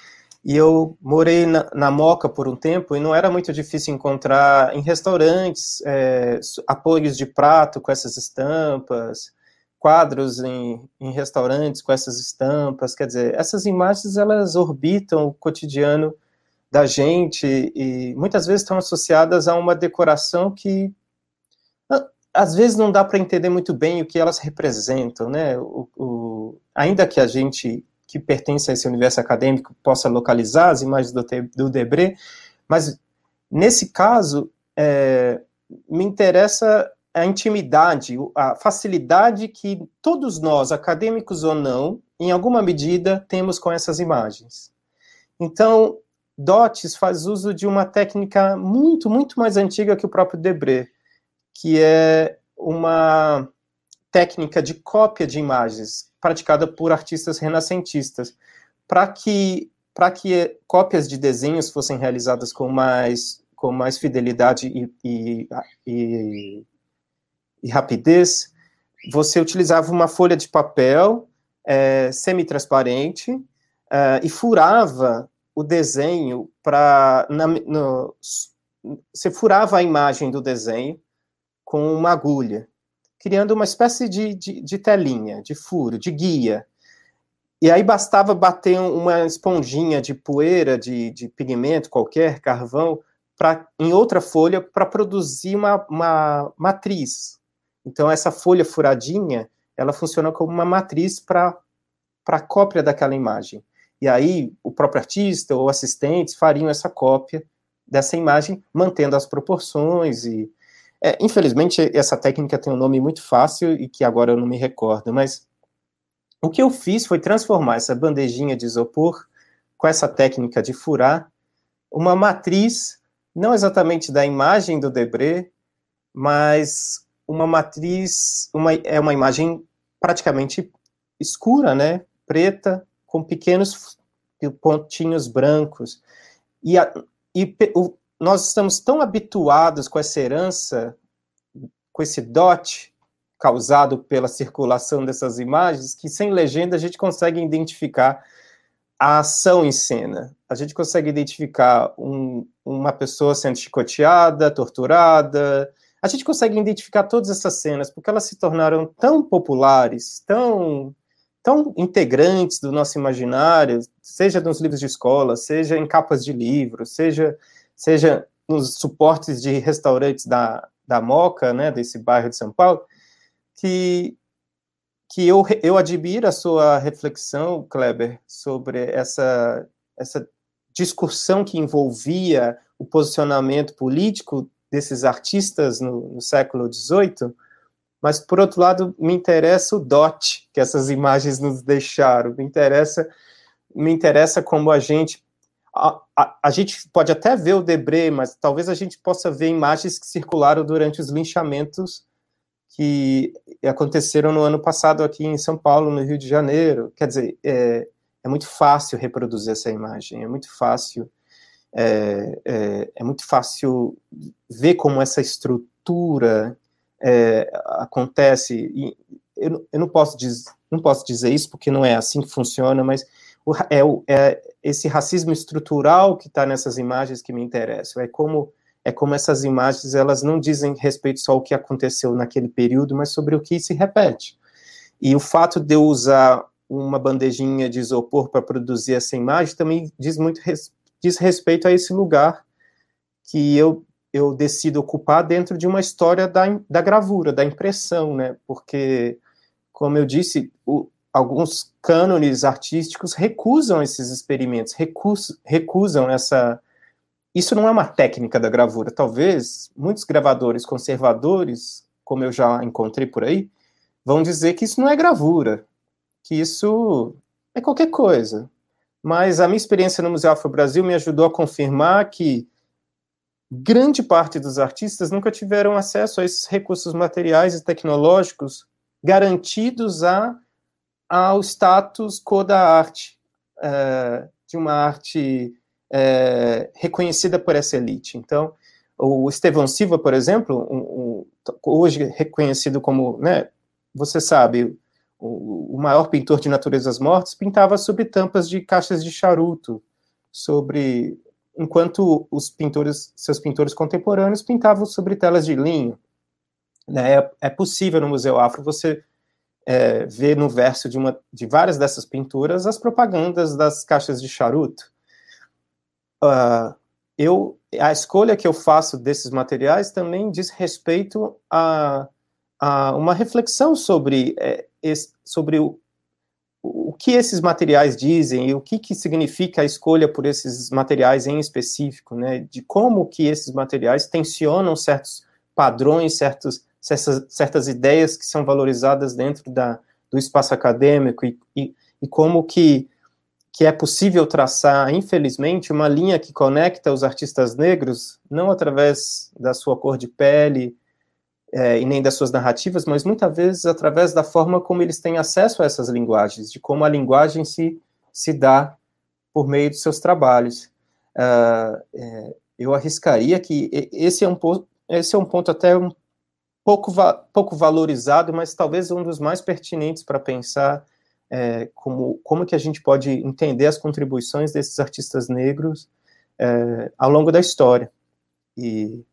e eu morei na, na, Moca por um tempo e não era muito difícil encontrar em restaurantes é, apoios de prato com essas estampas, quadros em, em, restaurantes com essas estampas. Quer dizer, essas imagens elas orbitam o cotidiano da gente e muitas vezes estão associadas a uma decoração que às vezes não dá para entender muito bem o que elas representam, né? O, o, ainda que a gente que pertence a esse universo acadêmico possa localizar as imagens do, do Debré, mas nesse caso é, me interessa a intimidade, a facilidade que todos nós, acadêmicos ou não, em alguma medida temos com essas imagens. Então, Dots faz uso de uma técnica muito, muito mais antiga que o próprio Debré, que é uma técnica de cópia de imagens praticada por artistas renascentistas, para que para que cópias de desenhos fossem realizadas com mais com mais fidelidade e, e, e, e rapidez, você utilizava uma folha de papel é, semi-transparente é, e furava o desenho para você furava a imagem do desenho com uma agulha criando uma espécie de, de, de telinha, de furo, de guia. E aí bastava bater uma esponjinha de poeira, de, de pigmento qualquer, carvão, pra, em outra folha para produzir uma, uma matriz. Então, essa folha furadinha, ela funciona como uma matriz para a cópia daquela imagem. E aí, o próprio artista ou assistentes fariam essa cópia dessa imagem, mantendo as proporções e, é, infelizmente, essa técnica tem um nome muito fácil e que agora eu não me recordo, mas o que eu fiz foi transformar essa bandejinha de isopor com essa técnica de furar uma matriz, não exatamente da imagem do Debré, mas uma matriz, uma, é uma imagem praticamente escura, né, preta, com pequenos pontinhos brancos. E, a, e o, nós estamos tão habituados com essa herança, com esse dote causado pela circulação dessas imagens, que sem legenda a gente consegue identificar a ação em cena. A gente consegue identificar um, uma pessoa sendo chicoteada, torturada. A gente consegue identificar todas essas cenas porque elas se tornaram tão populares, tão tão integrantes do nosso imaginário, seja nos livros de escola, seja em capas de livros, seja seja nos suportes de restaurantes da, da Moca, né, desse bairro de São Paulo, que, que eu, eu admiro a sua reflexão, Kleber, sobre essa, essa discussão que envolvia o posicionamento político desses artistas no, no século XVIII, mas por outro lado me interessa o dote que essas imagens nos deixaram, me interessa me interessa como a gente a, a, a, gente pode até ver o Debré, mas talvez a gente possa ver imagens que circularam durante os linchamentos que aconteceram no ano passado aqui em São Paulo, no Rio de Janeiro. Quer dizer, é, é muito fácil reproduzir essa imagem, é muito fácil, é, é, é muito fácil ver como essa estrutura é, acontece. E eu, eu não posso dizer, não posso dizer isso porque não é assim que funciona, mas o, é, é esse racismo estrutural que está nessas imagens que me interessam. É como é como essas imagens elas não dizem respeito só ao que aconteceu naquele período, mas sobre o que se repete. E o fato de eu usar uma bandejinha de isopor para produzir essa imagem também diz muito diz respeito a esse lugar que eu eu decido ocupar dentro de uma história da, da gravura, da impressão, né? Porque, como eu disse, o, alguns cânones artísticos recusam esses experimentos, recusam, recusam essa. Isso não é uma técnica da gravura. Talvez muitos gravadores conservadores, como eu já encontrei por aí, vão dizer que isso não é gravura, que isso é qualquer coisa. Mas a minha experiência no Museu Afro Brasil me ajudou a confirmar que grande parte dos artistas nunca tiveram acesso a esses recursos materiais e tecnológicos garantidos a ao status quo da arte, é, de uma arte é, reconhecida por essa elite. Então, o Estevão Silva, por exemplo, um, um, hoje reconhecido como, né, você sabe, o, o, maior pintor de naturezas mortas, pintava sobre tampas de caixas de charuto, sobre enquanto os pintores, seus pintores contemporâneos pintavam sobre telas de linho. Né, é, é possível no Museu Afro você é, ver no verso de, uma, de várias dessas pinturas as propagandas das caixas de charuto. Uh, eu, a escolha que eu faço desses materiais também diz respeito a, a uma reflexão sobre, é, esse, sobre o, o que esses materiais dizem e o que, que significa a escolha por esses materiais em específico, né, de como que esses materiais tensionam certos padrões, certos certas, certas ideias que são valorizadas dentro da, do espaço acadêmico e, e, e como que, que é possível traçar, infelizmente, uma linha que conecta os artistas negros, não através da sua cor de pele é, e nem das suas narrativas, mas muitas vezes através da forma como eles têm acesso a essas linguagens, de como a linguagem se, se dá por meio dos seus trabalhos. Uh, é, eu arriscaria que esse é um, esse é um ponto até um pouco, pouco valorizado, mas talvez um dos mais pertinentes para pensar é, como, como que a gente pode entender as contribuições desses artistas negros é, ao longo da história. E,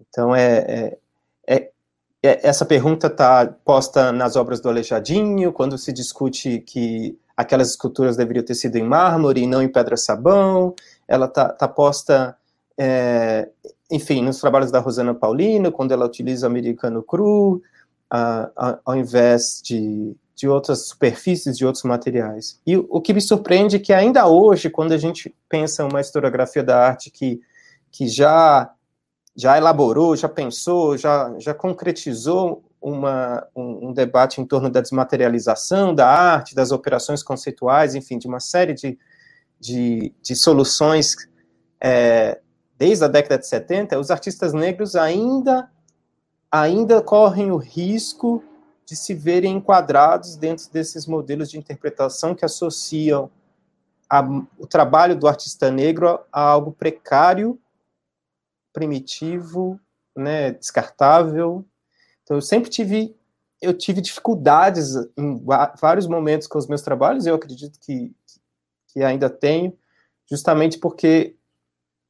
então, é, é, é, é essa pergunta está posta nas obras do Aleijadinho, quando se discute que aquelas esculturas deveriam ter sido em mármore e não em pedra-sabão, ela está tá posta é, enfim, nos trabalhos da Rosana Paulino, quando ela utiliza americano cru, ao invés de, de outras superfícies, de outros materiais. E o que me surpreende é que ainda hoje, quando a gente pensa uma historiografia da arte que, que já, já elaborou, já pensou, já, já concretizou uma, um, um, debate em torno da desmaterialização da arte, das operações conceituais, enfim, de uma série de, de, de soluções é, desde a década de 70, os artistas negros ainda, ainda correm o risco de se verem enquadrados dentro desses modelos de interpretação que associam a, o trabalho do artista negro a algo precário, primitivo, né, descartável. Então, eu sempre tive eu tive dificuldades em vários momentos com os meus trabalhos, eu acredito que, que ainda tenho, justamente porque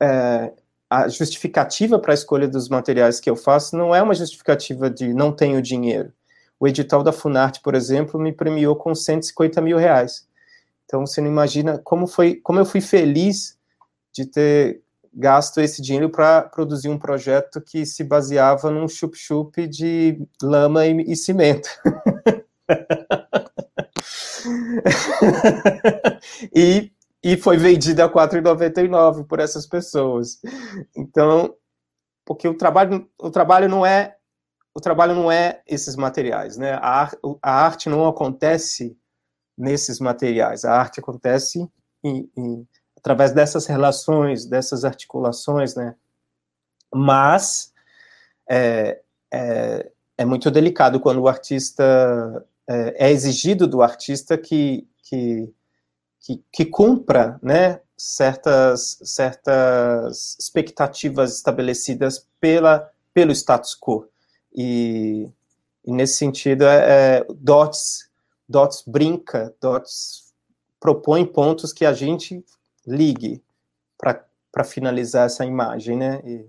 é, a justificativa para a escolha dos materiais que eu faço não é uma justificativa de não tenho dinheiro. O edital da Funarte, por exemplo, me premiou com 150 mil reais. Então, você não imagina como foi, como eu fui feliz de ter gasto esse dinheiro para produzir um projeto que se baseava num chup-chup de lama e, e cimento. e e foi vendida a R$ 4,99 por essas pessoas. Então, porque o trabalho, o trabalho não é o trabalho não é esses materiais, né? A, a arte não acontece nesses materiais, a arte acontece em, em, através dessas relações, dessas articulações, né? Mas é, é, é muito delicado quando o artista é, é exigido do artista que, que, que, que cumpra, né? Certas, certas expectativas estabelecidas pela, pelo status quo. E, e nesse sentido, é, é, Dots, Dots brinca, Dots propõe pontos que a gente ligue para finalizar essa imagem, né? E,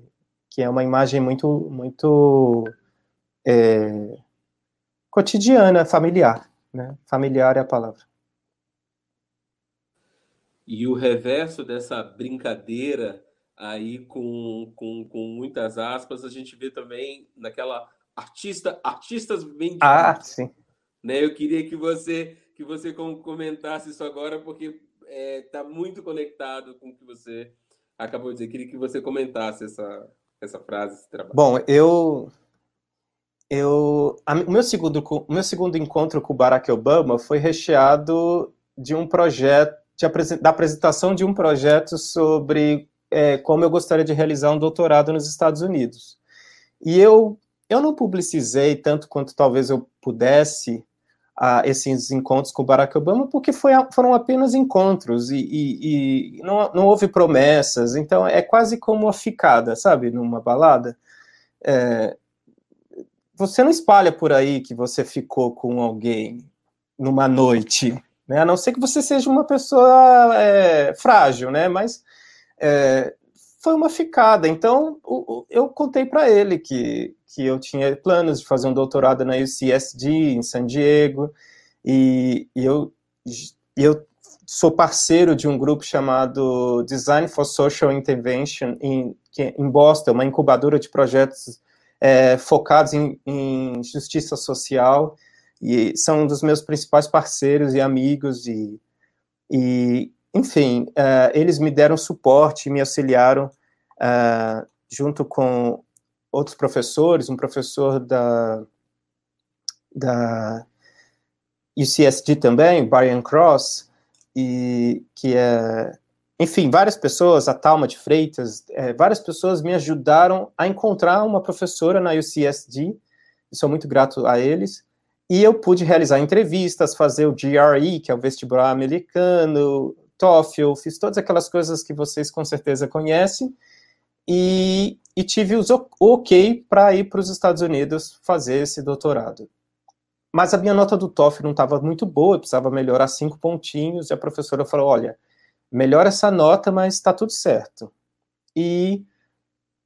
que é uma imagem muito, muito é, cotidiana, familiar, né? Familiar é a palavra. E o reverso dessa brincadeira aí com, com, com muitas aspas, a gente vê também naquela artista, artistas bem Ah, sim. Né? Eu queria que você que você comentasse isso agora, porque está é, tá muito conectado com o que você acabou de dizer. Eu queria que você comentasse essa, essa frase, esse trabalho. Bom, eu eu a, o meu segundo o meu segundo encontro com o Barack Obama foi recheado de um projeto da apresentação de um projeto sobre é, como eu gostaria de realizar um doutorado nos Estados Unidos. E eu, eu não publicizei tanto quanto talvez eu pudesse a, esses encontros com Barack Obama, porque foi, foram apenas encontros e, e, e, não, não houve promessas. Então é quase como uma ficada, sabe, numa balada. É, você não espalha por aí que você ficou com alguém numa noite, né? A não ser que você seja uma pessoa é, frágil, né? Mas é, foi uma ficada. Então, o, o, eu contei para ele que, que eu tinha planos de fazer um doutorado na UCSD, em San Diego, e, e eu, eu sou parceiro de um grupo chamado Design for Social Intervention em, em Boston, uma incubadora de projetos é, focados em, em, justiça social, e são um dos meus principais parceiros e amigos, e, e enfim, uh, eles me deram suporte, me auxiliaram uh, junto com outros professores, um professor da, da UCSD também, Brian Cross, e que é, enfim, várias pessoas, a Talma de Freitas, é, várias pessoas me ajudaram a encontrar uma professora na UCSD, sou muito grato a eles, e eu pude realizar entrevistas, fazer o GRE, que é o vestibular americano, TOEFL, fiz todas aquelas coisas que vocês com certeza conhecem e, e tive o ok para ir para os Estados Unidos fazer esse doutorado. Mas a minha nota do TOEFL não estava muito boa, eu precisava melhorar cinco pontinhos e a professora falou, olha, melhora essa nota, mas está tudo certo. E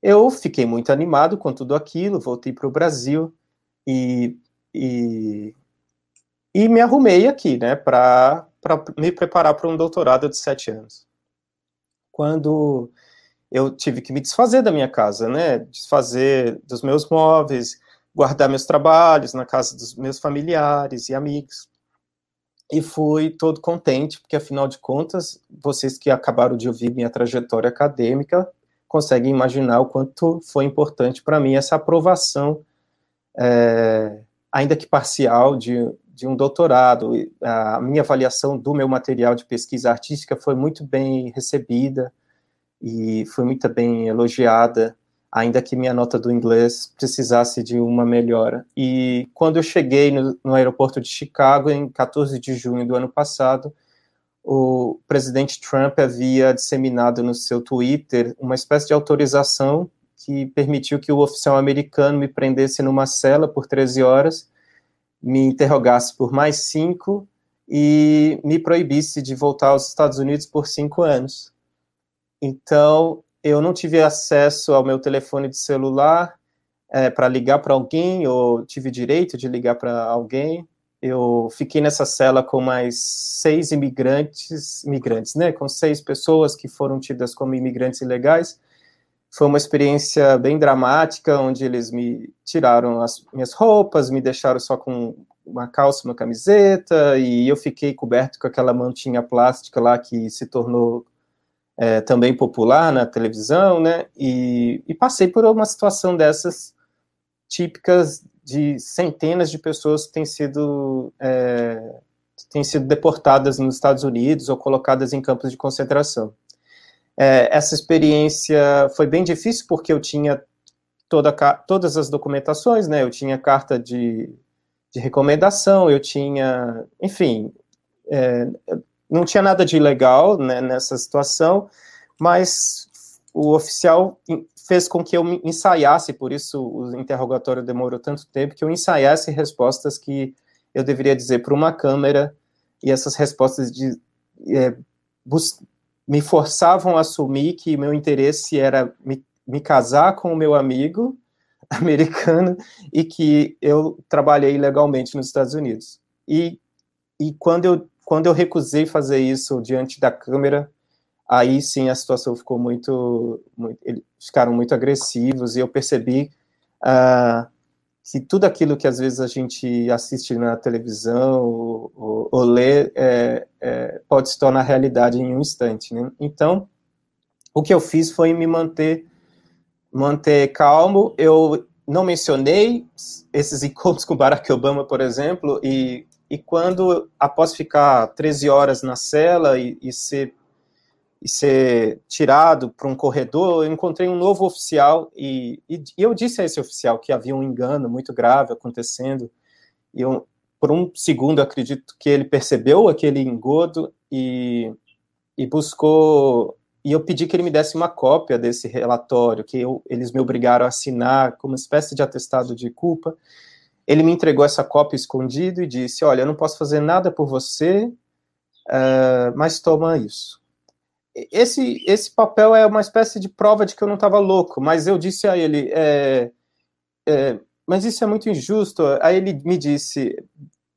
eu fiquei muito animado com tudo aquilo, voltei para o Brasil e, e, e me arrumei aqui, né, para me preparar para um doutorado de sete anos. Quando eu tive que me desfazer da minha casa, né, desfazer dos meus móveis, guardar meus trabalhos na casa dos meus familiares e amigos. E fui todo contente, porque afinal de contas, vocês que acabaram de ouvir minha trajetória acadêmica conseguem imaginar o quanto foi importante para mim essa aprovação, é, ainda que parcial, de, de um doutorado. A minha avaliação do meu material de pesquisa artística foi muito bem recebida e foi muito bem elogiada, ainda que minha nota do inglês precisasse de uma melhora. E quando eu cheguei no, no aeroporto de Chicago, em 14 de junho do ano passado, o presidente Trump havia disseminado no seu Twitter uma espécie de autorização que permitiu que o oficial americano me prendesse numa cela por 13 horas me interrogasse por mais cinco e me proibisse de voltar aos Estados Unidos por cinco anos. Então, eu não tive acesso ao meu telefone de celular é, para ligar para alguém, ou tive direito de ligar para alguém. Eu fiquei nessa cela com mais seis imigrantes, imigrantes, né, com seis pessoas que foram tidas como imigrantes ilegais, foi uma experiência bem dramática, onde eles me tiraram as minhas roupas, me deixaram só com uma calça, uma camiseta, e eu fiquei coberto com aquela mantinha plástica lá que se tornou é, também popular na televisão, né? E, e, passei por uma situação dessas típicas de centenas de pessoas que têm sido, é, têm sido deportadas nos Estados Unidos ou colocadas em campos de concentração. É, essa experiência foi bem difícil porque eu tinha toda, todas as documentações, né? Eu tinha carta de, de recomendação, eu tinha, enfim, é, não tinha nada de ilegal né, nessa situação, mas o oficial fez com que eu ensaiasse, por isso o interrogatório demorou tanto tempo, que eu ensaiasse respostas que eu deveria dizer para uma câmera, e essas respostas de, é, me forçavam a assumir que meu interesse era me, me casar com o meu amigo americano e que eu trabalhei legalmente nos Estados Unidos. E, e quando, eu, quando eu recusei fazer isso diante da câmera, aí sim a situação ficou muito, muito eles ficaram muito agressivos e eu percebi uh, que tudo aquilo que às vezes a gente assiste na televisão ou, ou, ou lê é, é, pode se tornar realidade em um instante, né? Então, o que eu fiz foi me manter manter calmo. Eu não mencionei esses encontros com Barack Obama, por exemplo, e, e quando, após ficar 13 horas na cela e, e ser e ser tirado para um corredor, eu encontrei um novo oficial e, e, e, eu disse a esse oficial que havia um engano muito grave acontecendo. E eu, por um segundo, acredito que ele percebeu aquele engodo e, e buscou. E eu pedi que ele me desse uma cópia desse relatório, que eu, eles me obrigaram a assinar como espécie de atestado de culpa. Ele me entregou essa cópia escondido e disse: Olha, eu não posso fazer nada por você, uh, mas toma isso esse, esse papel é uma espécie de prova de que eu não estava louco, mas eu disse a ele, é, é, mas isso é muito injusto. Aí ele me disse,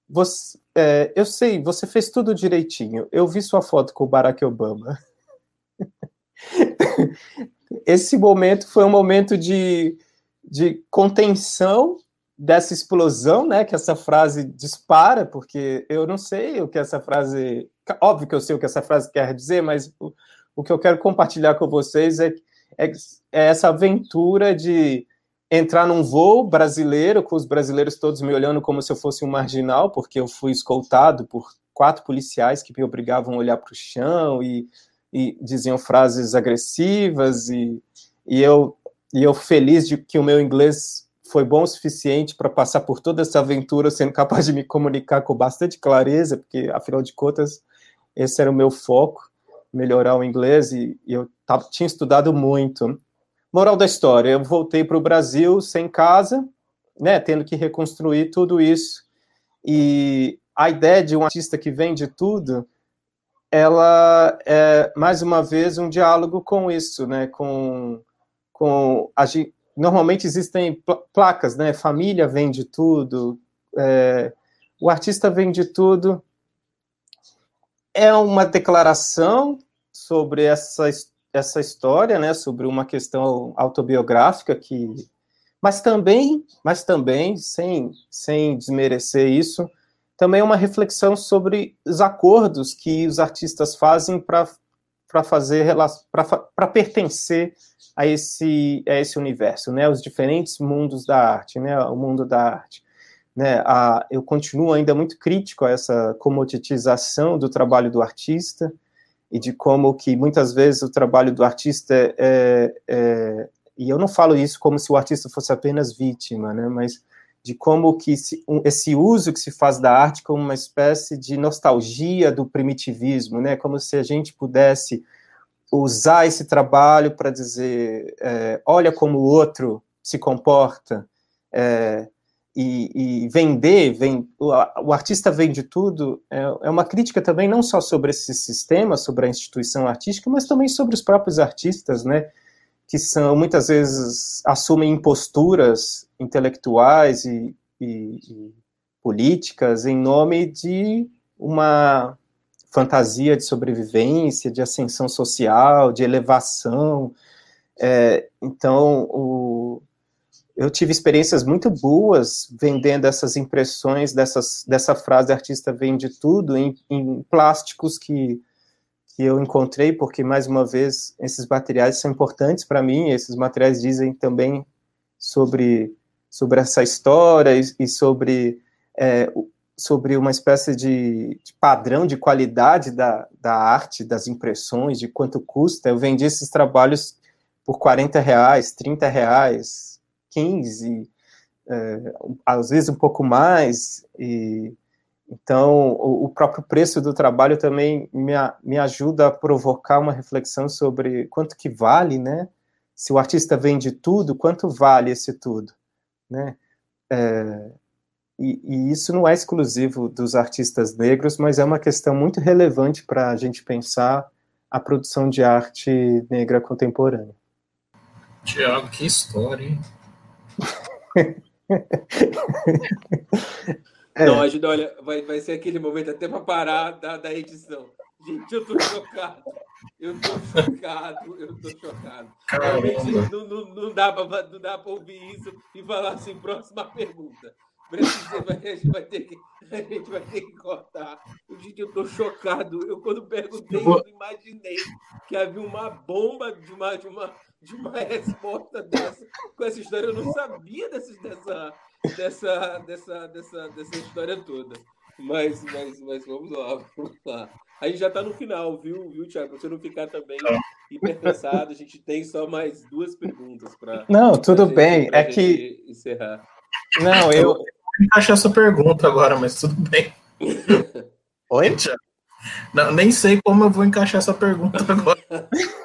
você, é, eu sei, você fez tudo direitinho. Eu vi sua foto com o Barack Obama. Esse momento foi um momento de, de contenção dessa explosão, né? Que essa frase dispara, porque eu não sei o que essa frase Óbvio que eu sei o que essa frase quer dizer, mas o, o que eu quero compartilhar com vocês é, é, é essa aventura de entrar num voo brasileiro, com os brasileiros todos me olhando como se eu fosse um marginal, porque eu fui escoltado por quatro policiais que me obrigavam a olhar para o chão e, e, diziam frases agressivas, e, e, eu, e eu feliz de que o meu inglês foi bom o suficiente para passar por toda essa aventura sendo capaz de me comunicar com bastante clareza, porque afinal de contas esse era o meu foco, melhorar o inglês, e, e eu tava, tinha estudado muito. Moral da história, eu voltei para o Brasil sem casa, né, tendo que reconstruir tudo isso, e a ideia de um artista que vende tudo, ela é, mais uma vez, um diálogo com isso, né, com, com a, normalmente existem placas, né, família vende tudo, é, o artista vende tudo, é uma declaração sobre essa, essa história, né, sobre uma questão autobiográfica que mas também, mas também sem sem desmerecer isso, também é uma reflexão sobre os acordos que os artistas fazem para para fazer para pertencer a esse a esse universo, né, os diferentes mundos da arte, né, o mundo da arte. Né, a, eu continuo ainda muito crítico a essa comoditização do trabalho do artista e de como que muitas vezes o trabalho do artista é, é, e eu não falo isso como se o artista fosse apenas vítima, né, mas de como que se, um, esse uso que se faz da arte como uma espécie de nostalgia do primitivismo, né, como se a gente pudesse usar esse trabalho para dizer, é, olha como o outro se comporta, é, e, e vender, vem, o, o, artista vende tudo, é, é, uma crítica também não só sobre esse sistema, sobre a instituição artística, mas também sobre os próprios artistas, né, que são muitas vezes assumem imposturas intelectuais e, e, e políticas em nome de uma fantasia de sobrevivência, de ascensão social, de elevação. É, então, o, eu tive experiências muito boas vendendo essas impressões dessas, dessa frase artista vende tudo em, em plásticos que, que eu encontrei, porque, mais uma vez, esses materiais são importantes para mim, esses materiais dizem também sobre, sobre essa história e, e sobre, é, sobre uma espécie de, de, padrão de qualidade da, da arte, das impressões, de quanto custa. Eu vendi esses trabalhos por 40 reais, 30 reais, 15, é, às vezes um pouco mais, e então o, o, próprio preço do trabalho também me, me ajuda a provocar uma reflexão sobre quanto que vale, né? Se o artista vende tudo, quanto vale esse tudo, né? É, e, e, isso não é exclusivo dos artistas negros, mas é uma questão muito relevante para a gente pensar a produção de arte negra contemporânea. Tiago, que história, hein? É. Não, ajuda, olha, vai, vai ser aquele momento até para parar da, da edição. Gente, eu tô chocado. Eu tô chocado, eu tô chocado. Realmente não, não, não dá para ouvir isso e falar assim, próxima pergunta. A, gente vai ter que, a gente vai ter que cortar. Gente, eu tô chocado. Eu, quando perguntei, eu imaginei que havia uma bomba de uma, de uma, de uma resposta dessa com essa história. Eu não sabia dessa, dessa, dessa, dessa, dessa, dessa história toda. Mas, mas, mas vamos lá, vamos lá. A gente já está no final, viu, viu, Tiago? Para você não ficar também hipercansado, a gente tem só mais duas perguntas para. Não, tudo gente, bem. É que. Encerrar. Não, eu. eu encaixar essa pergunta agora, mas tudo bem. Oi? Não, nem sei como eu vou encaixar essa pergunta agora.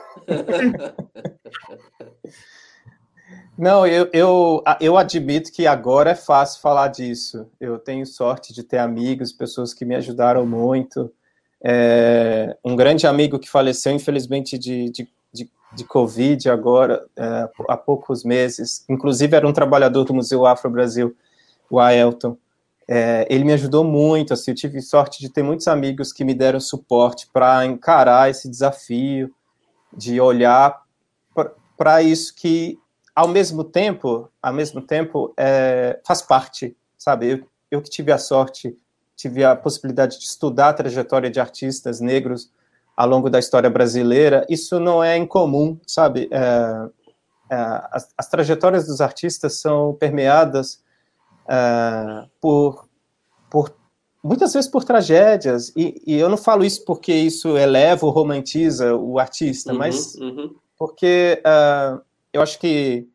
Não, eu, eu, eu admito que agora é fácil falar disso. Eu tenho sorte de ter amigos, pessoas que me ajudaram muito. É, um grande amigo que faleceu, infelizmente, de, de, de, de Covid agora, é, há poucos meses. Inclusive, era um trabalhador do Museu Afro Brasil, o Aelton. É, ele me ajudou muito. Assim, eu tive sorte de ter muitos amigos que me deram suporte para encarar esse desafio, de olhar para isso que ao mesmo tempo, ao mesmo tempo, é, faz parte, sabe? Eu, eu que tive a sorte, tive a possibilidade de estudar a trajetória de artistas negros ao longo da história brasileira, isso não é incomum, sabe? É, é, as, as, trajetórias dos artistas são permeadas é, por, por muitas vezes por tragédias, e, e, eu não falo isso porque isso eleva ou romantiza o artista, uhum, mas uhum. porque uh, eu acho que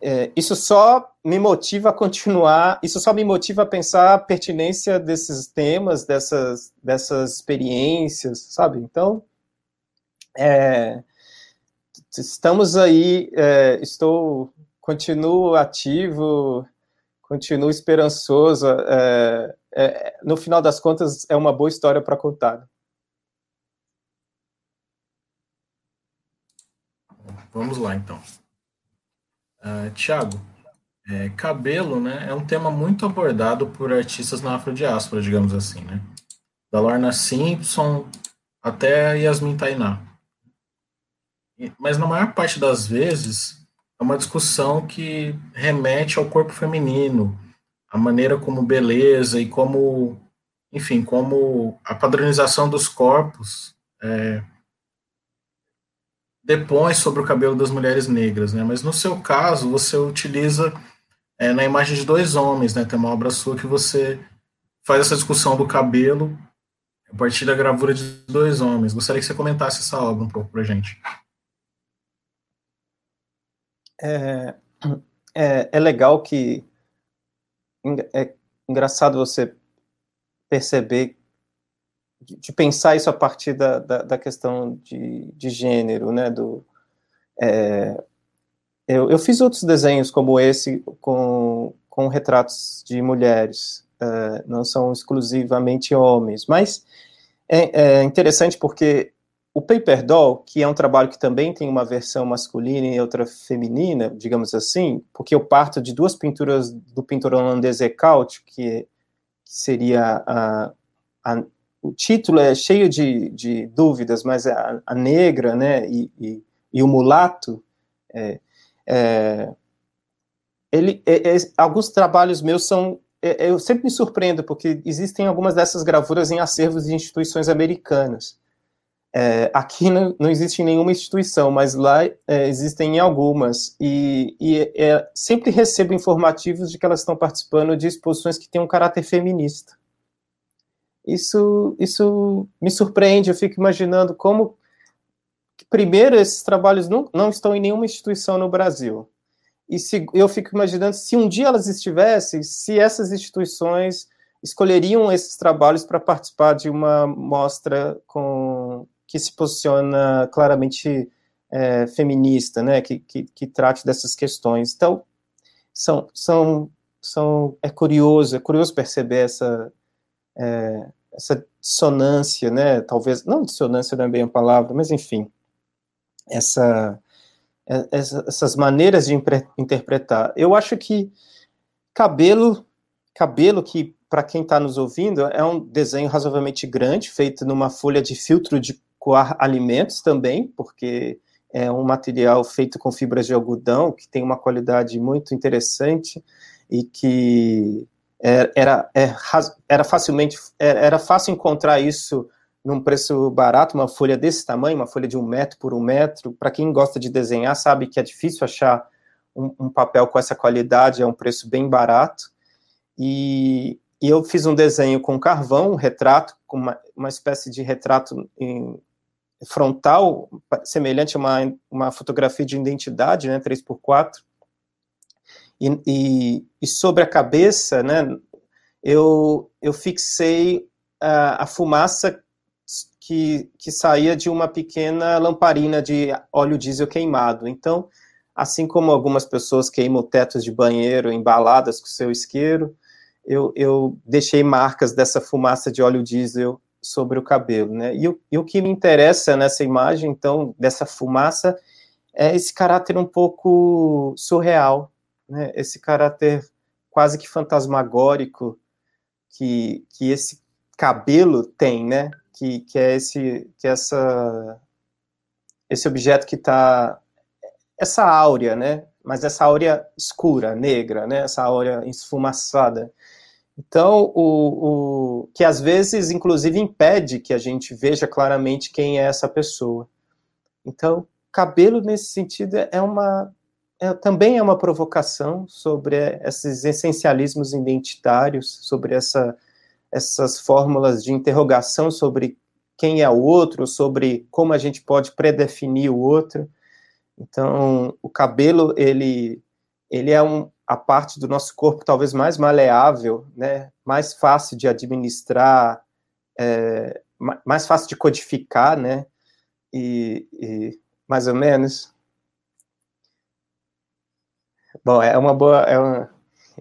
é, isso só me motiva a continuar, isso só me motiva a pensar a pertinência desses temas, dessas, dessas experiências, sabe? Então, é, estamos aí, é, estou, continuo ativo, continuo esperançoso, é, é, no final das contas, é uma boa história para contar. Vamos lá, então. Uh, Tiago, é, cabelo né, é um tema muito abordado por artistas na afrodiáspora, digamos assim, né? Da Lorna Simpson até Yasmin Tainá. Mas na maior parte das vezes é uma discussão que remete ao corpo feminino, a maneira como beleza e como, enfim, como a padronização dos corpos é, depõe sobre o cabelo das mulheres negras, né? Mas no seu caso, você utiliza é, na imagem de dois homens, né? Tem uma obra sua que você faz essa discussão do cabelo a partir da gravura de dois homens. Gostaria que você comentasse essa obra um pouco para gente. É, é, é legal que é engraçado você perceber de pensar isso a partir da, da, da questão de, de, gênero, né, do, é, eu, eu, fiz outros desenhos como esse com, com retratos de mulheres, é, não são exclusivamente homens, mas é, é, interessante porque o Paper Doll, que é um trabalho que também tem uma versão masculina e outra feminina, digamos assim, porque eu parto de duas pinturas do pintor holandês Eckhout, que, seria a, a o título é cheio de, de dúvidas, mas a, a negra, né, e, e, e, o mulato, é, é, ele, é, é, alguns trabalhos meus são é, eu sempre me surpreendo porque existem algumas dessas gravuras em acervos de instituições americanas. É, aqui não, não, existe nenhuma instituição, mas lá é, existem algumas. E, e é, sempre recebo informativos de que elas estão participando de exposições que têm um caráter feminista. Isso, isso me surpreende, eu fico imaginando como. Primeiro, esses trabalhos não, não estão em nenhuma instituição no Brasil. E se, eu fico imaginando se um dia elas estivessem, se essas instituições escolheriam esses trabalhos para participar de uma mostra com, que se posiciona claramente é, feminista, né, que, que, que, trate dessas questões. Então, são, são, são, é curioso, é curioso perceber essa, é, essa dissonância, né, talvez, não dissonância não é bem a palavra, mas enfim, essa, é, essas maneiras de interpretar. Eu acho que cabelo, cabelo que para quem está nos ouvindo é um desenho razoavelmente grande, feito numa folha de filtro de coar alimentos também, porque é um material feito com fibras de algodão, que tem uma qualidade muito interessante e que é, era, era, é, era facilmente é, era fácil encontrar isso num preço barato, uma folha desse tamanho, uma folha de um metro por um metro. Para quem gosta de desenhar, sabe que é difícil achar um, um papel com essa qualidade, é um preço bem barato. E, e eu fiz um desenho com carvão, um retrato, uma, uma espécie de retrato em, frontal, semelhante a uma, uma fotografia de identidade, né, 3x4, e, e, e sobre a cabeça, né, eu, eu fixei a, a fumaça que, que saía de uma pequena lamparina de óleo diesel queimado. Então, assim como algumas pessoas queimam tetos de banheiro embaladas com seu isqueiro, eu, eu deixei marcas dessa fumaça de óleo diesel sobre o cabelo, né? E, e o que me interessa nessa imagem, então, dessa fumaça, é esse caráter um pouco surreal, né? Esse caráter quase que fantasmagórico que, que esse cabelo tem, né? Que, que é esse, que é essa, esse objeto que está, essa áurea, né? Mas essa áurea escura, negra, né? Essa áurea esfumaçada. Então, o, o, que às vezes, inclusive, impede que a gente veja claramente quem é essa pessoa. Então, cabelo, nesse sentido, é uma, é, também é uma provocação sobre esses essencialismos identitários, sobre essa, essas fórmulas de interrogação sobre quem é o outro, sobre como a gente pode predefinir o outro. Então, o cabelo, ele, ele é um, a parte do nosso corpo talvez mais maleável, né, mais fácil de administrar, é, mais fácil de codificar, né, e, e, mais ou menos. Bom, é uma boa, é uma,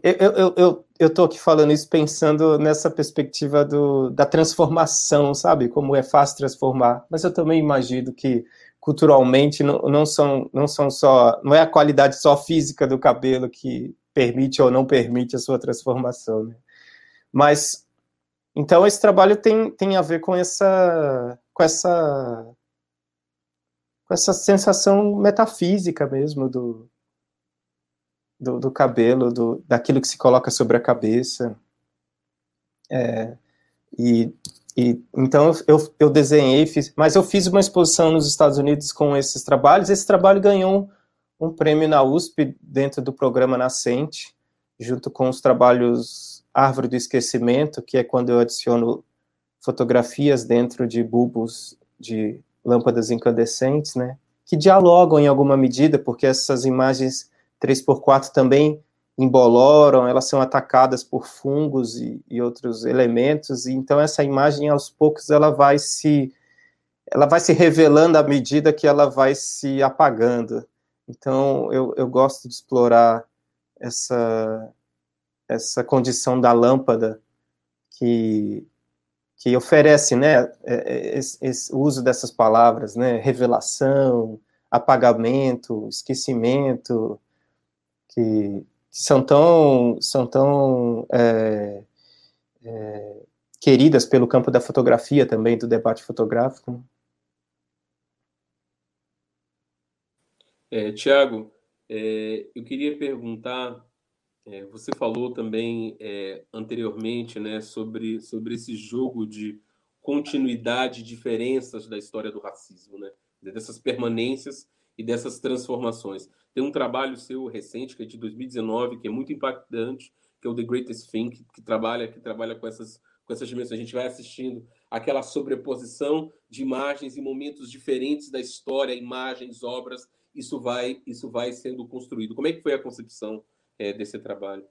eu, eu, eu, eu aqui falando isso pensando nessa perspectiva do, da transformação, sabe, como é fácil transformar, mas eu também imagino que culturalmente não, não são não são só não é a qualidade só física do cabelo que permite ou não permite a sua transformação. Né? Mas então esse trabalho tem, tem a ver com essa com essa com essa sensação metafísica mesmo do, do, do cabelo, do, daquilo que se coloca sobre a cabeça. É, e, e, então eu, eu desenhei, fiz, mas eu fiz uma exposição nos Estados Unidos com esses trabalhos. Esse trabalho ganhou um prêmio na USP dentro do programa Nascente, junto com os trabalhos Árvore do Esquecimento, que é quando eu adiciono fotografias dentro de bulbos de lâmpadas incandescentes, né, que dialogam em alguma medida, porque essas imagens 3x4 também emboloram, elas são atacadas por fungos e, e outros elementos, e então essa imagem aos poucos ela vai se ela vai se revelando à medida que ela vai se apagando. Então, eu, eu gosto de explorar essa, essa condição da lâmpada que, que oferece né, é, é, esse, esse, uso dessas palavras, né, revelação, apagamento, esquecimento, que, que são tão, são tão é, é, queridas pelo campo da fotografia também, do debate fotográfico. É, Tiago, é, eu queria perguntar É, você falou também é, anteriormente né, sobre, sobre esse jogo de continuidade, diferenças da história do racismo, né? dessas permanências e dessas transformações. Tem um trabalho seu recente, que é de 2019, que é muito impactante, que é o The Greatest Thing, que, que trabalha, que trabalha com essas, com essas dimensões. A gente vai assistindo aquela sobreposição de imagens em momentos diferentes da história, imagens, obras, isso vai, isso vai sendo construído. Como é que foi a concepção é, desse trabalho?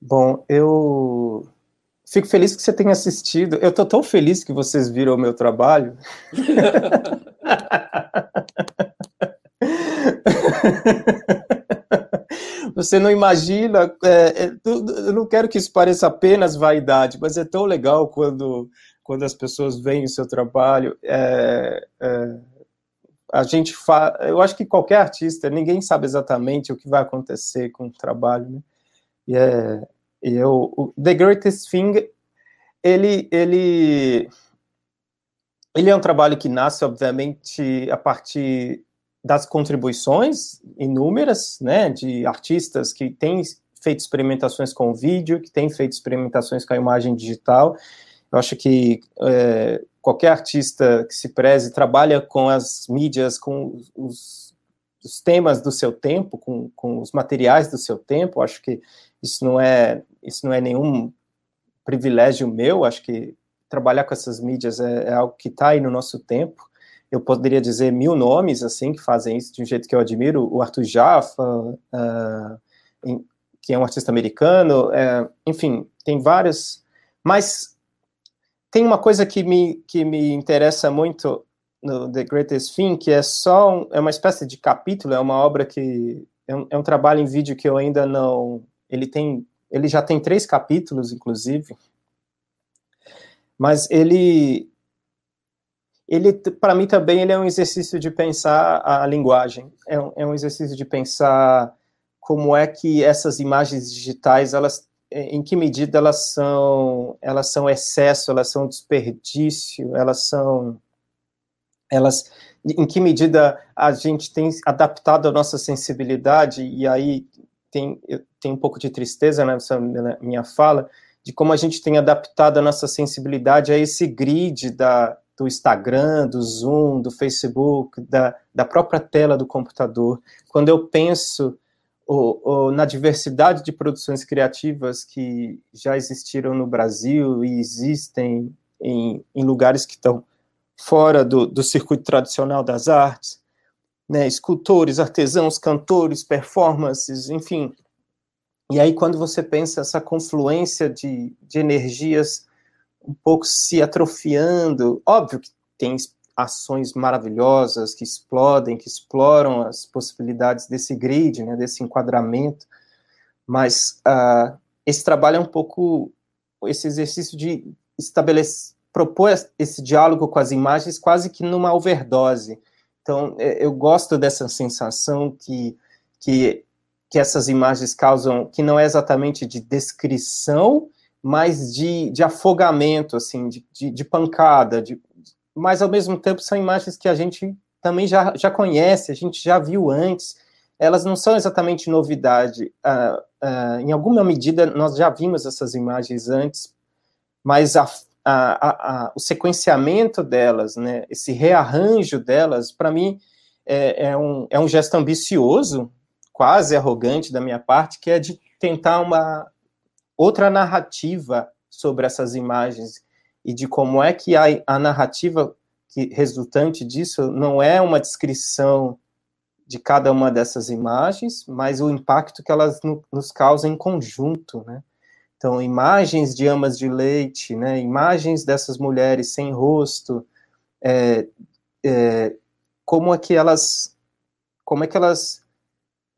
Bom, eu fico feliz que você tenha assistido. Eu estou tão feliz que vocês viram o meu trabalho. Você não imagina, é, é, eu não quero que isso pareça apenas vaidade, mas é tão legal quando, quando as pessoas veem o seu trabalho. É, é, a gente fa... Eu acho que qualquer artista, ninguém sabe exatamente o que vai acontecer com o trabalho, né? E, é, eu, o The Greatest Thing, ele, ele, ele é um trabalho que nasce, obviamente, a partir das contribuições inúmeras, né, de artistas que têm feito experimentações com vídeo, que têm feito experimentações com a imagem digital. Eu acho que é, qualquer artista que se preze trabalha com as mídias, com os, os temas do seu tempo, com, com, os materiais do seu tempo. Acho que isso não é isso não é nenhum privilégio meu. Acho que trabalhar com essas mídias é, é algo que está aí no nosso tempo eu poderia dizer mil nomes assim que fazem isso de um jeito que eu admiro, o Arthur Jaffa, uh, em, que é um artista americano, uh, enfim, tem vários, mas tem uma coisa que me, que me interessa muito no The Greatest Thing, que é só um, é uma espécie de capítulo, é uma obra que é um, é um trabalho em vídeo que eu ainda não, ele tem, ele já tem três capítulos, inclusive, mas ele ele para mim também ele é um exercício de pensar a linguagem. É um, é um, exercício de pensar como é que essas imagens digitais elas em que medida elas são elas são excesso elas são desperdício elas são elas em que medida a gente tem adaptado a nossa sensibilidade e aí tem tem um pouco de tristeza nessa minha fala de como a gente tem adaptado a nossa sensibilidade a esse grid da do Instagram, do Zoom, do Facebook, da, da própria tela do computador. Quando eu penso o, o, na diversidade de produções criativas que já existiram no Brasil e existem em, em lugares que estão fora do, do circuito tradicional das artes, né, escultores, artesãos, cantores, performances, enfim. E aí, quando você pensa essa confluência de, de energias um pouco se atrofiando. Óbvio que tem ações maravilhosas que explodem, que exploram as possibilidades desse grid, né, desse enquadramento, mas uh, esse trabalho é um pouco esse exercício de estabelecer, propor esse diálogo com as imagens quase que numa overdose. Então, é, eu gosto dessa sensação que, que, que essas imagens causam, que não é exatamente de descrição, mais de, de afogamento, assim, de, de, de pancada, de, mas ao mesmo tempo são imagens que a gente também já, já conhece, a gente já viu antes, elas não são exatamente novidade. Uh, uh, em alguma medida, nós já vimos essas imagens antes, mas a, a, a, o sequenciamento delas, né, esse rearranjo delas, para mim, é, é, um, é um gesto ambicioso, quase arrogante da minha parte, que é de tentar uma, outra narrativa sobre essas imagens e de como é que a, a narrativa que resultante disso não é uma descrição de cada uma dessas imagens, mas o impacto que elas no, nos causam em conjunto, né? Então, imagens de amas de leite, né? Imagens dessas mulheres sem rosto, é, é, como é que elas, como é que elas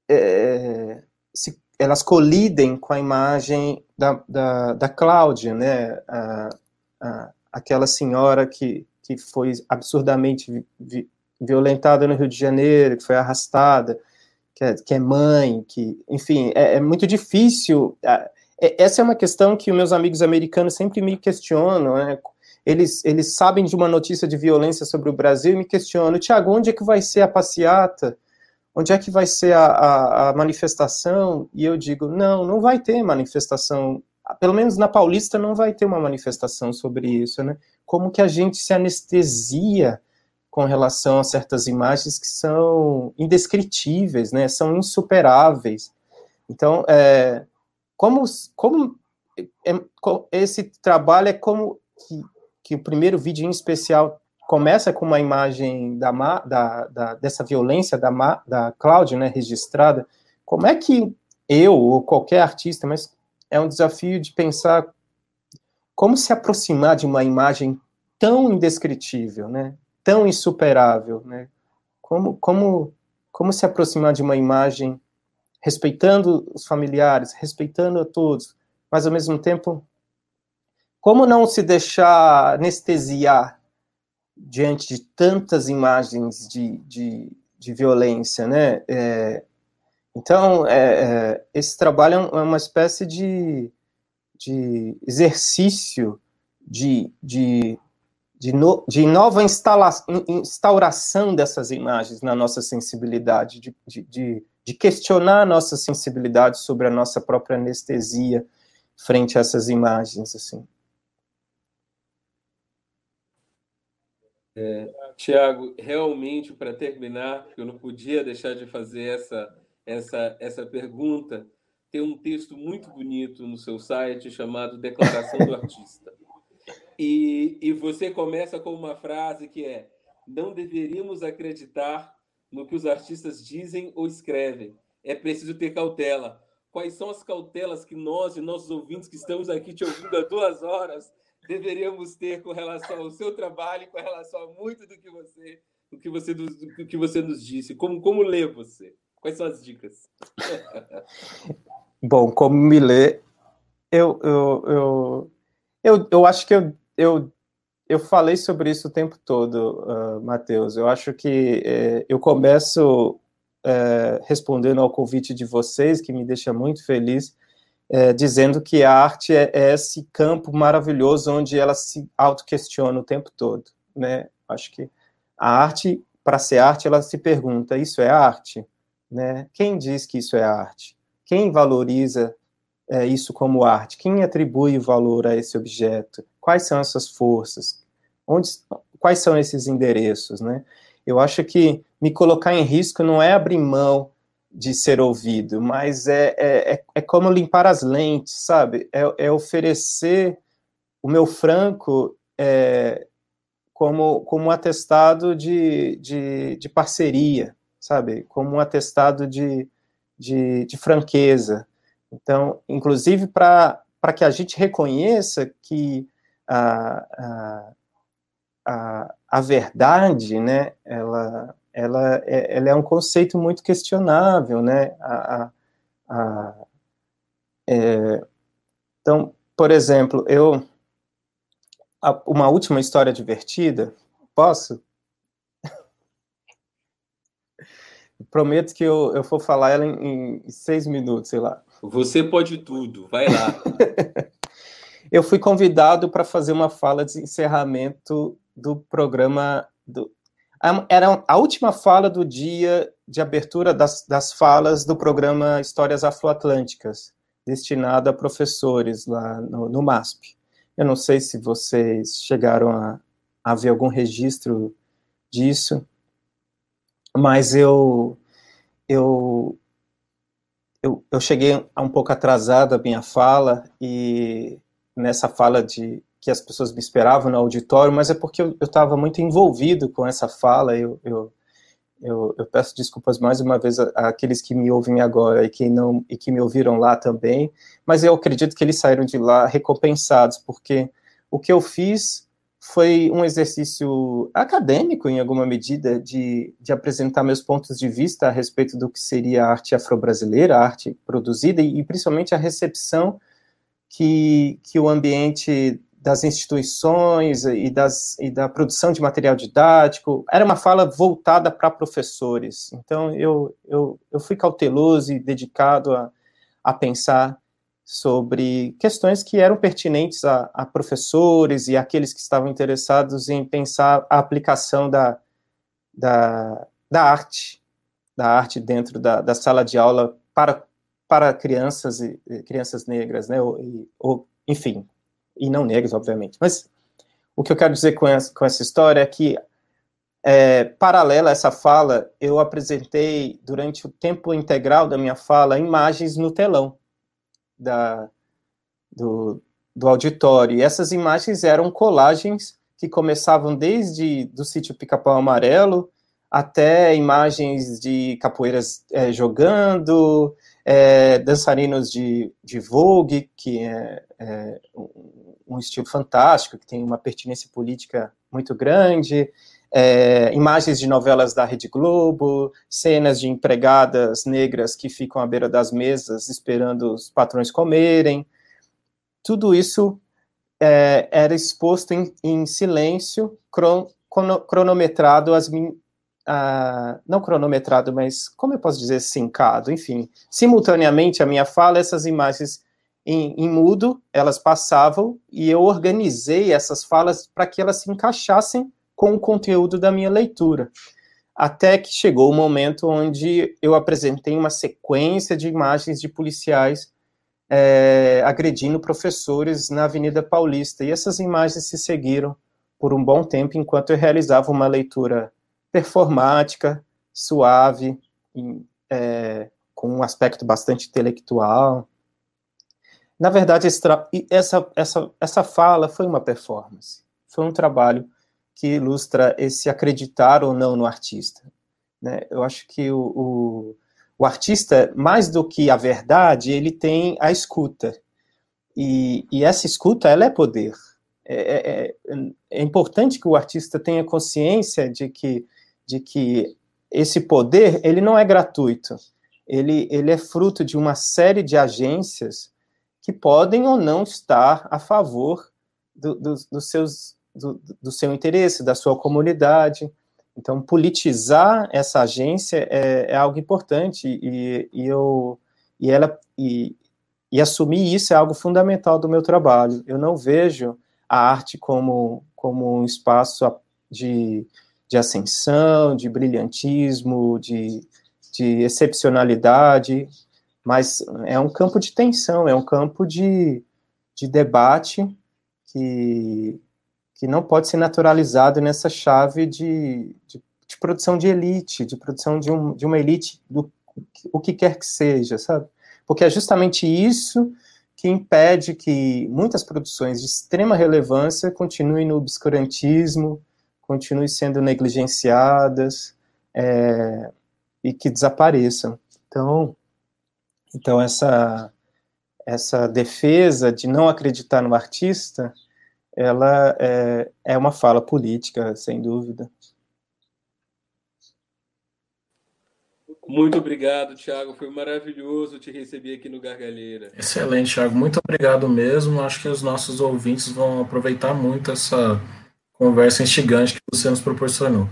é, se elas colidem com a imagem da, da, da Cláudia, né? Aquela senhora que, que foi absurdamente vi, vi, violentada no Rio de Janeiro, que foi arrastada, que é, que é mãe, que, enfim, é, é muito difícil. É, essa é uma questão que meus amigos americanos sempre me questionam, né? Eles, eles sabem de uma notícia de violência sobre o Brasil e me questionam, Tiago, onde é que vai ser a passeata? onde é que vai ser a, a, a, manifestação? E eu digo, não, não vai ter manifestação, pelo menos na Paulista não vai ter uma manifestação sobre isso, né? Como que a gente se anestesia com relação a certas imagens que são indescritíveis, né? São insuperáveis. Então, é, como, como é, esse trabalho é como que, que o primeiro vídeo em especial começa com uma imagem da, da, da dessa violência da, da Cláudia, né, registrada. Como é que eu ou qualquer artista, mas é um desafio de pensar como se aproximar de uma imagem tão indescritível, né, tão insuperável, né? Como, como, como se aproximar de uma imagem respeitando os familiares, respeitando a todos, mas ao mesmo tempo, como não se deixar anestesiar diante de tantas imagens de, de, de violência, né? É, então, é, é, esse trabalho é, é uma espécie de, de exercício de, de, de, no, de nova instala, instauração dessas imagens na nossa sensibilidade, de, de, de, questionar a nossa sensibilidade sobre a nossa própria anestesia frente a essas imagens, assim. É, Tiago, realmente, para terminar, eu não podia deixar de fazer essa, essa, essa pergunta. Tem um texto muito bonito no seu site chamado Declaração do Artista. E, e você começa com uma frase que é: Não deveríamos acreditar no que os artistas dizem ou escrevem. É preciso ter cautela. Quais são as cautelas que nós e nossos ouvintes que estamos aqui te ouvindo há duas horas deveríamos ter com relação ao seu trabalho, com relação a muito do que você, do que você, do, do que você nos disse. Como, como ler você? Quais são as dicas? Bom, como me ler, eu, eu, eu, eu, eu acho que eu, eu, eu falei sobre isso o tempo todo, uh, Matheus. Eu acho que eh, eu começo eh, respondendo ao convite de vocês, que me deixa muito feliz, é, dizendo que a arte é, é, esse campo maravilhoso onde ela se auto-questiona o tempo todo, né? Acho que a arte, para ser arte, ela se pergunta, isso é arte? Né? Quem diz que isso é arte? Quem valoriza é, isso como arte? Quem atribui o valor a esse objeto? Quais são essas forças? Onde, quais são esses endereços, né? Eu acho que me colocar em risco não é abrir mão de ser ouvido, mas é, é, é, é como limpar as lentes, sabe? É, é oferecer o meu franco é, como, como um atestado de, de, de, parceria, sabe? Como um atestado de, de, de franqueza. Então, inclusive para que a gente reconheça que a, a, a, a verdade, né, ela, ela é, ela é um conceito muito questionável, né? A, a, é, então, por exemplo, eu uma última história divertida, posso? Prometo que eu, eu vou falar ela em, em seis minutos, sei lá. Você pode tudo, vai lá. eu fui convidado para fazer uma fala de encerramento do programa do, era a última fala do dia de abertura das, das falas do programa Histórias Afroatlânticas, destinado a professores lá no, no MASP. Eu não sei se vocês chegaram a, a ver algum registro disso, mas eu, eu, eu, eu cheguei um pouco atrasado a minha fala, e nessa fala de que as pessoas me esperavam no auditório, mas é porque eu estava muito envolvido com essa fala. Eu, eu, eu, eu peço desculpas mais uma vez àqueles que me ouvem agora e que não e que me ouviram lá também, mas eu acredito que eles saíram de lá recompensados, porque o que eu fiz foi um exercício acadêmico, em alguma medida, de, de apresentar meus pontos de vista a respeito do que seria a arte afro-brasileira, a arte produzida, e, e principalmente a recepção que, que o ambiente das instituições e, das, e da produção de material didático. Era uma fala voltada para professores. Então, eu, eu, eu fui cauteloso e dedicado a, a pensar sobre questões que eram pertinentes a, a, professores e aqueles que estavam interessados em pensar a aplicação da, da, da arte da arte dentro da, da sala de aula para, para crianças e crianças negras, né? Ou, ou, enfim, e não negras, obviamente. Mas o que eu quero dizer com essa, com essa história é que, é, paralela a essa fala, eu apresentei, durante o tempo integral da minha fala, imagens no telão da, do, do auditório. E essas imagens eram colagens que começavam desde do sítio Pica-Pau Amarelo até imagens de capoeiras é, jogando, é, dançarinos de, de Vogue, que é, é, um estilo fantástico, que tem uma pertinência política muito grande, é, imagens de novelas da Rede Globo, cenas de empregadas negras que ficam à beira das mesas esperando os patrões comerem. Tudo isso é, era exposto em, em silêncio, cron, cronometrado, as, não cronometrado, mas como eu posso dizer, sincado, enfim. Simultaneamente, a minha fala, essas imagens em, em mudo, elas passavam e eu organizei essas falas para que elas se encaixassem com o conteúdo da minha leitura. Até que chegou o momento onde eu apresentei uma sequência de imagens de policiais é, agredindo professores na Avenida Paulista. E essas imagens se seguiram por um bom tempo enquanto eu realizava uma leitura performática, suave, em, é, com um aspecto bastante intelectual. Na verdade, essa, essa, essa fala foi uma performance, foi um trabalho que ilustra esse acreditar ou não no artista. Né? Eu acho que o, o, o, artista, mais do que a verdade, ele tem a escuta. E, e essa escuta, ela é poder. É, é, é, é importante que o artista tenha consciência de que, de que esse poder, ele não é gratuito. Ele, ele é fruto de uma série de agências que podem ou não estar a favor do, do, dos seus do, do seu interesse, da sua comunidade. Então, politizar essa agência é, é algo importante e, e, eu e ela e, e assumir isso é algo fundamental do meu trabalho. Eu não vejo a arte como como um espaço de, de ascensão, de brilhantismo, de, de excepcionalidade, mas é um campo de tensão, é um campo de, de debate que, que não pode ser naturalizado nessa chave de, de, de produção de elite, de produção de, um, de uma elite do o que quer que seja, sabe? Porque é justamente isso que impede que muitas produções de extrema relevância continuem no obscurantismo, continuem sendo negligenciadas é, e que desapareçam. Então, então essa essa defesa de não acreditar no artista ela é, é uma fala política, sem dúvida. Muito obrigado, Thiago. Foi maravilhoso te receber aqui no Gargalheira. Excelente, Thiago. Muito obrigado mesmo. Acho que os nossos ouvintes vão aproveitar muito essa conversa instigante que você nos proporcionou.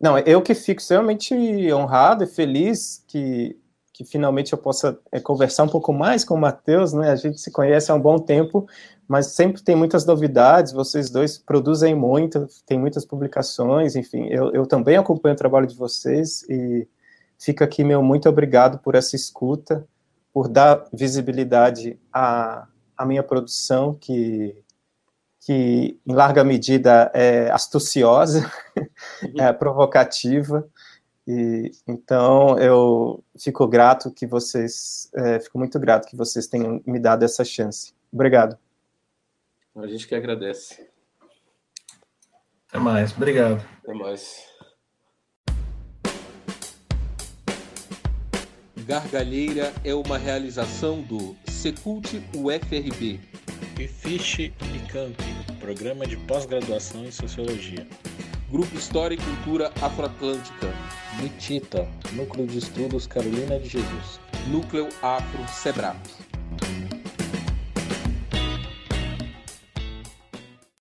Não, eu que fico extremamente honrado e feliz que, que finalmente eu possa é, conversar um pouco mais com o Matheus, né? A gente se conhece há um bom tempo, mas sempre tem muitas novidades, vocês dois produzem muito, tem muitas publicações, enfim, eu, eu também acompanho o trabalho de vocês e fica aqui meu muito obrigado por essa escuta, por dar visibilidade à, à minha produção, que, que em larga medida é astuciosa, é provocativa, e, então eu fico grato que vocês, é, fico muito grato que vocês tenham me dado essa chance. Obrigado. A gente que agradece. Até mais. Obrigado. Até mais. Gargalheira é uma realização do Secult UFRB. E Fiche e Camp, programa de pós-graduação em Sociologia. Grupo História e Cultura Afroatlântica. NITITA, Núcleo de Estudos Carolina de Jesus. Núcleo Afro Sebrap.